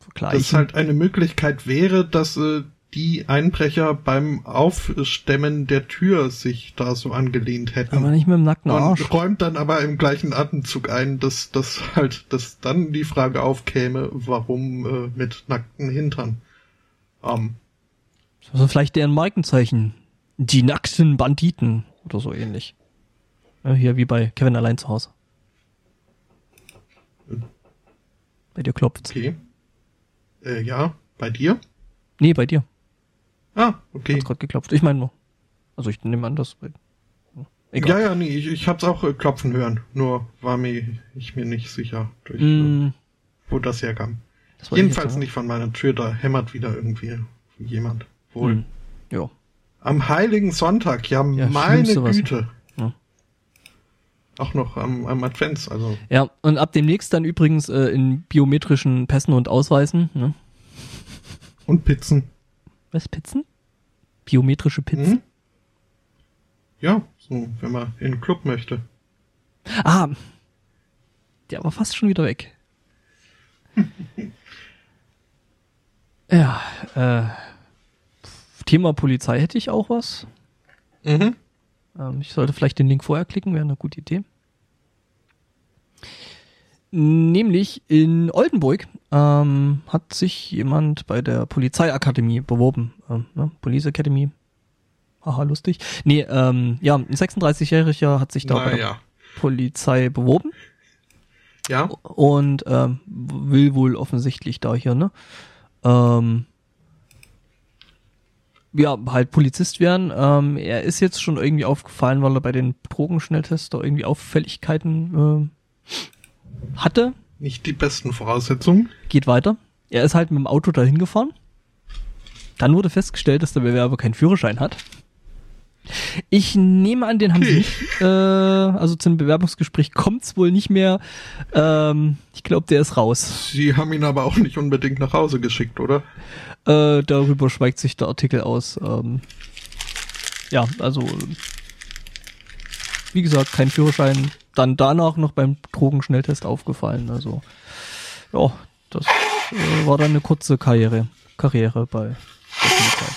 vergleichen. dass halt eine Möglichkeit wäre, dass äh, die Einbrecher beim Aufstemmen der Tür sich da so angelehnt hätten. aber nicht mit dem nackten Arsch. Und räumt dann aber im gleichen Atemzug ein, dass dass halt, dass dann die Frage aufkäme, warum äh, mit nackten Hintern. Ähm, Also vielleicht deren Markenzeichen. Die nackten Banditen oder so ähnlich. Ja, hier wie bei Kevin allein zu Hause. Bei dir klopft's. okay. Äh, ja, bei dir? Nee, bei dir. Ah, okay. Hat's gerade geklopft. Ich meine nur. Also ich nehme an, dass bei... Egal. Ja, ja, nee, ich, ich hab's auch äh, klopfen hören. Nur war mir ich mir nicht sicher, durch, äh, Mm, wo das herkam. das Jedenfalls nicht von meiner Tür, da hämmert wieder irgendwie jemand. Wohl. Hm. Ja. Am Heiligen Sonntag, ja, Ja, meine. Güte. Ja. Auch noch am, am Advents, also. Ja, und ab demnächst dann übrigens äh, in biometrischen Pässen und Ausweisen. Ne? Und Pizzen. Was, Pizzen? Biometrische Pizzen? Hm? Ja, so, wenn man in den Club möchte. Ah, der war fast schon wieder weg. <laughs> ja, äh, Thema Polizei hätte ich auch was. Mhm. Ähm, ich sollte vielleicht den Link vorher klicken, wäre eine gute Idee. Nämlich in Oldenburg ähm, hat sich jemand bei der Polizeiakademie beworben. Ähm, ne? Police Academy. Haha, lustig. Nee, ähm, ja, ein 36-Jähriger hat sich da bei der Naja. Polizei beworben Ja, und ähm, will wohl offensichtlich da hier, ne? Ähm, ja, halt Polizist werden. Ähm, er ist jetzt schon irgendwie aufgefallen, weil er bei den Drogenschnelltests da irgendwie Auffälligkeiten äh, hatte. nicht die besten Voraussetzungen. Geht weiter. Er ist halt mit dem Auto dahin gefahren. Dann wurde festgestellt, dass der Bewerber keinen Führerschein hat. Ich nehme an, den haben sie Okay. nicht. Äh, also zum Bewerbungsgespräch kommt's wohl nicht mehr. Ähm, ich glaube, der ist raus. Sie haben ihn aber auch nicht unbedingt nach Hause geschickt, oder? Äh, darüber schweigt sich der Artikel aus. Ähm, ja, also wie gesagt, kein Führerschein. Dann danach noch beim Drogenschnelltest aufgefallen. Also ja, das äh, war dann eine kurze Karriere, Karriere bei der Polizei.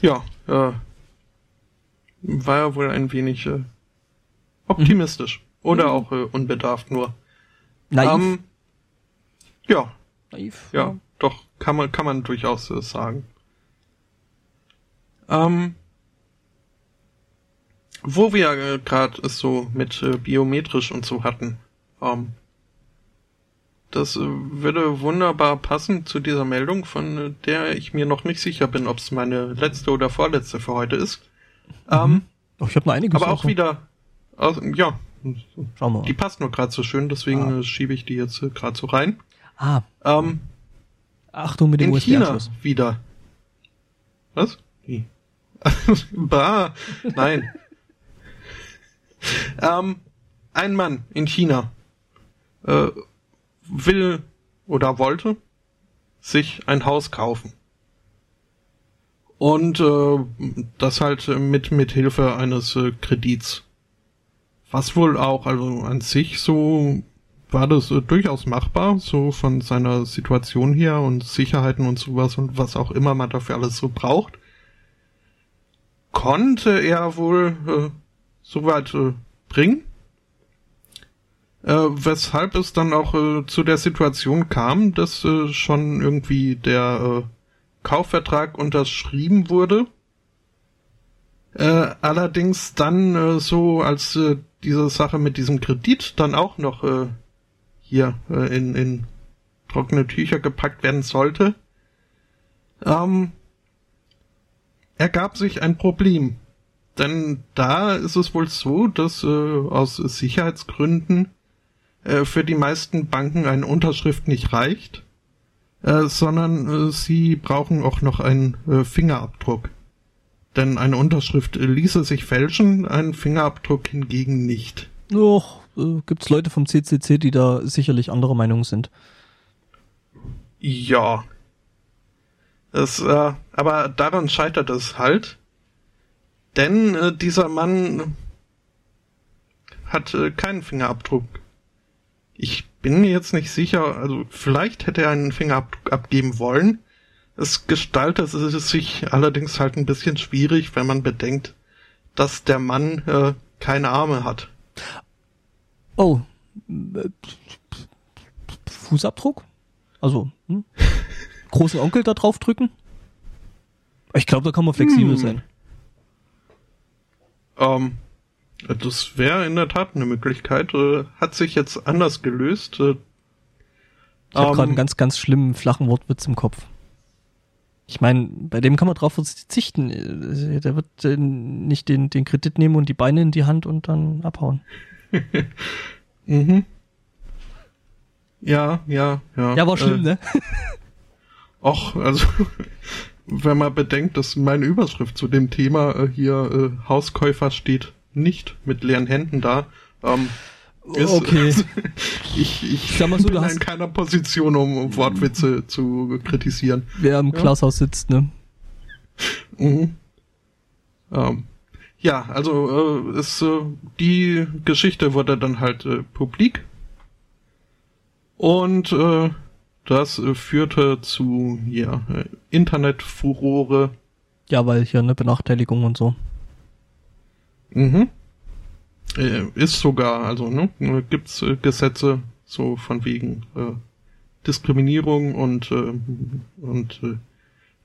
Ja, äh, war ja wohl ein wenig äh, optimistisch. Oder Mhm. auch äh, unbedarft nur. Naiv. Ähm, ja, naiv. ja, doch, kann man, kann man durchaus äh, sagen. Ähm, wo wir äh, gerade es so mit äh, biometrisch und so hatten, ähm, das äh, würde wunderbar passen zu dieser Meldung, von der ich mir noch nicht sicher bin, ob es meine letzte oder vorletzte für heute ist. Ähm, Oh, ich habe noch einiges. aber auch also. wieder, aus, ja, Schauen wir mal. Die passt nur gerade so schön, deswegen Ah. äh, schiebe ich die jetzt äh, gerade so rein. Ah, Ähm, Achtung mit dem in China USB-Anschluss. wieder. Was? Wie? <laughs> bah, nein. <laughs> ähm, ein Mann in China äh, will oder wollte sich ein Haus kaufen. Und äh, das halt mit, mit Hilfe eines äh, Kredits. Was wohl auch, also an sich so war das äh, durchaus machbar, so von seiner Situation her und Sicherheiten und sowas und was auch immer man dafür alles so braucht. Konnte er wohl äh, soweit äh, bringen. Äh, weshalb es dann auch äh, zu der Situation kam, dass äh, schon irgendwie der äh, Kaufvertrag unterschrieben wurde. Äh, allerdings dann äh, so, als diese Sache mit diesem Kredit dann auch noch hier in, in trockene Tücher gepackt werden sollte, ähm, ergab sich ein Problem. Denn da ist es wohl so, dass aus Sicherheitsgründen äh, für die meisten Banken eine Unterschrift nicht reicht, äh, sondern äh, sie brauchen auch noch einen Fingerabdruck. Denn eine Unterschrift ließe sich fälschen, ein Fingerabdruck hingegen nicht. Och, gibt's Leute vom CCC, die da sicherlich anderer Meinung sind. Ja. Es, äh, aber daran scheitert es halt. Denn äh, dieser Mann hat äh, keinen Fingerabdruck. Ich bin mir jetzt nicht sicher, also vielleicht hätte er einen Fingerabdruck abgeben wollen. Es gestaltet es sich allerdings halt ein bisschen schwierig, wenn man bedenkt, dass der Mann äh, keine Arme hat. Oh, Fußabdruck? Also, hm? großen Onkel da drauf drücken? Ich glaube, da kann man flexibel Hm. sein. Ähm, das wäre in der Tat eine Möglichkeit. Äh, hat sich jetzt anders gelöst. Äh, Ich habe ähm, gerade einen ganz, ganz schlimmen flachen Wortwitz im Kopf. Ich meine, bei dem kann man drauf verzichten. Äh, Der wird nicht den, den Kredit nehmen und die Beine in die Hand und dann abhauen. <laughs> Mhm. Ja, ja, ja. Ja, war schlimm, äh, ne? <laughs> Och, also <laughs> wenn man bedenkt, dass meine Überschrift zu dem Thema äh, hier äh, Hauskäufer steht nicht mit leeren Händen da. Ähm, ist, Okay. <laughs> ich ich Sag mal so, bin du in hast- keiner Position, um, um Wortwitze zu kritisieren. Wer im Ja. Glashaus sitzt, ne? Mhm. Ähm, ja, also äh, ist, äh, die Geschichte wurde dann halt äh, publik und äh, das äh, führte zu ja, äh, Internetfurore. Ja, weil hier eine Benachteiligung und so. Mhm. Äh, ist sogar, also ne, gibt's äh, Gesetze so von wegen äh, Diskriminierung und äh, und äh,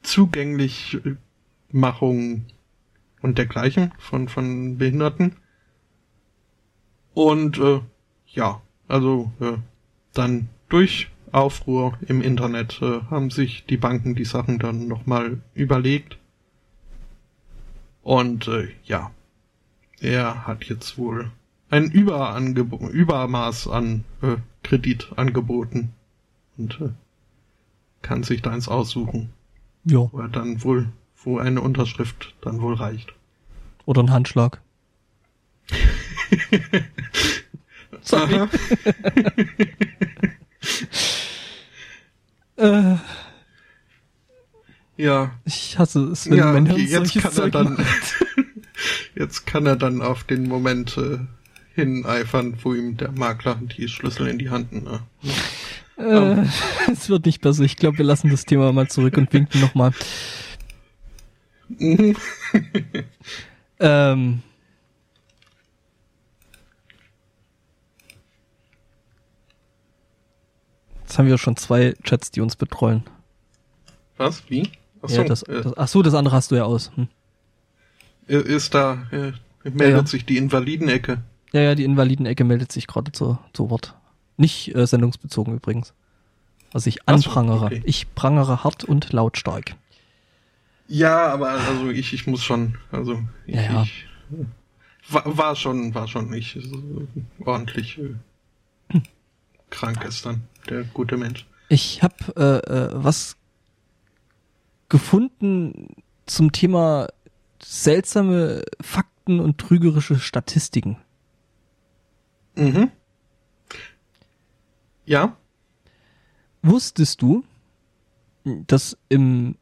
Zugänglichmachung und dergleichen von von Behinderten. Und äh, ja, also äh, dann durch Aufruhr im Internet äh, haben sich die Banken die Sachen dann nochmal überlegt. Und äh, ja, er hat jetzt wohl ein Überangebo Übermaß an äh, Kredit angeboten und äh, kann sich da eins aussuchen, Ja. wo er dann wohl, wo eine Unterschrift dann wohl reicht. Oder ein Handschlag. <laughs> Sorry. <laughs> Äh, Ja, ich hasse es, wenn ja, mein okay, Hirn jetzt kann er dann. Jetzt kann er dann auf den Moment äh, hineifern, wo ihm der Makler die Schlüssel in die Hand. Ne? Äh, <laughs> es wird nicht besser. Ich glaube, wir lassen das Thema mal zurück und winken nochmal. Mhm. <laughs> Ähm, jetzt haben wir schon zwei Chats, die uns betreuen. Was? Wie? Ach ja, das, äh, das, ach so, das andere hast du ja aus. Hm. Ist da, äh, meldet Ja, ja. sich die Invalidenecke. Ja, ja, die Invalidenecke meldet sich gerade zu, zu Wort. Nicht äh, sendungsbezogen übrigens. Was ich Ach so, anprangere. okay. Ich prangere hart und lautstark. Ja, aber also ich, ich muss schon, also ich, Ja, ich war, war schon, war schon nicht so ordentlich äh, krank gestern, der gute Mensch. Ich habe äh, äh, was gefunden zum Thema seltsame Fakten und trügerische Statistiken. Mhm. Ja. Wusstest du, dass im,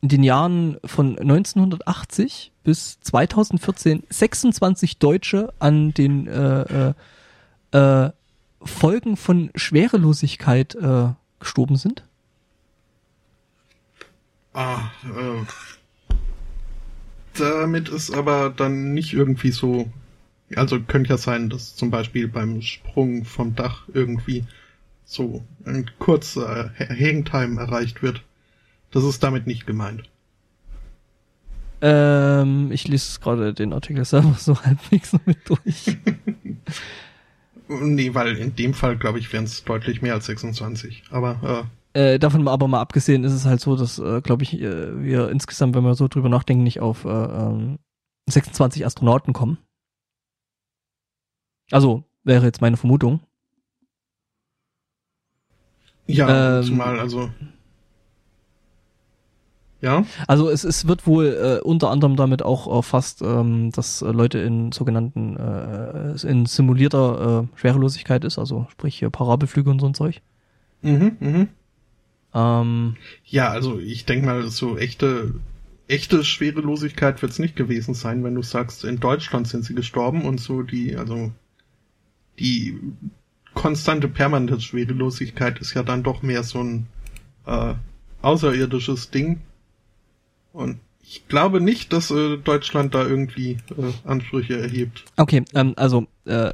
in den Jahren von 1980 bis 2014 26 Deutsche an den äh, äh, äh, Folgen von Schwerelosigkeit äh, gestorben sind? Ah, äh, damit ist aber dann nicht irgendwie so. Also könnte ja sein, dass zum Beispiel beim Sprung vom Dach irgendwie so ein kurzer Hangtime erreicht wird. Das ist damit nicht gemeint. Ähm, ich lese gerade den Artikel selber so <laughs> halbwegs mit durch. <laughs> nee, weil in dem Fall, glaube ich, wären es deutlich mehr als 26. Aber äh, äh, davon aber mal abgesehen ist es halt so, dass, äh, glaube ich, äh, wir insgesamt, wenn wir so drüber nachdenken, nicht auf äh, ähm, 26 Astronauten kommen. Also wäre jetzt meine Vermutung. Ja, ähm, zumal also. Ja. Also es, es wird wohl äh, unter anderem damit auch erfasst, ähm, dass äh, Leute in sogenannten äh, in simulierter äh, Schwerelosigkeit ist, also sprich hier Parabelflüge und so ein Zeug. Mhm, mhm. Ähm, ja, also ich denke mal, so echte echte Schwerelosigkeit wird es nicht gewesen sein, wenn du sagst, in Deutschland sind sie gestorben und so die, also die konstante permanente Schwerelosigkeit ist ja dann doch mehr so ein äh, außerirdisches Ding. Und ich glaube nicht, dass äh, Deutschland da irgendwie äh, Ansprüche erhebt. Okay, ähm, also äh,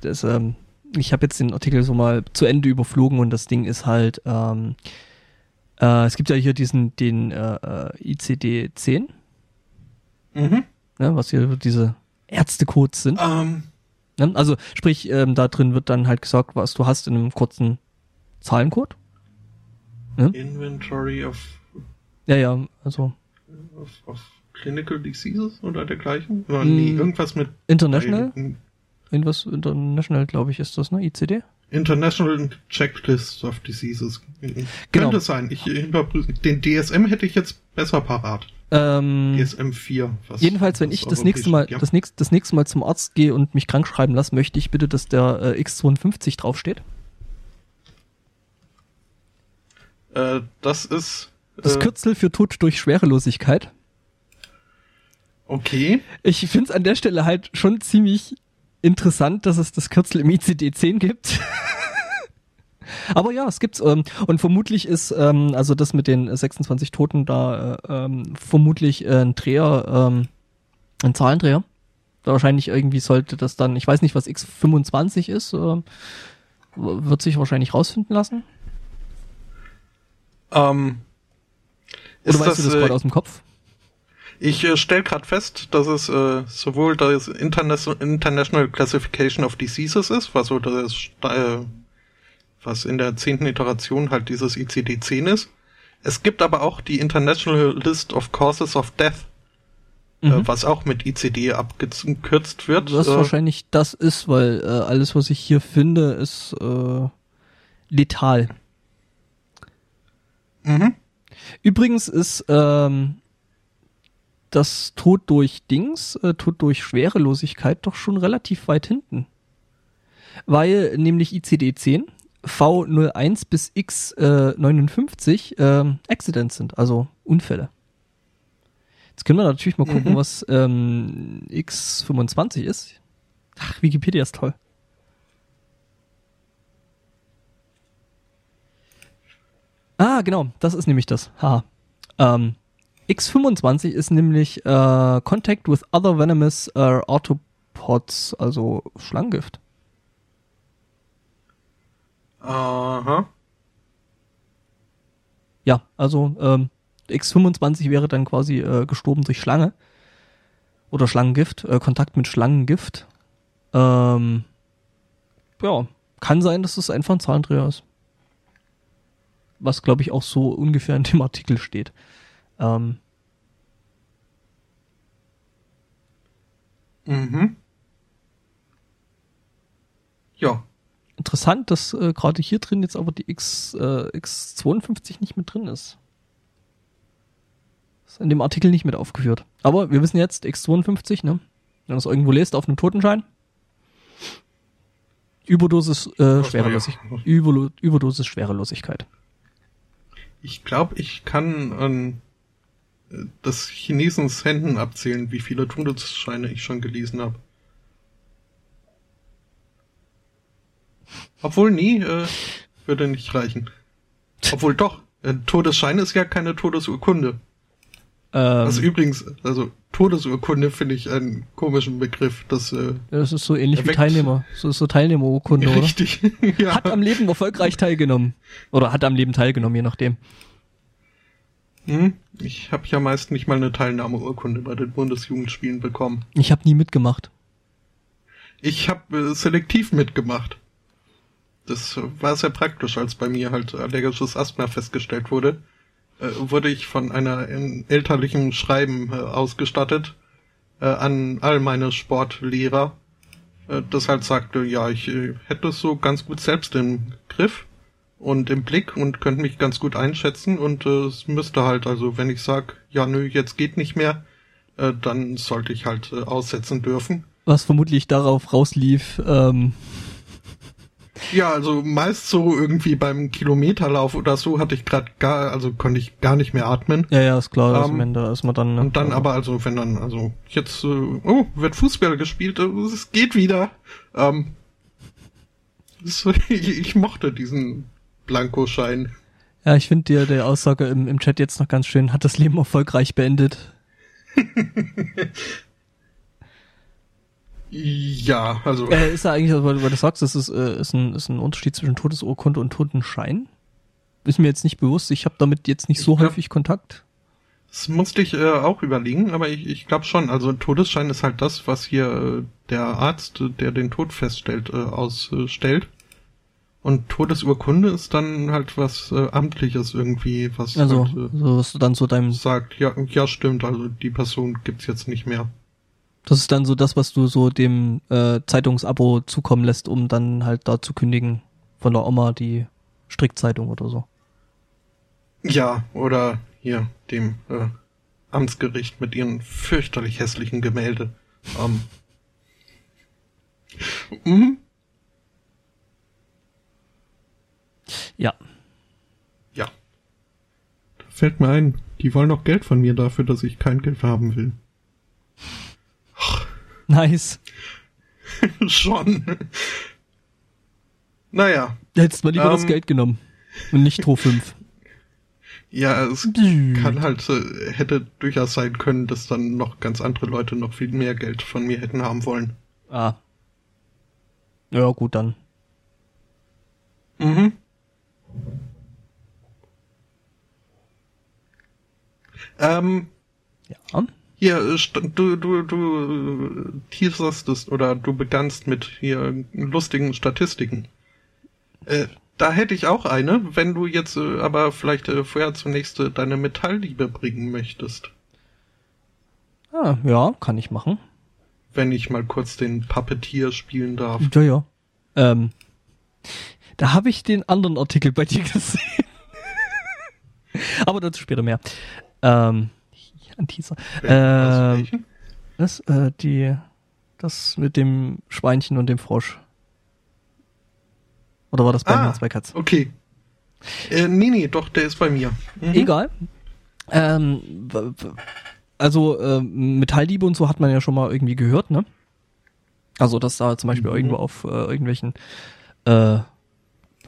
das, ähm, ich habe jetzt den Artikel so mal zu Ende überflogen und das Ding ist halt, ähm, äh, es gibt ja hier diesen den äh, äh ICD 10, mhm. ne, was hier diese Ärztecodes sind. Um. Ähm. Ne? Also sprich, ähm, da drin wird dann halt gesagt, was du hast in einem kurzen Zahlencode. Ne? Inventory of ja, ja, also of, of Clinical Diseases oder dergleichen? Oder mm, nee, irgendwas mit International? Irgendwas International, glaube ich, ist das, ne? ICD? International Checklist of Diseases. Genau. Könnte sein. Ich überprüfe. Den DSM hätte ich jetzt besser parat. Ähm, DSM 4. Was, jedenfalls, wenn ich das nächste Mal, ja. das nächste, das nächste Mal zum Arzt gehe und mich krank schreiben lasse, möchte ich bitte, dass der äh, X52 draufsteht. Äh, das ist. Das äh, Kürzel für Tod durch Schwerelosigkeit. Okay. Ich finde es an der Stelle halt schon ziemlich interessant, dass es das Kürzel im ICD-10 gibt. <laughs> Aber ja, es gibt's. Ähm, und vermutlich ist, ähm, also das mit den 26 Toten da äh, ähm, vermutlich äh, ein Dreher, ähm, ein Zahlendreher. Da wahrscheinlich irgendwie sollte das dann, ich weiß nicht, was X25 ist, äh, wird sich wahrscheinlich rausfinden lassen. Ähm, Oder weißt das, du das gerade äh, aus dem Kopf? Ich äh, stelle gerade fest, dass es äh, sowohl das Interna International Classification of Diseases ist, was so das, äh, was in der zehnten Iteration halt dieses ICD-10 ist. Es gibt aber auch die International List of Causes of Death, äh, mhm. äh, was auch mit ICD abgekürzt wird. Was äh, wahrscheinlich das ist, weil äh, alles, was ich hier finde, ist äh, letal. Mhm. Übrigens ist ähm, das Tod durch Dings, äh, Tod durch Schwerelosigkeit doch schon relativ weit hinten. Weil nämlich ICD-10, V01 bis X59 äh, Accidents sind, also Unfälle. Jetzt können wir natürlich mal gucken, mhm. was ähm, X25 ist. Ach, Wikipedia ist toll. Ah, genau, das ist nämlich das. Haha. Ähm, X25 ist nämlich äh, Contact with other venomous uh, Autopods, also Schlangengift. Aha. Ja, also ähm, X25 wäre dann quasi äh, gestorben durch Schlange. Oder Schlangengift, äh, Kontakt mit Schlangengift. Ähm, ja, kann sein, dass es einfach ein Zahlendreher ist. Was, glaube ich, auch so ungefähr in dem Artikel steht. Ähm, Mhm. Ja. Interessant, dass äh, gerade hier drin jetzt aber die X, äh, X52 nicht mit drin ist. Ist in dem Artikel nicht mit aufgeführt. Aber wir wissen jetzt, X52, ne? Wenn man das irgendwo lest auf einem Totenschein. Überdosis äh, Schwerelosigkeit. Überdosis Schwerelosigkeit. Ich glaube, ich kann an des Chinesens Händen abzählen, wie viele Todesscheine ich schon gelesen habe. Obwohl, nie, äh, würde nicht reichen. Obwohl doch, äh, Todesschein ist ja keine Todesurkunde. Ähm, Also übrigens, also Todesurkunde finde ich einen komischen Begriff. Das äh, das ist so ähnlich wie erweckt- Teilnehmer. So ist so Teilnehmerurkunde, oder? richtig. <laughs> ja. Hat am Leben erfolgreich teilgenommen. Oder hat am Leben teilgenommen, je nachdem. Hm? Ich habe ja meist nicht mal eine Teilnahmeurkunde bei den Bundesjugendspielen bekommen. Ich habe nie mitgemacht. Ich habe äh, selektiv mitgemacht. Das war sehr praktisch, als bei mir halt allergisches Asthma festgestellt wurde. Äh, wurde ich von einer elterlichen Schreiben äh, ausgestattet äh, an all meine Sportlehrer, äh, das halt sagte, ja, ich äh, hätte es so ganz gut selbst im Griff und im Blick und könnte mich ganz gut einschätzen und äh, es müsste halt, also wenn ich sag, ja nö, jetzt geht nicht mehr, äh, dann sollte ich halt äh, aussetzen dürfen. Was vermutlich darauf rauslief, ähm, Ja, also meist so irgendwie beim Kilometerlauf oder so hatte ich gerade gar, also konnte ich gar nicht mehr atmen. ja, ja, ist klar, dass Ähm, am Ende ist man dann. ne? Und dann aber, also wenn dann, also jetzt, äh, oh, wird Fußball gespielt, äh, es geht wieder. Ähm, <laughs> ich, ich mochte diesen Blankoschein. Ja, ich finde dir der Aussage im, im Chat jetzt noch ganz schön, hat das Leben erfolgreich beendet. <laughs> Ja, also Äh, ist da eigentlich, weil, weil du sagst, das ist, äh, ist, ein, ist ein Unterschied zwischen Todesurkunde und Totenschein? Ist mir jetzt nicht bewusst, ich habe damit jetzt nicht so glaub- häufig Kontakt. das musste ich äh, auch überlegen, aber ich, ich glaube schon, also Todesschein ist halt das, was hier äh, der Arzt, der den Tod feststellt, äh, ausstellt. Und Todesurkunde ist dann halt was äh, Amtliches irgendwie, was Also, halt, äh, so was du dann so deinem, sagt, ja, ja stimmt, also die Person gibt's jetzt nicht mehr. das ist dann so das, was du so dem äh, Zeitungsabo zukommen lässt, um dann halt da zu kündigen von der Oma die Strickzeitung oder so. Ja, oder hier dem äh, Amtsgericht mit ihren fürchterlich hässlichen Gemälde. Ähm. Mhm. Ja. Ja. Da fällt mir ein, die wollen noch Geld von mir dafür, dass ich kein Geld haben will. <laughs> Nice. <laughs> Schon. Naja, hättest mal lieber das Ähm. Geld genommen. Und nicht Tro 5. <laughs> ja, es kann halt, äh, hätte durchaus sein können, dass dann noch ganz andere Leute noch viel mehr Geld von mir hätten haben wollen. Ah. Ja, gut, dann. Mhm. Ähm, Ja. hier, äh, du, du, du äh, teaserstest oder du begannst mit hier lustigen Statistiken. Äh, da hätte ich auch eine, wenn du jetzt äh, aber vielleicht äh, vorher zunächst äh, deine Metallliebe bringen möchtest. Ah, ja, kann ich machen. Wenn ich mal kurz den Puppeteer spielen darf. Ja, ja. Ähm, da habe ich den anderen Artikel bei dir gesehen. Aber dazu später mehr. Ähm, ein Teaser. Ähm, das, äh, die, das mit dem Schweinchen und dem Frosch. Oder war das bei Ah. mir zwei Katz? Okay. Äh, nee, nee, doch, der ist bei mir. Mhm. Egal. Ähm, also ähm, Metalldiebe und so hat man ja schon mal irgendwie gehört, ne? Also dass da zum Beispiel Mhm. irgendwo auf äh, irgendwelchen äh,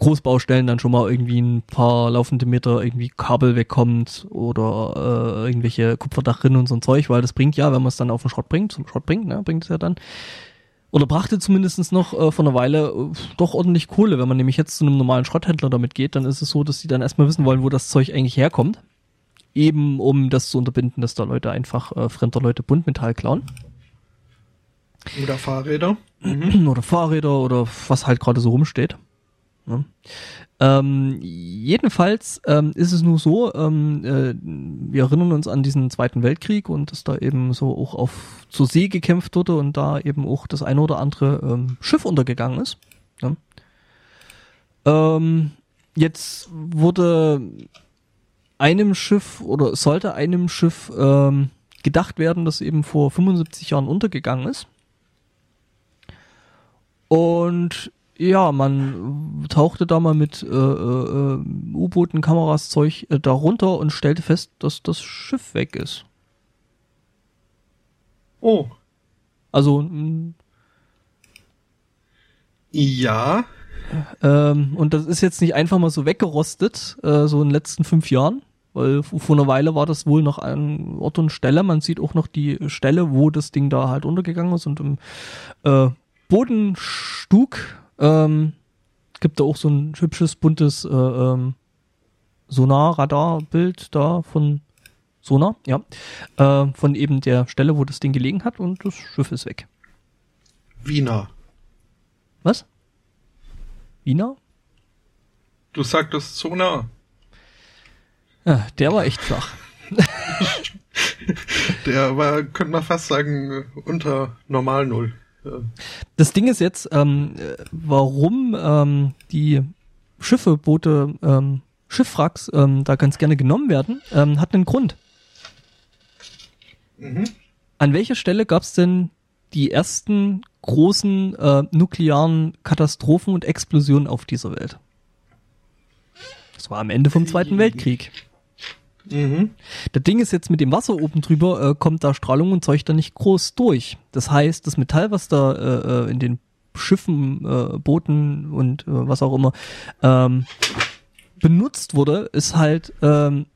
Großbaustellen dann schon mal irgendwie ein paar laufende Meter irgendwie Kabel wegkommt oder äh, irgendwelche Kupferdachrinnen und so ein Zeug, weil das bringt ja, wenn man es dann auf den Schrott bringt, zum Schrott bringt, ne, bringt es ja dann. Oder brachte zumindest noch äh, vor einer Weile äh, doch ordentlich Kohle. Wenn man nämlich jetzt zu einem normalen Schrotthändler damit geht, dann ist es so, dass die dann erstmal wissen wollen, wo das Zeug eigentlich herkommt. Eben um das zu unterbinden, dass da Leute einfach äh, fremder Leute Buntmetall klauen. Oder Fahrräder. Mhm. <clears throat> oder Fahrräder oder was halt gerade so rumsteht. Ne? Ähm, jedenfalls ähm, ist es nur so, ähm, äh, wir erinnern uns an diesen Zweiten Weltkrieg und dass da eben so auch auf zur See gekämpft wurde und da eben auch das eine oder andere ähm, Schiff untergegangen ist. Ne? Ähm, jetzt wurde einem Schiff oder sollte einem Schiff ähm, gedacht werden, das eben vor 75 Jahren untergegangen ist. Und ja, man tauchte da mal mit äh, äh, U-Booten, Kameras, Zeug äh, darunter und stellte fest, dass das Schiff weg ist. Oh. Also Ja. ähm, und das ist jetzt nicht einfach mal so weggerostet, äh, so in den letzten fünf Jahren, weil vor einer Weile war das wohl noch an Ort und Stelle. Man sieht auch noch die Stelle, wo das Ding da halt untergegangen ist und im äh, Bodenstug ähm, gibt da auch so ein hübsches, buntes äh, ähm, Sonar-Radar-Bild da von Sonar, ja, äh, von eben der Stelle, wo das Ding gelegen hat und das Schiff ist weg. Wiener. Was? Wiener? Du sagtest Sonar. Ja, der war echt flach. <laughs> Der war, könnte man fast sagen, unter normal Null. Das Ding ist jetzt, ähm, äh, warum ähm, die Schiffe, Boote, ähm, Schiffwracks ähm, da ganz gerne genommen werden, ähm, hat einen Grund. Mhm. An welcher Stelle gab es denn die ersten großen äh, nuklearen Katastrophen und Explosionen auf dieser Welt? Das war am Ende vom Zweiten Weltkrieg. Mhm. Das Ding ist jetzt mit dem Wasser oben drüber, äh, kommt da Strahlung und Zeug da nicht groß durch. Das heißt, das Metall, was da äh, äh, in den Schiffen, äh, Booten und äh, was auch immer ähm, benutzt wurde, ist halt ähm,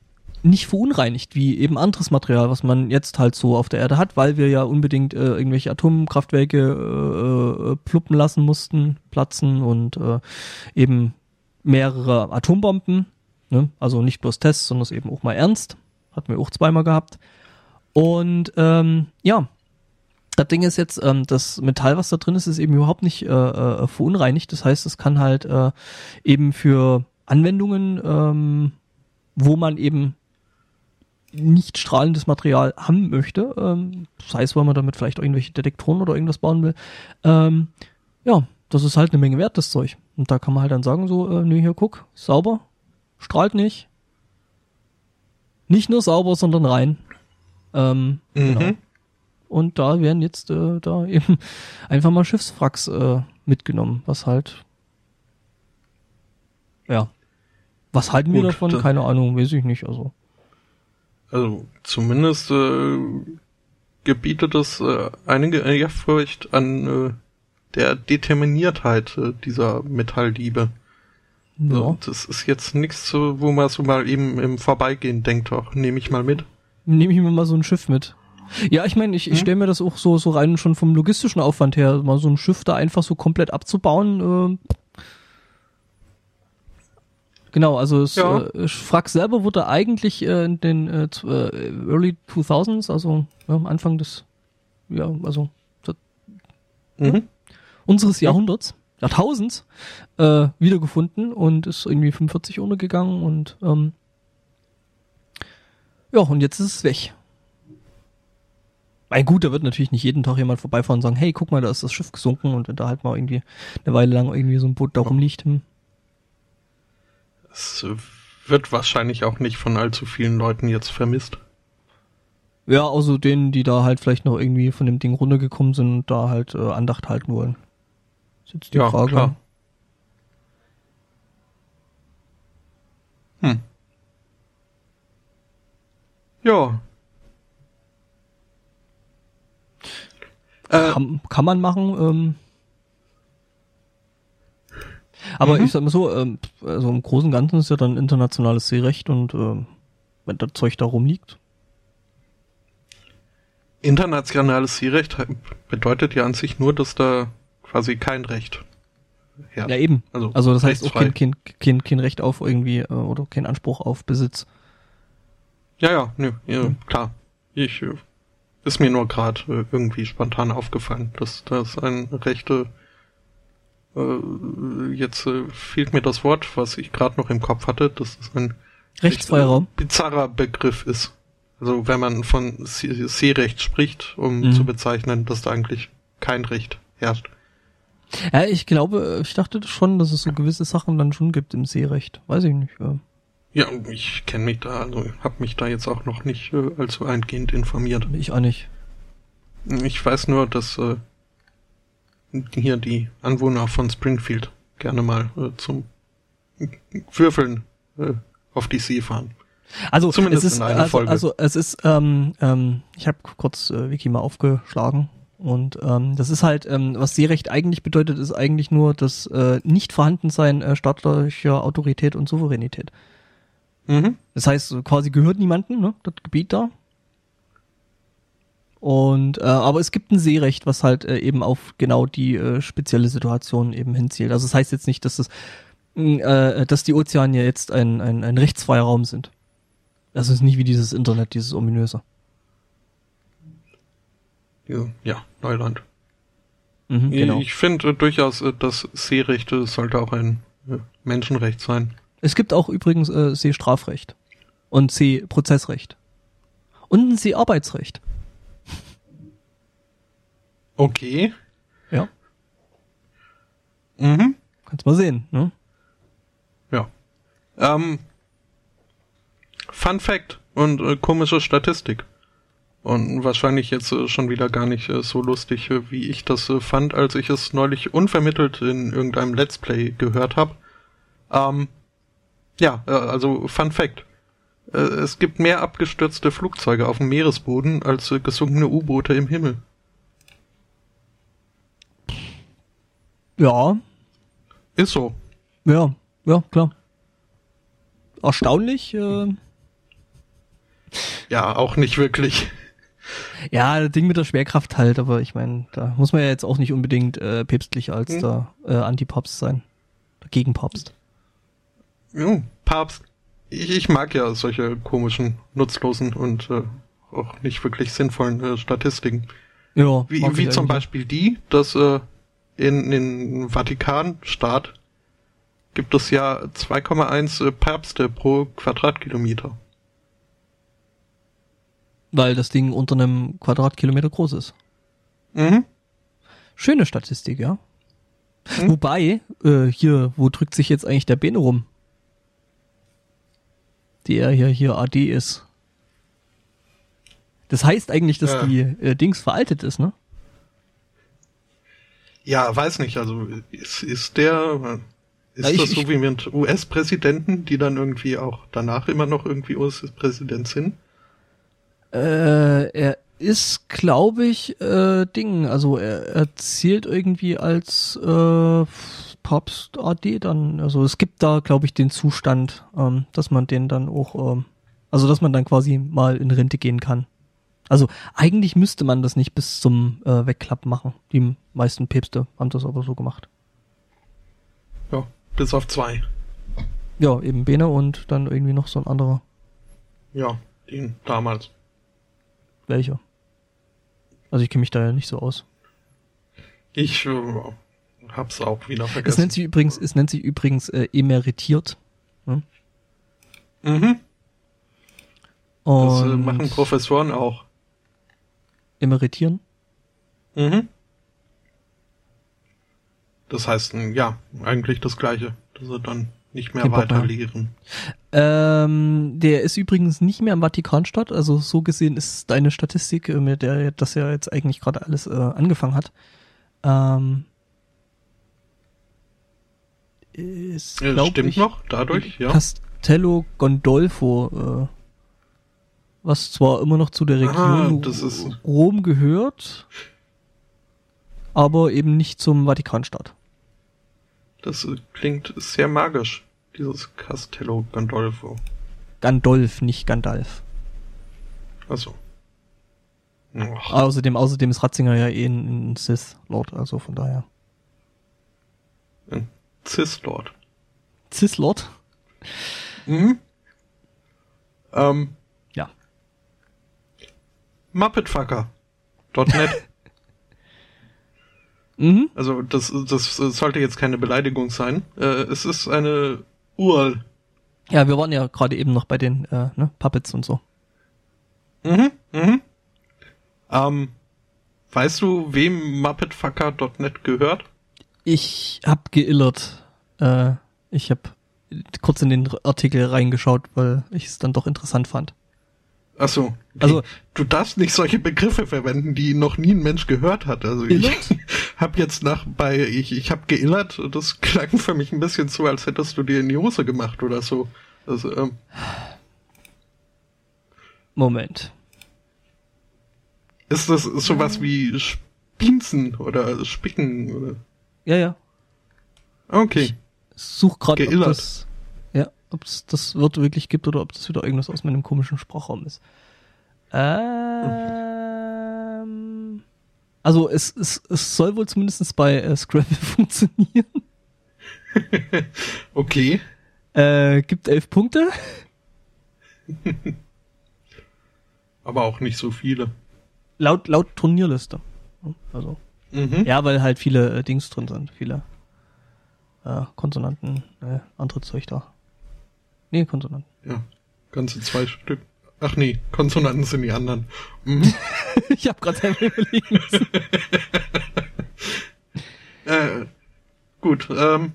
nicht verunreinigt, wie eben anderes Material, was man jetzt halt so auf der Erde hat, weil wir ja unbedingt äh, irgendwelche Atomkraftwerke äh, äh, pluppen lassen mussten, platzen und äh, eben mehrere Atombomben Ne? Also nicht bloß Tests, sondern es eben auch mal ernst. Hatten wir auch zweimal gehabt. Und ähm, ja, das Ding ist jetzt, ähm, das Metall, was da drin ist, ist eben überhaupt nicht äh, äh, verunreinigt. Das heißt, es kann halt äh, eben für Anwendungen, ähm, wo man eben nicht strahlendes Material haben möchte, ähm, das heißt, weil man damit vielleicht irgendwelche Detektoren oder irgendwas bauen will, ähm, ja, das ist halt eine Menge wert, das Zeug. Und da kann man halt dann sagen, so, äh, nee, hier guck, sauber, strahlt nicht. Nicht nur sauber, sondern rein. Ähm, Mhm. genau. Und da werden jetzt äh, da eben <laughs> einfach mal Schiffswracks äh, mitgenommen, was halt ja. Was halten wir Gut, davon? da- Keine Ahnung, weiß ich nicht. Also Also zumindest äh, gebietet es äh, einige Ehrfurcht an äh, der Determiniertheit äh, dieser Metalldiebe. Ja. So, das ist jetzt nichts, so, wo man so mal eben im Vorbeigehen denkt, doch, nehme ich mal mit. nehme ich mir mal so ein Schiff mit. Ja, ich meine, ich, ich Hm? stelle mir das auch so so rein schon vom logistischen Aufwand her, mal so ein Schiff da einfach so komplett abzubauen. Äh, genau, also das Ja. äh, Wrack selber wurde eigentlich äh, in den äh, äh, Early 2000s, also ja, am Anfang des ja, also Mhm. unseres Jahrhunderts, Jahrtausends, äh, wiedergefunden und ist irgendwie 45 untergegangen und ähm, ja, und jetzt ist es weg. Mein gut, da wird natürlich nicht jeden Tag jemand vorbeifahren und sagen, hey, guck mal, da ist das Schiff gesunken und wenn da halt mal irgendwie eine Weile lang irgendwie so ein Boot da rumliegt. Hm. Es wird wahrscheinlich auch nicht von allzu vielen Leuten jetzt vermisst. Ja, außer denen, die da halt vielleicht noch irgendwie von dem Ding runtergekommen sind und da halt äh, Andacht halten wollen. Ist jetzt die Ja, Frage. klar. Hm. Ja. Äh, Kann, kann man machen. Ähm, aber Mhm. ich sag mal so, ähm, also im Großen und Ganzen ist ja dann internationales Seerecht und ähm, wenn das Zeug da rumliegt. internationales Seerecht bedeutet ja an sich nur, dass da quasi kein Recht herrscht. Ja, eben. Also, Also das heißt auch kein, kein, kein, kein Recht auf irgendwie äh, oder kein Anspruch auf Besitz. Ja, ja, nö, ja, Hm. klar. Ich äh, ist mir nur gerade äh, irgendwie spontan aufgefallen, dass das ein Rechte äh, jetzt äh, fehlt mir das Wort, was ich gerade noch im Kopf hatte, dass es ein Rechtsfreiraum. bizarrer Begriff ist. Also wenn man von Se- Seerecht spricht, um Mhm. zu bezeichnen, dass da eigentlich kein Recht herrscht. Ja, ich glaube, ich dachte schon, dass es so gewisse Sachen dann schon gibt im Seerecht. Weiß ich nicht. Ja. Ja, ich kenne mich da, also habe mich da jetzt auch noch nicht äh, allzu eingehend informiert. Ich auch nicht. Ich weiß nur, dass äh, hier die Anwohner von Springfield gerne mal äh, zum Würfeln äh, auf die See fahren. Also Zumindest es ist in einer also, Folge. also es ist ähm, ähm, ich habe kurz äh, Wiki mal aufgeschlagen und ähm, das ist halt ähm, was Seerecht eigentlich bedeutet ist eigentlich nur das äh, nicht vorhandensein äh, staatlicher Autorität und Souveränität. Mhm. Das heißt quasi gehört niemandem ne das Gebiet da. Und äh, aber es gibt ein Seerecht, was halt äh, eben auf genau die äh, spezielle Situation eben hinzielt. Also das heißt jetzt nicht, dass das mh, äh, dass die Ozeane jetzt ein, ein, ein rechtsfreier Raum sind. Das ist nicht wie dieses Internet, dieses ominöse. Ja, ja, Neuland. Mhm, genau. Ich finde äh, durchaus, äh, das Seerecht äh, sollte auch ein äh, Menschenrecht sein. Es gibt auch übrigens äh, Seestrafrecht und Seeprozessrecht und ein Seearbeitsrecht. Okay. Ja, Mhm. kannst mal sehen. Ne? Ja. Ähm, Fun Fact und äh, komische Statistik. Und wahrscheinlich jetzt äh, schon wieder gar nicht äh, so lustig, äh, wie ich das fand, als ich es neulich unvermittelt in irgendeinem Let's Play gehört habe. Ähm, ja, also Fun Fact. Es gibt mehr abgestürzte Flugzeuge auf dem Meeresboden als gesunkene U-Boote im Himmel. Ja, Ist so. ja, ja, klar. Erstaunlich. Äh, Ja, auch nicht wirklich. Ja, das Ding mit der Schwerkraft halt, aber ich meine, da muss man ja jetzt auch nicht unbedingt äh, päpstlicher als Hm. der äh, Antipapst sein. Der Gegenpapst. Ja, Papst. Ich, ich mag ja solche komischen, nutzlosen und äh, auch nicht wirklich sinnvollen äh, Statistiken. Ja, Wie, wie zum. Beispiel die, dass äh, in, in Vatikanstaat gibt es ja 2,1 äh, Päpste pro Quadratkilometer. Weil das Ding unter einem Quadratkilometer groß ist. Mhm. Schöne Statistik, ja. Hm. Wobei, äh, hier, wo drückt sich jetzt eigentlich der Bene rum? Der hier, hier AD ist. Das heißt eigentlich, dass Ja. die äh, Dings veraltet ist, ne? Ja, weiß nicht, also ist, ist der, äh, ist Ja, ich- das so ich- wie mit US-Präsidenten, die dann irgendwie auch danach immer noch irgendwie US-Präsident sind? Äh, er ist, glaube ich, äh, Ding. Also er, er zählt irgendwie als äh, Papst AD dann. Also es gibt da, glaube ich, den Zustand, ähm, dass man den dann auch, ähm, also dass man dann quasi mal in Rente gehen kann. Also eigentlich müsste man das nicht bis zum äh, Wegklappen machen. Die meisten Päpste haben das aber so gemacht. Ja, bis auf zwei. Ja, eben Bene und dann irgendwie noch so ein anderer. Ja, den damals. Welcher? Also ich kenne mich da ja nicht so aus. Ich äh, hab's auch wieder Es vergessen. nennt sich übrigens, es nennt sich übrigens äh, emeritiert. Ne? mhm, Und das äh, machen Professoren auch. emeritieren. Mhm. Das heißt, ja, eigentlich das Gleiche, dass sie dann nicht mehr Den Papa. weiter lehren. Ähm, der ist übrigens nicht mehr im Vatikanstadt, also so gesehen ist deine Statistik, äh, mit der das ja jetzt eigentlich gerade alles äh, angefangen hat, ähm, ist, glaub stimmt ich, noch, dadurch, ja. Castello Gondolfo, äh, was zwar immer noch zu der Region Ah, das ist- Rom gehört, aber eben nicht zum Vatikanstaat. Das klingt sehr magisch, dieses Castello Gandolfo. Gandolf, nicht Gandalf. Also. Ach, Außerdem, außerdem ist Ratzinger ja eh ein, ein Sith-Lord, also von daher. ein Cis-Lord. Cis-Lord? Mhm. Ähm, Ja. Muppetfucker.net. <laughs> Mhm. Also das, das sollte jetzt keine Beleidigung sein. Äh, es ist eine URL. Ja, wir waren ja gerade eben noch bei den äh, ne, Puppets und so. Mhm, mhm. Ähm, weißt du, wem MuppetFucker.net gehört? Ich hab geillert. Äh, ich hab kurz in den Artikel reingeschaut, weil ich es dann doch interessant fand. Ach so. Also- du darfst nicht solche Begriffe verwenden, die noch nie ein Mensch gehört hat. Also ich Illert? <laughs> hab jetzt nach bei ich ich hab geillert. Das klang für mich ein bisschen so, als hättest du dir in die Hose gemacht oder so. Also ähm, Moment. ist das sowas wie Spinzen oder Spicken oder? Ja, ja. Okay. Such gerade, Geillert. Ob es das Wort wirklich gibt oder ob das wieder irgendwas aus meinem komischen Sprachraum ist. Ähm, also es, es, es soll wohl zumindest bei äh, Scrabble <laughs> funktionieren. <laughs> Okay. Äh, gibt elf Punkte. <laughs> Aber auch nicht so viele. Laut, laut Turnierliste. Also, Mhm. ja, weil halt viele äh, Dings drin sind. Viele äh, Konsonanten, äh, andere Zeug da. Nee, Konsonanten. Ja. Ganze zwei Stück. Ach nee, Konsonanten sind die anderen. Mhm. <laughs> ich habe gerade selber überlegen müssen. <laughs> äh, gut, ähm,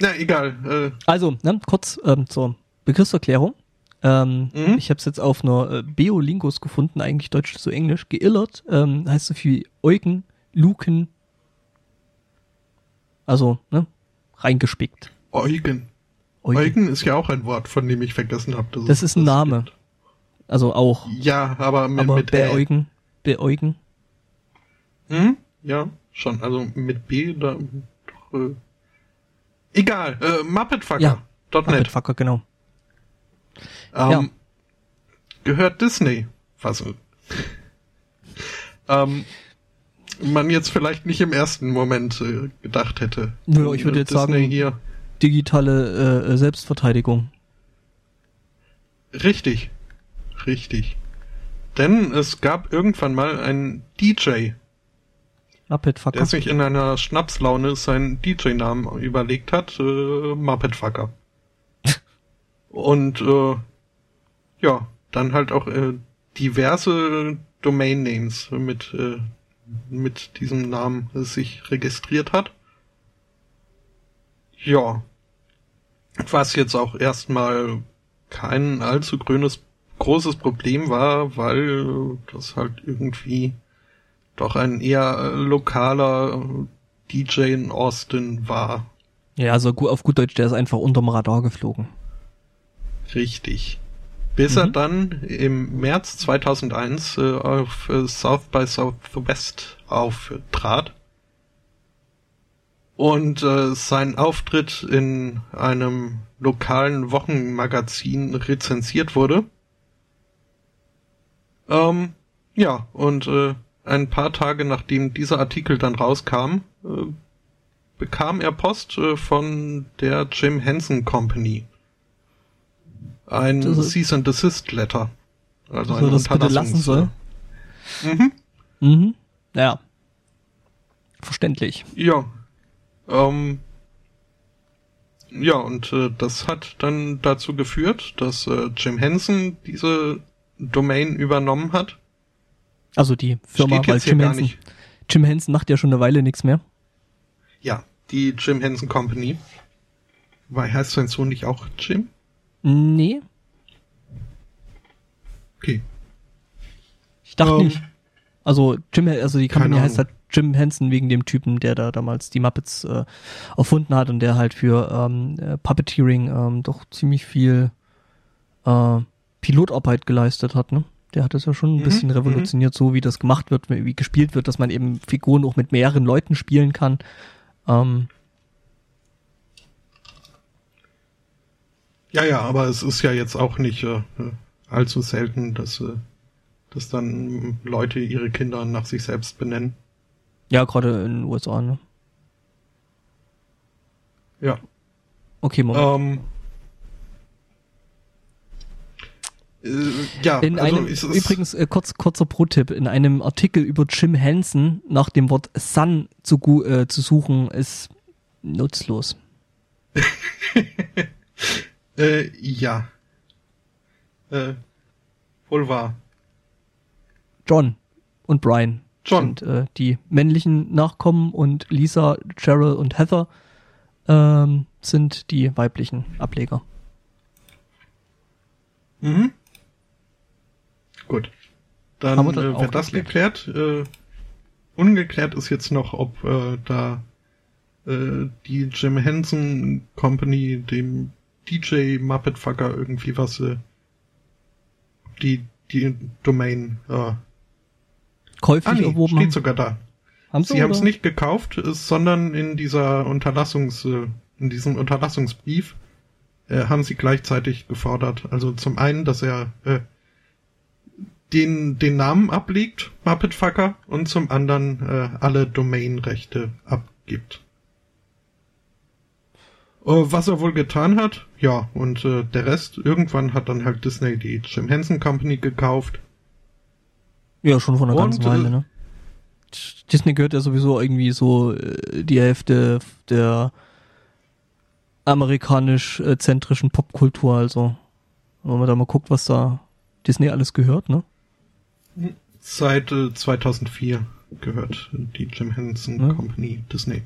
na egal. Äh, Also, ne, kurz ähm, zur Begriffserklärung. Ähm, Mhm. Ich habe es jetzt auf einer äh, Beolingus gefunden, eigentlich Deutsch zu Englisch. Geillert ähm, heißt so viel Eugen, Luken. Also, ne, reingespickt. Eugen. Eugen. Eugen ist ja auch ein Wort, von dem ich vergessen habe. Das ist ein Name. gibt. Also auch. Ja, aber mit, aber mit. Beäugen. Beäugen. Hm? Ja, schon. Also mit B da doch, äh, Egal, äh, Muppetfucker. Ja. Muppetfucker, genau. Ähm, Ja. Gehört Disney. Was? <laughs> ähm, man jetzt vielleicht nicht im ersten Moment äh, gedacht hätte. Nö, ich würde jetzt Disney sagen- hier. Digitale äh, Selbstverteidigung. Richtig. Richtig. Denn es gab irgendwann mal einen DJ, Muppetfucker. der sich in einer Schnapslaune seinen DJ-Namen überlegt hat, äh, Muppetfucker. <laughs> Und äh, ja, dann halt auch äh, diverse Domain-Names mit, äh, mit diesem Namen sich registriert hat. Ja. Was jetzt auch erstmal kein allzu grünes, großes Problem war, weil das halt irgendwie doch ein eher äh, lokaler äh, DJ in Austin war. ja, also auf gut Deutsch, der ist einfach unterm Radar geflogen. Richtig. Bis er Mhm. dann im März 2001 äh, auf äh, South by Southwest auftrat und äh, sein Auftritt in einem lokalen Wochenmagazin rezensiert wurde. Ähm, ja, und äh, ein paar Tage nachdem dieser Artikel dann rauskam, äh, bekam er Post äh, von der Jim Henson Company. Ein Cease and Desist Letter. Also ein das bitte lassen soll. Mhm. Mhm. Ja. Verständlich. Ja. Ähm, ja, und äh, das hat dann dazu geführt, dass äh, Jim Henson diese Domain übernommen hat. Also die Firma, Steht weil Jim gar Henson, nicht. Jim Henson macht ja schon eine Weile nichts mehr. Ja, die Jim Henson Company. Weil heißt sein Sohn nicht auch Jim? Nee, Okay. ich dachte Ähm, nicht. Also Jim, also die Company heißt halt Jim Henson wegen dem Typen, der da damals die Muppets äh, erfunden hat und der halt für ähm, äh, Puppeteering ähm, doch ziemlich viel äh, Pilotarbeit geleistet hat, ne? Der hat das ja schon ein Mhm, bisschen revolutioniert, so wie das gemacht wird, wie gespielt wird, dass man eben Figuren auch mit mehreren Leuten spielen kann. Ähm, Ja, ja, aber es ist ja jetzt auch nicht äh, allzu selten, dass, äh, dass dann Leute ihre Kinder nach sich selbst benennen. Ja, gerade in den USA, ne? Ja. Okay, Moment. Ähm, Äh, ja, In also einem, es ist- übrigens, äh, kurz, kurzer Pro-Tipp, in einem Artikel über Jim Henson nach dem Wort Sun zu, äh, zu suchen, ist nutzlos. <laughs> Äh, ja. Äh, wohl wahr. John und Brian John. sind äh, die männlichen Nachkommen und Lisa, Cheryl und Heather ähm, sind die weiblichen Ableger. Mhm. Gut. Dann Haben wir das äh, wird das geklärt. Äh, ungeklärt ist jetzt noch, ob äh, da äh, die Jim Henson Company dem DJ Muppet Fucker irgendwie was äh, die die Domain äh, Käuflich ah, nee, erworben steht haben. sogar da. haben Sie haben es nicht gekauft, sondern in dieser Unterlassungs, äh, in diesem Unterlassungsbrief äh, haben sie gleichzeitig gefordert. Also zum einen, dass er äh, den, den Namen ablegt, Muppetfucker, und zum anderen äh, alle Domainrechte abgibt. Äh, was er wohl getan hat, ja, und äh, der Rest, irgendwann hat dann halt Disney die Jim Henson Company gekauft. Ja, schon von einer Und, ganzen Weile, äh, ne? Disney gehört ja sowieso irgendwie so äh, die Hälfte der amerikanisch-zentrischen Popkultur, also wenn man da mal guckt, was da Disney alles gehört, ne? Seit äh, 2004 gehört die Jim Henson Ja. Company Disney.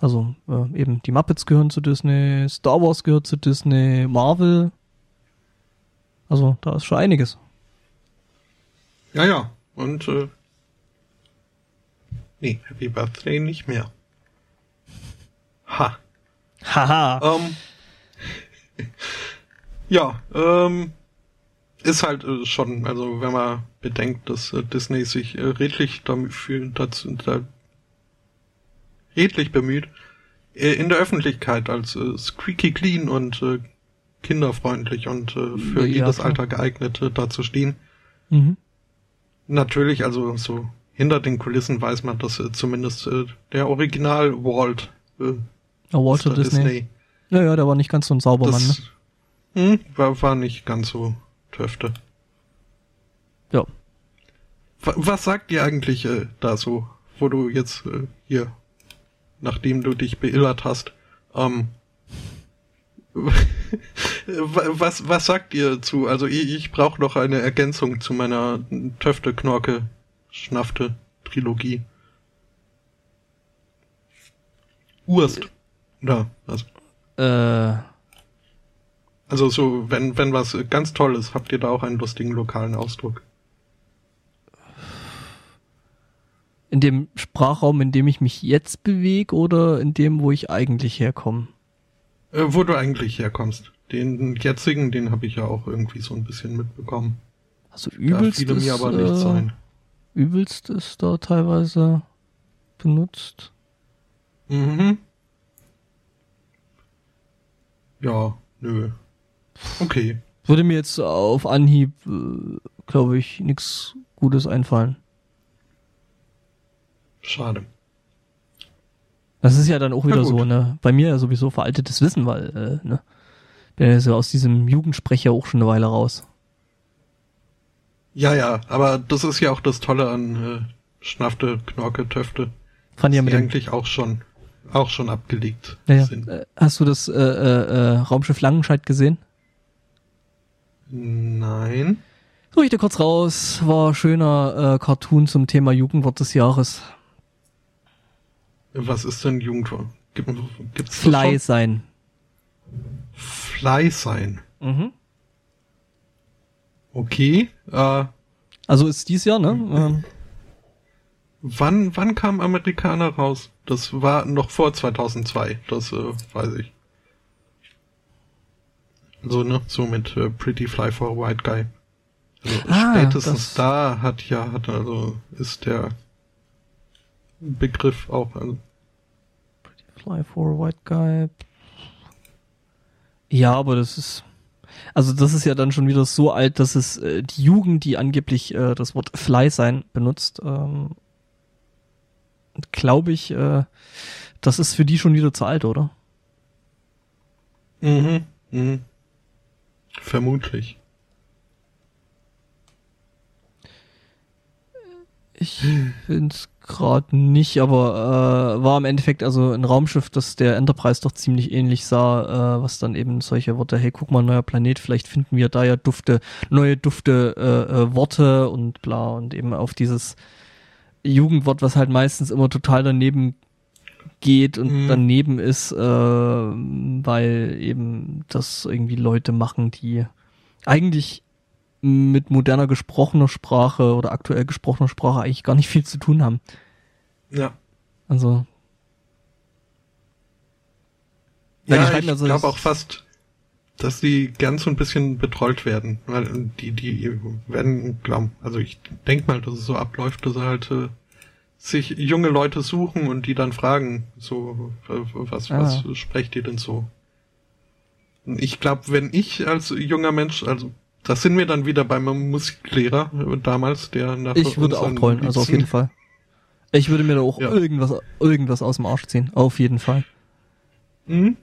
Also äh, eben die Muppets gehören zu Disney, Star Wars gehört zu Disney, Marvel. Also da ist schon einiges. Ja, ja. Und äh, nee, Happy Birthday nicht mehr. Ha. Haha. Ähm, ja, ähm, ist halt äh, schon, also wenn man bedenkt, dass äh, Disney sich äh, redlich dafür dazu da, redlich bemüht, äh, in der Öffentlichkeit als äh, squeaky clean und äh, kinderfreundlich und äh, für Ja, jedes klar. Alter geeignet äh, dazustehen. Mhm. Natürlich, also so hinter den Kulissen weiß man, dass äh, zumindest äh, der Original Walt äh, Ja, Walter Mr. Disney. Ja, ja, der war nicht ganz so ein Saubermann, ne? das hm, war, war nicht ganz so töfte. Ja. Wa- Was sagt dir eigentlich äh, da so, wo du jetzt äh, hier, nachdem du dich beillert hast, ähm, was, was sagt ihr zu? Also ich, ich brauche noch eine Ergänzung zu meiner Töfte, Knorke, Schnafte Trilogie. Urst. Ja, also, Äh, also so, wenn, wenn was ganz toll ist, habt ihr da auch einen lustigen lokalen Ausdruck. in dem Sprachraum, in dem ich mich jetzt bewege oder in dem, wo ich eigentlich herkomme? Äh, wo du eigentlich herkommst. Den jetzigen, den habe ich ja auch irgendwie so ein bisschen mitbekommen. Also Da übelst mir ist, aber nichts äh, ein. übelst ist da teilweise benutzt. Mhm. Ja, nö. Okay. Würde mir jetzt auf Anhieb, äh, glaube ich, nichts Gutes einfallen. Schade. Das ist ja dann auch wieder so, ne? Bei mir ja sowieso veraltetes Wissen, weil, äh, ne? Bin ja so aus diesem Jugendsprecher auch schon eine Weile raus. Ja, ja, aber das ist ja auch das Tolle an äh, Schnafte, Knorke, Töfte. Fand ja mit dem, eigentlich auch schon auch schon abgelegt ja, ja. sind. Äh, Hast du das äh, äh, äh, Raumschiff Langenscheid gesehen? Nein. Suche ich dir kurz raus. War schöner äh, Cartoon zum Thema Jugendwort des Jahres. Was ist denn Jugendwort? Gibt, gibt's Fly sein. Fly sein. Mhm. Okay. Äh, Also ist dies Jahr, ne? Ähm, wann, wann kam Amerikaner raus? Das war noch vor 2002. Das äh, weiß ich. Also, ne, so mit äh, Pretty Fly for a White Guy. Also Ah, spätestens da hat ja, hat also, ist der Begriff auch, also, Fly for White Guy. Ja, aber das ist. Also das ist ja dann schon wieder so alt, dass es äh, die Jugend, die angeblich äh, das Wort Fly sein benutzt, ähm, glaube ich, äh, das ist für die schon wieder zu alt, oder? Mhm. mhm. Vermutlich. Ich finde es gerade nicht, aber äh, war im Endeffekt also ein Raumschiff, das der Enterprise doch ziemlich ähnlich sah, äh, was dann eben solche Worte, hey, guck mal, neuer Planet, vielleicht finden wir da ja Dufte, neue Dufte, äh, äh, Worte und bla und eben auf dieses Jugendwort, was halt meistens immer total daneben geht und mhm. daneben ist, äh, weil eben das irgendwie Leute machen, die eigentlich mit moderner gesprochener Sprache oder aktuell gesprochener Sprache eigentlich gar nicht viel zu tun haben. Ja. Also. Ja, ich also glaube auch fast, dass die gern so ein bisschen betrollt werden, weil die, die werden, glauben, also ich denk mal, dass es so abläuft, dass halt äh, sich junge Leute suchen und die dann fragen, so, was, ah. was sprecht ihr denn so? Ich glaube, wenn ich als junger Mensch, also das sind wir dann wieder beim Musiklehrer damals, der nach Ich würde auch trollen, also auf jeden Fall. Ich würde mir da auch ja. irgendwas, irgendwas aus dem Arsch ziehen, auf jeden Fall. Mhm.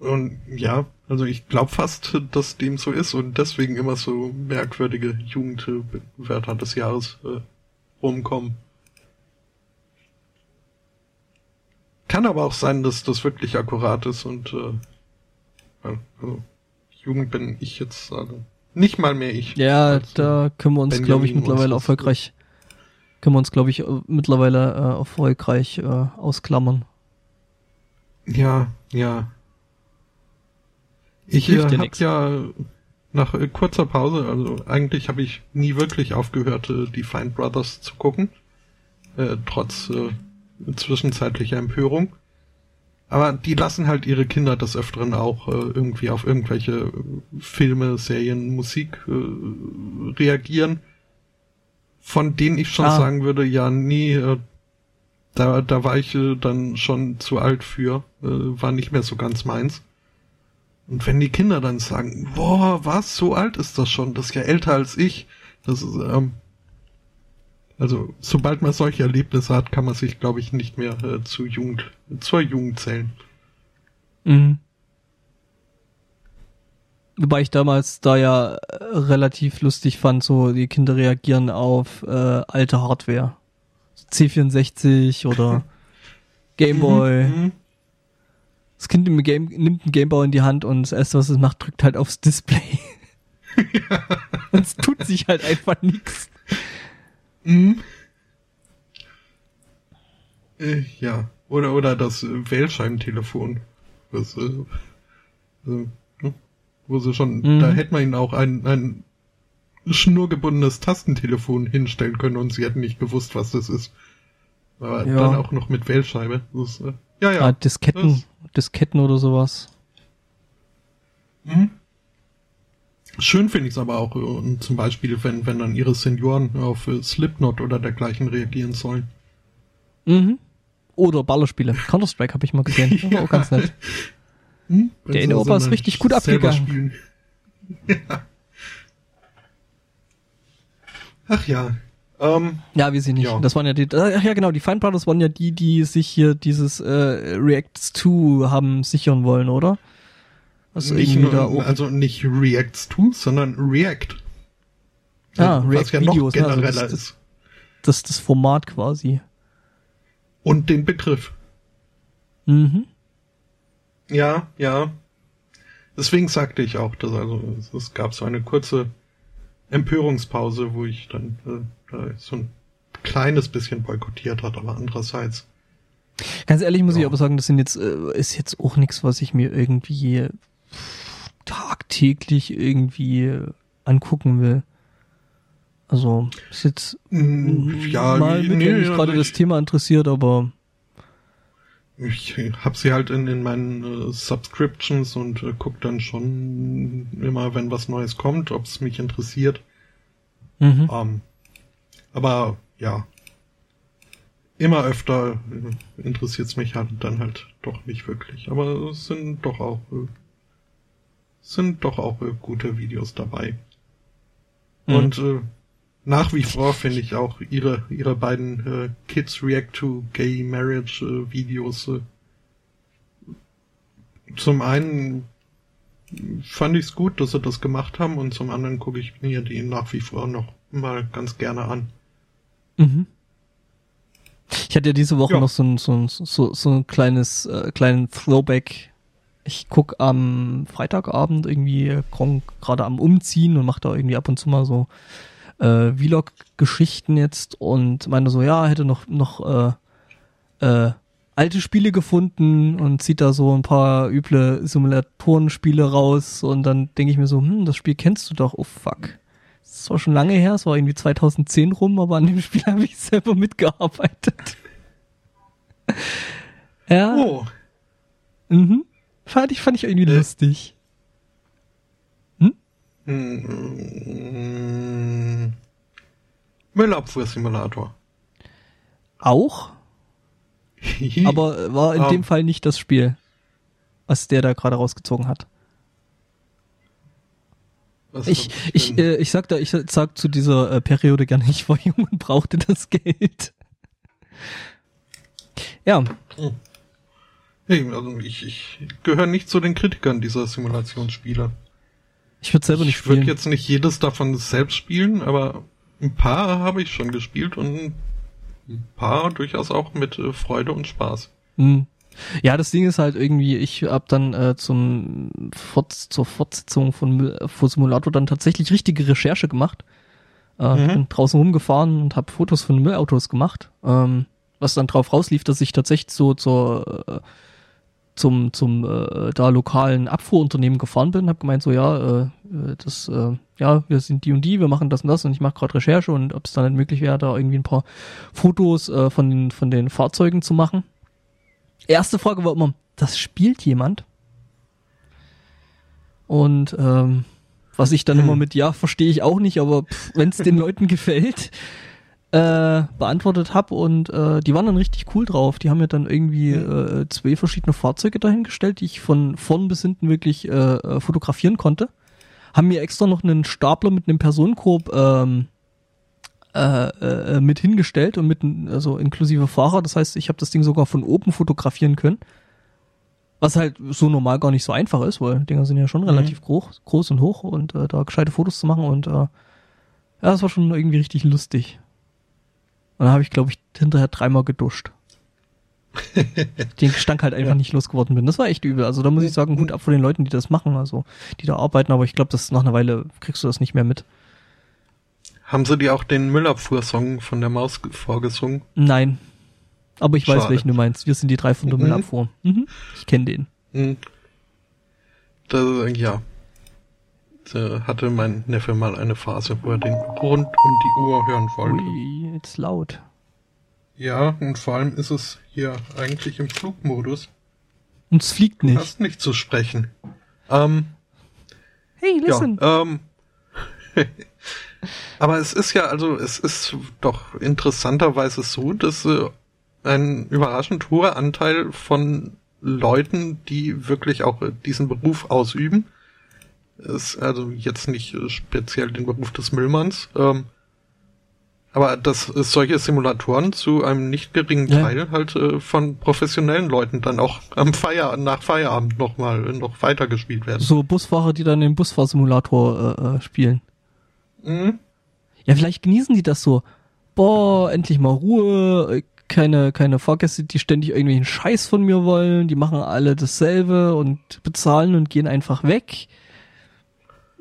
Und ja, also ich glaube fast, dass dem so ist und deswegen immer so merkwürdige Jugendwörter des Jahres äh, rumkommen. Kann aber auch sein, dass das wirklich akkurat ist und äh, also Jugend bin ich jetzt also nicht mal mehr ich. Ja, also da können wir uns, glaube ich, mittlerweile erfolgreich, können wir uns, glaube ich, mittlerweile äh, erfolgreich äh, ausklammern. Ja, ja. Ich äh, habe ja nach äh, kurzer Pause, also eigentlich habe ich nie wirklich aufgehört, äh, die Fine Brothers zu gucken, äh, trotz äh, zwischenzeitlicher Empörung. Aber die lassen halt ihre Kinder des Öfteren auch äh, irgendwie auf irgendwelche äh, Filme, Serien, Musik äh, reagieren, von denen ich schon ah. sagen würde, ja, nie, äh, da, da war ich äh, dann schon zu alt für, äh, war nicht mehr so ganz meins. Und wenn die Kinder dann sagen, boah, was, so alt ist das schon, das ist ja älter als ich, das ist, ähm, also sobald man solche Erlebnisse hat, kann man sich, glaube ich, nicht mehr äh, zu Jugend, zur Jugend zählen. Mhm. Wobei ich damals da ja äh, relativ lustig fand, so die Kinder reagieren auf äh, alte Hardware. C64 oder <laughs> Gameboy. Mhm, mhm. Das Kind nimmt, Game, nimmt einen Gameboy in die Hand und das erste, was es macht, drückt halt aufs Display. Ja. <laughs> <laughs> und es tut sich halt einfach nichts. Mhm. Äh, ja. Oder, oder das Wählscheibentelefon. Das, äh, äh, wo sie schon, mhm. da hätte man ihnen auch ein, ein schnurgebundenes Tastentelefon hinstellen können und sie hätten nicht gewusst, was das ist. Aber ja. dann auch noch mit Wählscheibe. Das, äh, ja, ja. Ah, Disketten, das, Disketten oder sowas. Mhm. Schön finde ich es aber auch, äh, zum Beispiel, wenn, wenn dann ihre Senioren auf äh, Slipknot oder dergleichen reagieren sollen. Mhm. Oder Ballerspiele. Counter-Strike habe ich mal gesehen. Das <laughs> war auch ganz nett. Hm? Der eine Opa ist richtig gut abgegangen. Ja. <laughs> Ach ja. Ähm, ja, wir sie nicht. Ja. Das waren ja die, ach ja genau, die Fine Brothers waren ja die, die sich hier dieses äh, Reacts 2 haben sichern wollen, oder? Also, nicht nur, also nicht Reacts to, sondern React. Ah, was React ja noch Videos, genereller also das, ist. Das ist das Format quasi. Und den Begriff. Mhm. Ja, ja. Deswegen sagte ich auch, dass also es gab so eine kurze Empörungspause, wo ich dann äh, so ein kleines bisschen boykottiert hat, aber andererseits. Ganz ehrlich muss ja. ich aber sagen, das sind jetzt äh, ist jetzt auch nichts, was ich mir irgendwie tagtäglich irgendwie angucken will. Also ist jetzt mm, ja, mal mit, nee, mich ja, gerade das Thema interessiert, aber ich hab sie halt in, in meinen äh, Subscriptions und äh, guck dann schon immer, wenn was Neues kommt, ob es mich interessiert. Mhm. Ähm, aber ja, immer öfter äh, interessiert es mich halt dann halt doch nicht wirklich. Aber es sind doch auch äh, sind doch auch äh, gute Videos dabei. Mhm. Und äh, nach wie vor finde ich auch ihre ihre beiden äh, Kids React to Gay Marriage äh, Videos. Äh, zum einen fand ich es gut, dass sie das gemacht haben und zum anderen gucke ich mir die nach wie vor noch mal ganz gerne an. Mhm. Ich hatte ja diese Woche Ja. noch so ein, so ein, so, so ein kleines, äh, kleinen Throwback. Ich guck am Freitagabend irgendwie gerade am Umziehen und mache da irgendwie ab und zu mal so äh, Vlog-Geschichten jetzt und meine so, ja, hätte noch, noch äh, äh, alte Spiele gefunden und zieht da so ein paar üble Simulatorenspiele raus und dann denke ich mir so, hm, das Spiel kennst du doch, oh fuck. Das war schon lange her, es war irgendwie 2010 rum, aber an dem Spiel <laughs> habe ich selber mitgearbeitet. <laughs> ja, Oh, mhm. Fand ich, fand ich irgendwie Äh. lustig. mm, Müllabfuhrsimulator. Auch, <laughs> aber war in Ähm. dem Fall nicht das Spiel, was der da gerade rausgezogen hat. Was Ich, ich, äh, ich sag da, ich sag zu dieser äh, Periode gerne, <laughs> ich war jung und brauchte das Geld. Ja, Nee, also ich, ich gehöre nicht zu den Kritikern dieser Simulationsspiele. ich würde selber nicht Ich würde spielen. jetzt nicht jedes davon selbst spielen, aber ein paar habe ich schon gespielt und ein paar durchaus auch mit äh, Freude und Spaß. Hm. Ja, das Ding ist halt irgendwie, ich hab dann äh, zum Fort zur Fortsetzung von, von Simulator dann tatsächlich richtige Recherche gemacht. Äh, Ich Mhm. bin draußen rumgefahren und habe Fotos von Müllautos gemacht. Ähm, was dann drauf rauslief, dass ich tatsächlich so zur äh, zum zum äh, da lokalen Abfuhrunternehmen gefahren bin, habe gemeint so ja, äh, äh, das äh, ja, wir sind die und die, wir machen das und das und ich mache gerade Recherche und ob es dann nicht möglich wäre, da irgendwie ein paar Fotos äh, von den von den Fahrzeugen zu machen. Erste Frage war immer, das spielt jemand? Und ähm, was ich dann Hm. immer mit ja verstehe ich auch nicht, aber wenn es den Leuten gefällt, äh, beantwortet habe und äh, die waren dann richtig cool drauf. Die haben mir dann irgendwie äh, zwei verschiedene Fahrzeuge dahingestellt, die ich von vorn bis hinten wirklich äh, äh, fotografieren konnte. Haben mir extra noch einen Stapler mit einem Personenkorb ähm, äh, äh, mit hingestellt und mit also inklusive Fahrer. Das heißt, ich habe das Ding sogar von oben fotografieren können. Was halt so normal gar nicht so einfach ist, weil Dinger sind ja schon relativ groß, groß und hoch und äh, da gescheite Fotos zu machen und äh, ja, das war schon irgendwie richtig lustig. Und dann habe ich, glaube ich, hinterher dreimal geduscht. <laughs> Den Gestank halt einfach Ja. nicht losgeworden bin. Das war echt übel. Also da muss ich sagen, Hut ab vor den Leuten, die das machen, also die da arbeiten, aber ich glaube, das nach einer Weile kriegst du das nicht mehr mit. Haben sie dir auch den Müllabfuhr-Song von der Maus ge- vorgesungen? Nein. Aber ich weiß, Schade. welchen du meinst. Wir sind die drei von der Mhm. Müllabfuhr. Mhm. Ich kenne den. Hm. Das, ja. Da hatte mein Neffe mal eine Phase, wo er den rund um die Uhr hören wollte. Ui, jetzt laut. Ja, und vor allem ist es hier eigentlich im Flugmodus. Und es fliegt Du nicht. hast nicht zu sprechen. Ähm, Hey, listen. ja, ähm, <laughs> aber es ist ja, also es ist doch interessanterweise so, dass äh, ein überraschend hoher Anteil von Leuten, die wirklich auch äh, diesen Beruf ausüben, ist also jetzt nicht speziell den Beruf des Müllmanns, ähm, aber dass es solche Simulatoren zu einem nicht geringen Ja. Teil halt äh, von professionellen Leuten dann auch am Feier nach Feierabend noch mal äh, noch weiter gespielt werden. So Busfahrer, die dann den Busfahrsimulator äh, äh, spielen. Mhm. Ja, vielleicht genießen die das so. Boah, endlich mal Ruhe. äh, Keine, keine Fahrgäste, die ständig irgendwelchen Scheiß von mir wollen. Die machen alle dasselbe und bezahlen und gehen einfach weg.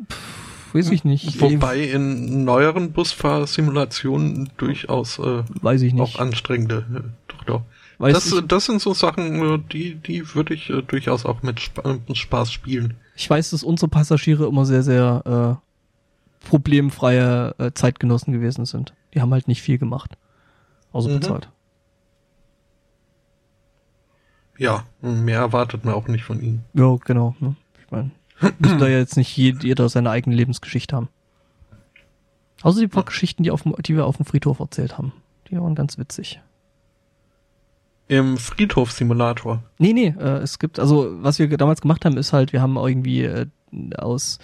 Pff, weiß ich nicht. Wobei in neueren Busfahrsimulationen durchaus äh, weiß ich auch nicht. anstrengende. Äh, doch, doch. Weiß Das, ich, das sind so Sachen, äh, die, die würde ich äh, durchaus auch mit Spa mit Spaß spielen. ich weiß, dass unsere Passagiere immer sehr, sehr äh, problemfreie äh, Zeitgenossen gewesen sind. Die haben halt nicht viel gemacht. Außer Mhm. bezahlt. Ja, mehr erwartet man auch nicht von ihnen. Ja, genau. Ne? Ich meine, müssen da <clears throat> ja jetzt nicht jed- jeder seine eigene Lebensgeschichte haben. Außer die paar Geschichten, die, auf die wir auf dem Friedhof erzählt haben. Die waren ganz witzig. Im Friedhofsimulator. Nee, nee, äh, es gibt, also was wir damals gemacht haben, ist halt, wir haben irgendwie äh, aus,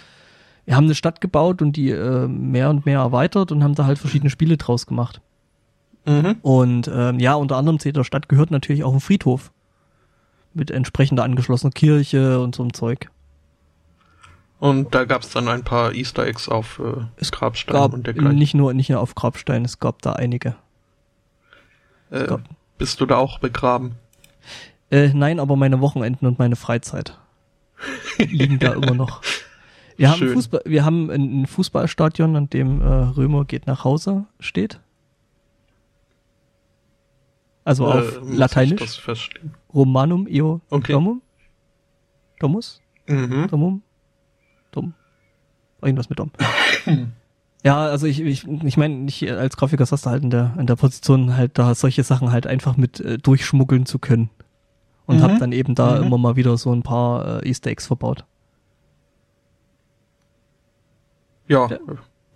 wir haben eine Stadt gebaut und die äh, mehr und mehr erweitert und haben da halt verschiedene Spiele draus gemacht. Mhm. Und ähm, ja, unter anderem zu jeder Stadt gehört natürlich auch ein Friedhof. Mit entsprechender angeschlossener Kirche und so einem Zeug. Und da gab es dann ein paar Easter Eggs auf äh, Es Grabsteinen gab und dergleichen. nicht nur, nicht nur auf Grabstein, es gab da einige. Äh, gab- bist du da auch begraben? Äh, nein, aber meine Wochenenden und meine Freizeit <laughs> liegen da immer noch. Wir haben, Schön. Fußball, wir haben ein, Fußballstadion, an dem äh, Römer geht nach Hause steht. Also Äh, auf Lateinisch. Romanum eo Okay. domum. Domus? Mhm. Domum? Dom? Irgendwas mit Dom. ja, also ich, ich, ich meine, ich als Grafiker saß da halt in der, in der Position, halt da solche Sachen halt einfach mit äh, durchschmuggeln zu können. Und Mhm. hab dann eben da Mhm. immer mal wieder so ein paar äh, Easter Eggs verbaut. Ja, Ja.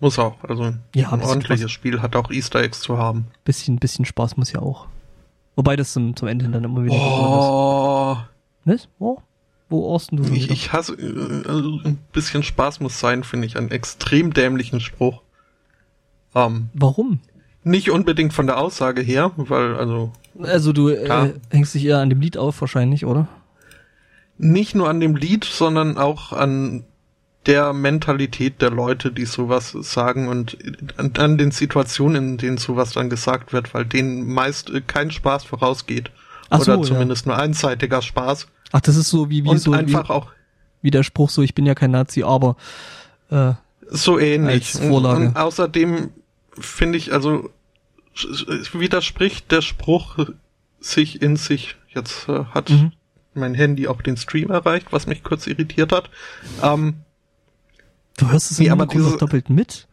muss auch. Also ein Ja, ein ordentliches Spaß. Spiel hat auch Easter Eggs zu haben. Bisschen, bisschen Spaß muss ja auch. Wobei das zum, zum Ende dann immer wieder Oh, ist. Was? Oh? Wo orsten du ich, ich hasse, äh, also ein bisschen Spaß muss sein, finde ich, einen extrem dämlichen Spruch. Ähm, Warum? nicht unbedingt von der Aussage her, weil also Also du äh, hängst dich eher an dem Lied auf wahrscheinlich, oder? nicht nur an dem Lied, sondern auch an der Mentalität der Leute, die sowas sagen und an, den Situationen, in denen sowas dann gesagt wird, weil denen meist äh, kein Spaß vorausgeht. Ach so, Oder ja. zumindest nur einseitiger Spaß. Ach, das ist so wie, wie und so wie, einfach auch wie der Spruch so, ich bin ja kein Nazi, aber äh, so ähnlich. Und, und außerdem finde ich, also es widerspricht der Spruch sich in sich. Jetzt äh, hat Mhm. mein Handy auch den Stream erreicht, was mich kurz irritiert hat. Ähm, du hörst es Nee, aber diese- doppelt mit.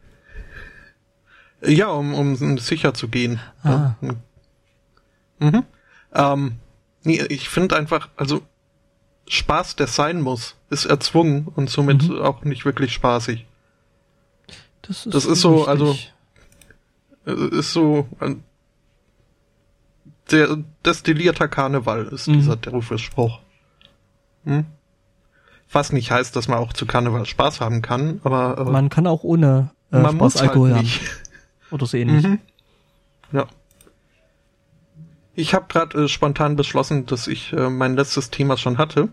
Ja, um, um sicher zu gehen. Ah. Ja. Mhm. Ähm, nee, ich finde einfach, also Spaß, der sein muss, ist erzwungen und somit Mhm. auch nicht wirklich spaßig. Das ist, Das ist so, richtig. also- Äh, Ist so ein der destillierter Karneval ist Mhm. dieser doofe Spruch. Hm? Was nicht heißt, dass man auch zu Karneval Spaß haben kann, aber äh, Man kann auch ohne äh, man Spaß muss Alkohol halt haben. nicht. Oder so ähnlich. Mhm. Ja. Ich habe gerade äh, spontan beschlossen, dass ich äh, mein letztes Thema schon hatte.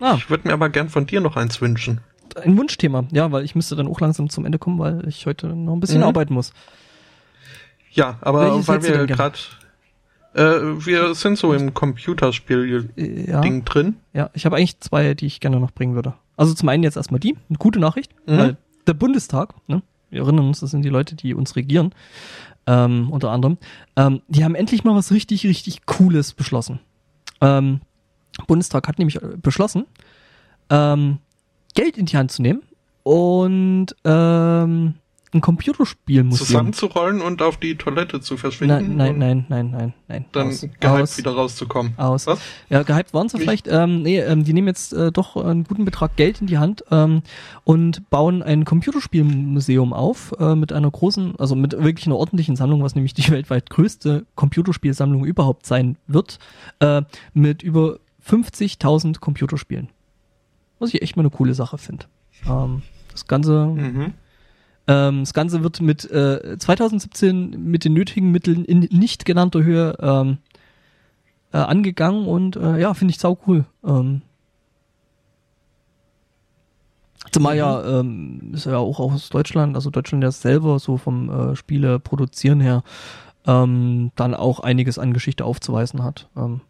Ah, Ich würde mir aber gern von dir noch eins wünschen. ein Wunschthema. Ja, weil ich müsste dann auch langsam zum Ende kommen, weil ich heute noch ein bisschen Mhm. arbeiten muss. Ja, aber Welches weil wir gerade äh, wir sind so im Computerspiel-Ding Ja, drin. ja. Ich habe eigentlich zwei, die ich gerne noch bringen würde. Also zum einen jetzt erstmal die, eine gute Nachricht, Mhm. weil der Bundestag, ne, wir erinnern uns, das sind die Leute, die uns regieren, ähm, unter anderem, ähm, die haben endlich mal was richtig, richtig Cooles beschlossen. Ähm, Bundestag hat nämlich äh, beschlossen, ähm, Geld in die Hand zu nehmen und ähm, ein Computerspielmuseum. Zusammenzurollen und auf die Toilette zu verschwinden. Nein, nein, nein, nein, nein, nein. Dann Aus. gehypt Aus. wieder rauszukommen. Aus. Was? Ja, gehypt waren sie Nicht? vielleicht. Ähm, nee, ähm, die nehmen jetzt äh, doch einen guten Betrag Geld in die Hand ähm, und bauen ein Computerspielmuseum auf äh, mit einer großen, also mit wirklich einer ordentlichen Sammlung, was nämlich die <laughs> weltweit größte Computerspielsammlung überhaupt sein wird, äh, mit über 50.000 Computerspielen. Was ich echt mal eine coole Sache finde. Ähm, das Ganze Mhm. Ähm, das Ganze wird mit äh, 2017 mit den nötigen Mitteln in nicht genannter Höhe ähm, äh, angegangen und äh, ja, finde ich sau cool. Ähm, zumal Mhm. ja, ähm, ist ja auch aus Deutschland, also Deutschland ja selber so vom äh, Spiele produzieren her, ähm, dann auch einiges an Geschichte aufzuweisen hat. Ähm,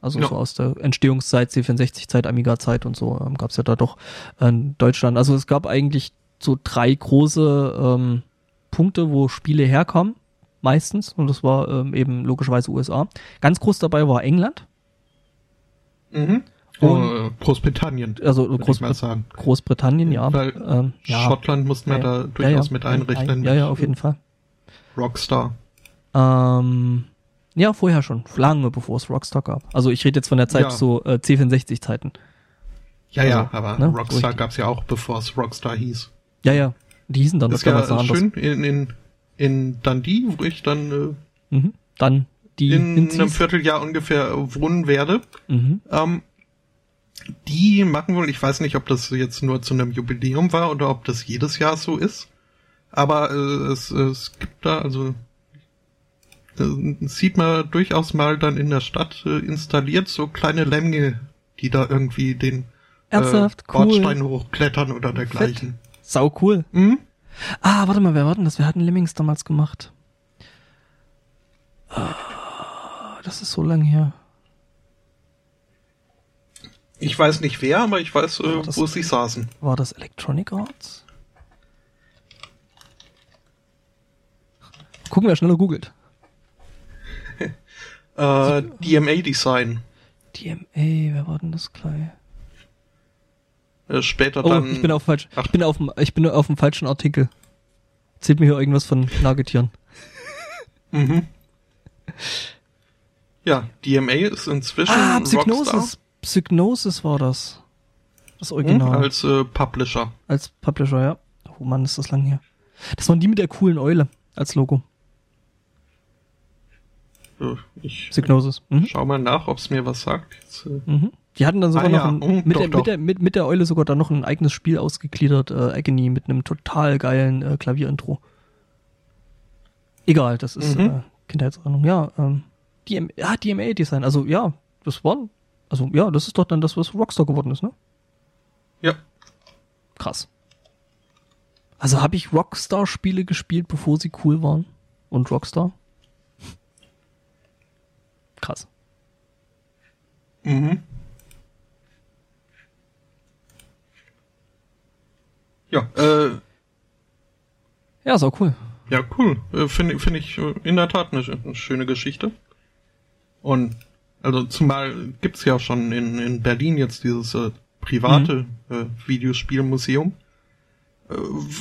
also Ja. so aus der Entstehungszeit, C64-Zeit, Amiga-Zeit und so ähm, gab es ja da doch in Deutschland. Also es gab eigentlich so drei große ähm, Punkte, wo Spiele herkamen, meistens. Und das war ähm, eben logischerweise USA. Ganz groß dabei war England. Mhm. Und- Und Großbritannien, Also würde ich Groß mal sagen. Großbritannien, ja. Weil ähm, ja. Schottland muss man Ja, da ja. durchaus ja, mit ja. einrechnen. Ja, ja, auf jeden Fall. Rockstar. Ähm, ja, vorher schon. Lange bevor es Rockstar gab. Also ich rede jetzt von der Zeit Ja. so äh, C64-Zeiten. Ja, ja, Also, aber ne, Rockstar richtig. gab's ja auch, bevor es Rockstar hieß. Ja, ja. Die hießen dann Das ja damals noch anders. schön in, in, in Dundee, wo ich dann Mhm. Dann die äh, in hinziehst. einem Vierteljahr ungefähr wohnen werde. Mhm. Ähm, die machen wohl, ich weiß nicht, ob das jetzt nur zu einem Jubiläum war oder ob das jedes Jahr so ist. Aber äh, es, es gibt da, also äh, sieht man durchaus mal dann in der Stadt äh, installiert so kleine Lemminge, die da irgendwie den Ernsthaft? äh, Cool. Bordsteine hochklettern oder dergleichen. Sau cool. Hm? Ah, warte mal, wer war denn das? Wer hat denn Lemmings damals gemacht? Ah, das ist so lang her. Ich weiß nicht wer, aber ich weiß, äh, Das- wo sie saßen. War das Electronic Arts? Gucken, wer schneller googelt. <laughs> Äh, DMA-Design. DMA, wer war denn das gleich? Äh, später Oh, dann. ich bin auf falsch. Ach. Ich bin auf dem, ich bin auf dem falschen Artikel. Erzählt mir hier irgendwas von Nagetieren. <laughs> Mhm. Ja, DMA ist inzwischen Ah, Rockstar Psygnosis. Psygnosis war das. Das Original. als äh, Publisher. Als Publisher, ja. Oh Mann, ist das lang her. Das waren die mit der coolen Eule als Logo. Äh, Ich Psygnosis. Mhm. schau mal nach, ob es mir was sagt. Jetzt, äh, Mhm. Die hatten dann sogar Ah, noch ja. ein, Mhm, mit, doch, der, doch. mit, der, mit, mit der Eule sogar dann noch ein eigenes Spiel ausgegliedert, äh, Agony, mit einem total geilen äh, Klavierintro. Egal, das ist Mhm. äh, Kindheitserinnerung. Ja, ähm, DM, ja, DMA-Design. Also ja, das war, also ja, das ist doch dann das, was Rockstar geworden ist, ne? ja. Krass. Also habe ich Rockstar-Spiele gespielt, bevor sie cool waren? Und Rockstar? Krass. Mhm. Ja, äh, Ja, ist auch cool. ja, cool. Äh, Finde find ich äh, in der Tat eine, eine schöne Geschichte. Und also zumal gibt's ja schon in, in Berlin jetzt dieses äh, private Mhm. äh, Videospielmuseum, äh,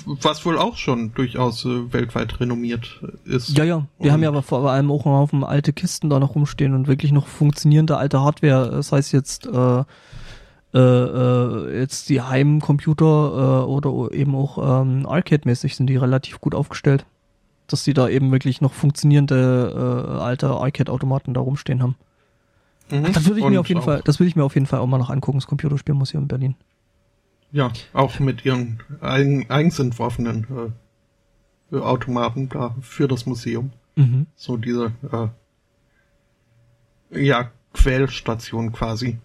was wohl auch schon durchaus äh, weltweit renommiert ist. Ja, ja. Die Und- haben ja aber vor allem auch einen Haufen alte Kisten da noch rumstehen und wirklich noch funktionierende alte Hardware. Das heißt jetzt, äh, äh, äh, jetzt die Heimcomputer äh, oder eben auch ähm, Arcade-mäßig sind die relativ gut aufgestellt. Dass die da eben wirklich noch funktionierende äh, alte Arcade-Automaten da rumstehen haben. Mhm. Das würde ich Und mir auf jeden auch, Fall, das würde ich mir auf jeden Fall auch mal noch angucken, das Computerspielmuseum in Berlin. Ja, auch mit ihren eigen, eigens entworfenen äh, Automaten da für das Museum. Mhm. So diese äh, ja, Quellstation quasi.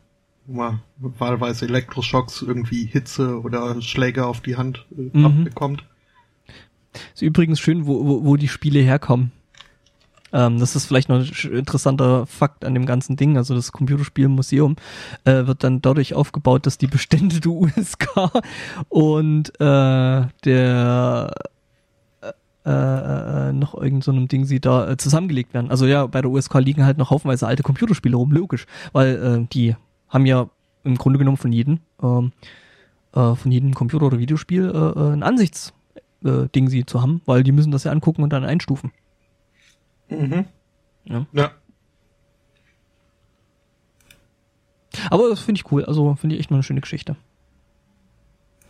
Man wahlweise Elektroschocks, irgendwie Hitze oder Schläge auf die Hand äh, Mhm. abbekommt. Ist übrigens schön, wo, wo, wo die Spiele herkommen. Ähm, das ist vielleicht noch ein interessanter Fakt an dem ganzen Ding. Also das Computerspielmuseum äh, wird dann dadurch aufgebaut, dass die Bestände der <laughs> USK und äh, der äh, äh, noch irgend so einem Ding sie da äh, zusammengelegt werden. Also ja, bei der USK liegen halt noch haufenweise alte Computerspiele rum, logisch, weil äh, die haben ja im Grunde genommen von jedem ähm, äh, von jedem Computer oder Videospiel äh, äh, ein Ansichts äh, sie zu haben, weil die müssen das ja angucken und dann einstufen. Mhm. Ja. Ja. Aber das finde ich cool, also finde ich echt mal eine schöne Geschichte.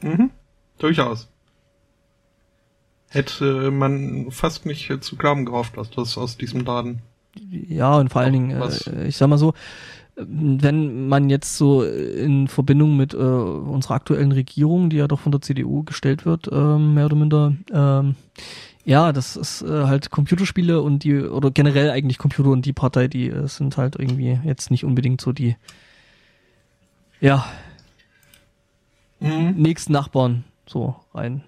Mhm. Durchaus. Hätte man fast nicht äh, zu glauben gehofft, dass das aus diesem Laden. Ja, und vor allen Dingen, Was? äh, ich sag mal so, äh, wenn man jetzt so in Verbindung mit äh, unserer aktuellen Regierung, die ja doch von der CDU gestellt wird, ähm, mehr oder minder, ähm, ja, das ist äh, halt Computerspiele und die, oder generell eigentlich Computer und die Partei, die äh, sind halt irgendwie jetzt nicht unbedingt so die, ja, Mhm. nächsten Nachbarn so rein.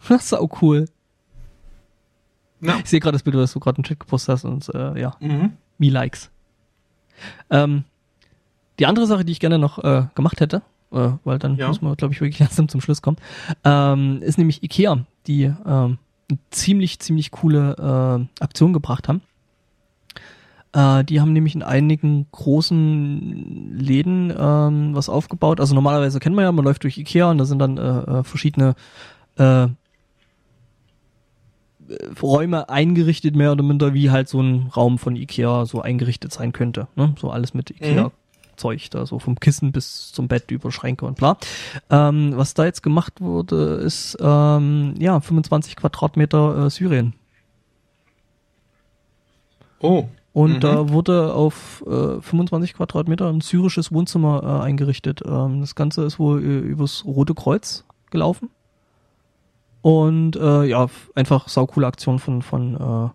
<laughs> Das ist auch cool. Ja. Ich sehe gerade das Bild, was du gerade im Chat gepostet hast und äh, ja, Mhm. me likes. Ähm, die andere Sache, die ich gerne noch äh, gemacht hätte, äh, weil dann Ja. muss man, glaube ich, wirklich <laughs> langsam zum Schluss kommen, ähm, ist nämlich Ikea, die ähm, eine ziemlich, ziemlich coole äh, Aktion gebracht haben. Äh, die haben nämlich in einigen großen Läden ähm, was aufgebaut. Also normalerweise kennt man ja, man läuft durch Ikea und da sind dann äh, äh, verschiedene äh, Räume eingerichtet, mehr oder minder, wie halt so ein Raum von Ikea so eingerichtet sein könnte. Ne? So alles mit Ikea-Zeug, da so vom Kissen bis zum Bett über Schränke und bla. Ähm, was da jetzt gemacht wurde, ist ähm, ja 25 Quadratmeter äh, Syrien. Oh. Und Mhm. da wurde auf äh, 25 Quadratmeter ein syrisches Wohnzimmer äh, eingerichtet. Ähm, das Ganze ist wohl äh, übers Rote Kreuz gelaufen. Und äh, ja, einfach saucoole Aktion von, von, äh,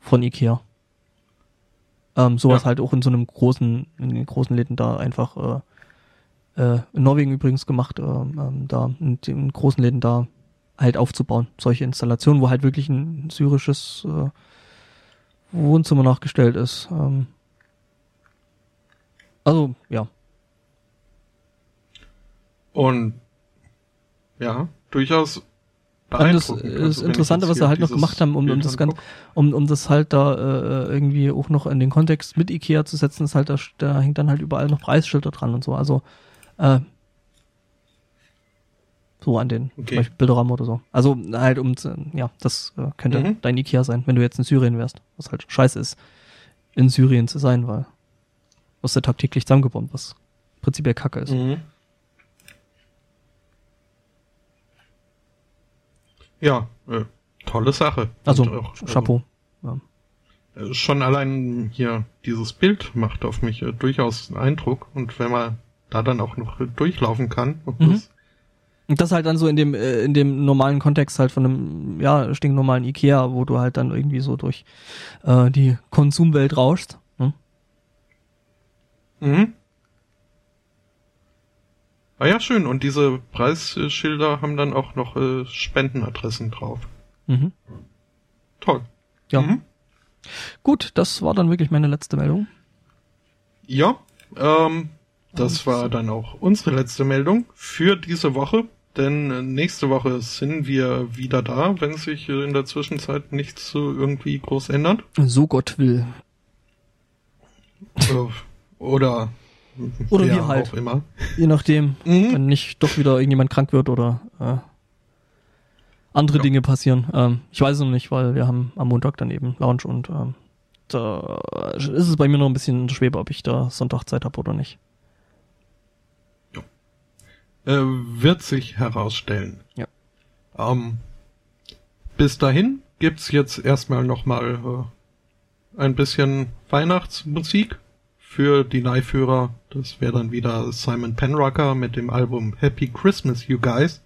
von Ikea. Ähm, sowas Ja. halt auch in so einem großen, in den großen Läden da einfach äh, äh, in Norwegen übrigens gemacht, äh, ähm, da in den großen Läden da halt aufzubauen. Solche Installationen, wo halt wirklich ein syrisches äh, Wohnzimmer nachgestellt ist. Ähm, also, ja. Und ja, durchaus und das ist Interessante, was sie halt noch gemacht haben, um, um das ganz, um, um das halt da äh, irgendwie auch noch in den Kontext mit Ikea zu setzen, ist halt da, da hängt dann halt überall noch Preisschilder dran und so. Also äh, so an den okay. zum Beispiel Bilderrahmen oder so. Also halt um ja, das äh, könnte mhm. dein Ikea sein, wenn du jetzt in Syrien wärst, was halt scheiße ist, in Syrien zu sein, weil wirst du tagtäglich zusammengebombt, was prinzipiell Kacke ist. Mhm. Ja, äh, tolle Sache. Also, auch, also Chapeau. Ja. Schon allein hier dieses Bild macht auf mich äh, durchaus einen Eindruck und wenn man da dann auch noch durchlaufen kann und mhm. das und das halt dann so in dem äh, in dem normalen Kontext halt von einem ja stinknormalen Ikea, wo du halt dann irgendwie so durch äh, die Konsumwelt rauschst. Hm? Mhm. Ah ja, schön. Und diese Preisschilder haben dann auch noch äh, Spendenadressen drauf. Mhm. Toll. Ja. Mhm. Gut, das war dann wirklich meine letzte Meldung. Ja, ähm, das war dann auch unsere letzte Meldung für diese Woche. Denn äh, nächste Woche sind wir wieder da, wenn sich in der Zwischenzeit nichts so irgendwie groß ändert. So Gott will. Äh, oder oder ja, wir halt. Auch immer. Je nachdem, mhm. wenn nicht doch wieder irgendjemand krank wird oder äh, andere ja. Dinge passieren. Ähm, ich weiß es noch nicht, weil wir haben am Montag dann eben Lounge und ähm, da ist es bei mir noch ein bisschen schwer, ob ich da Sonntag Zeit habe oder nicht. Ja. Äh, wird sich herausstellen. Ja. Ähm, bis dahin gibt's jetzt erstmal nochmal äh, ein bisschen Weihnachtsmusik für die Leihführer. Das wäre dann wieder Simon Penrucker mit dem Album Happy Christmas, You Guys.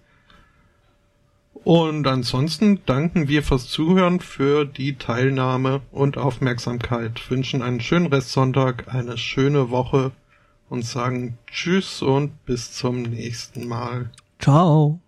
Und ansonsten danken wir fürs Zuhören, für die Teilnahme und Aufmerksamkeit, wünschen einen schönen Restsonntag, eine schöne Woche und sagen Tschüss und bis zum nächsten Mal. Ciao.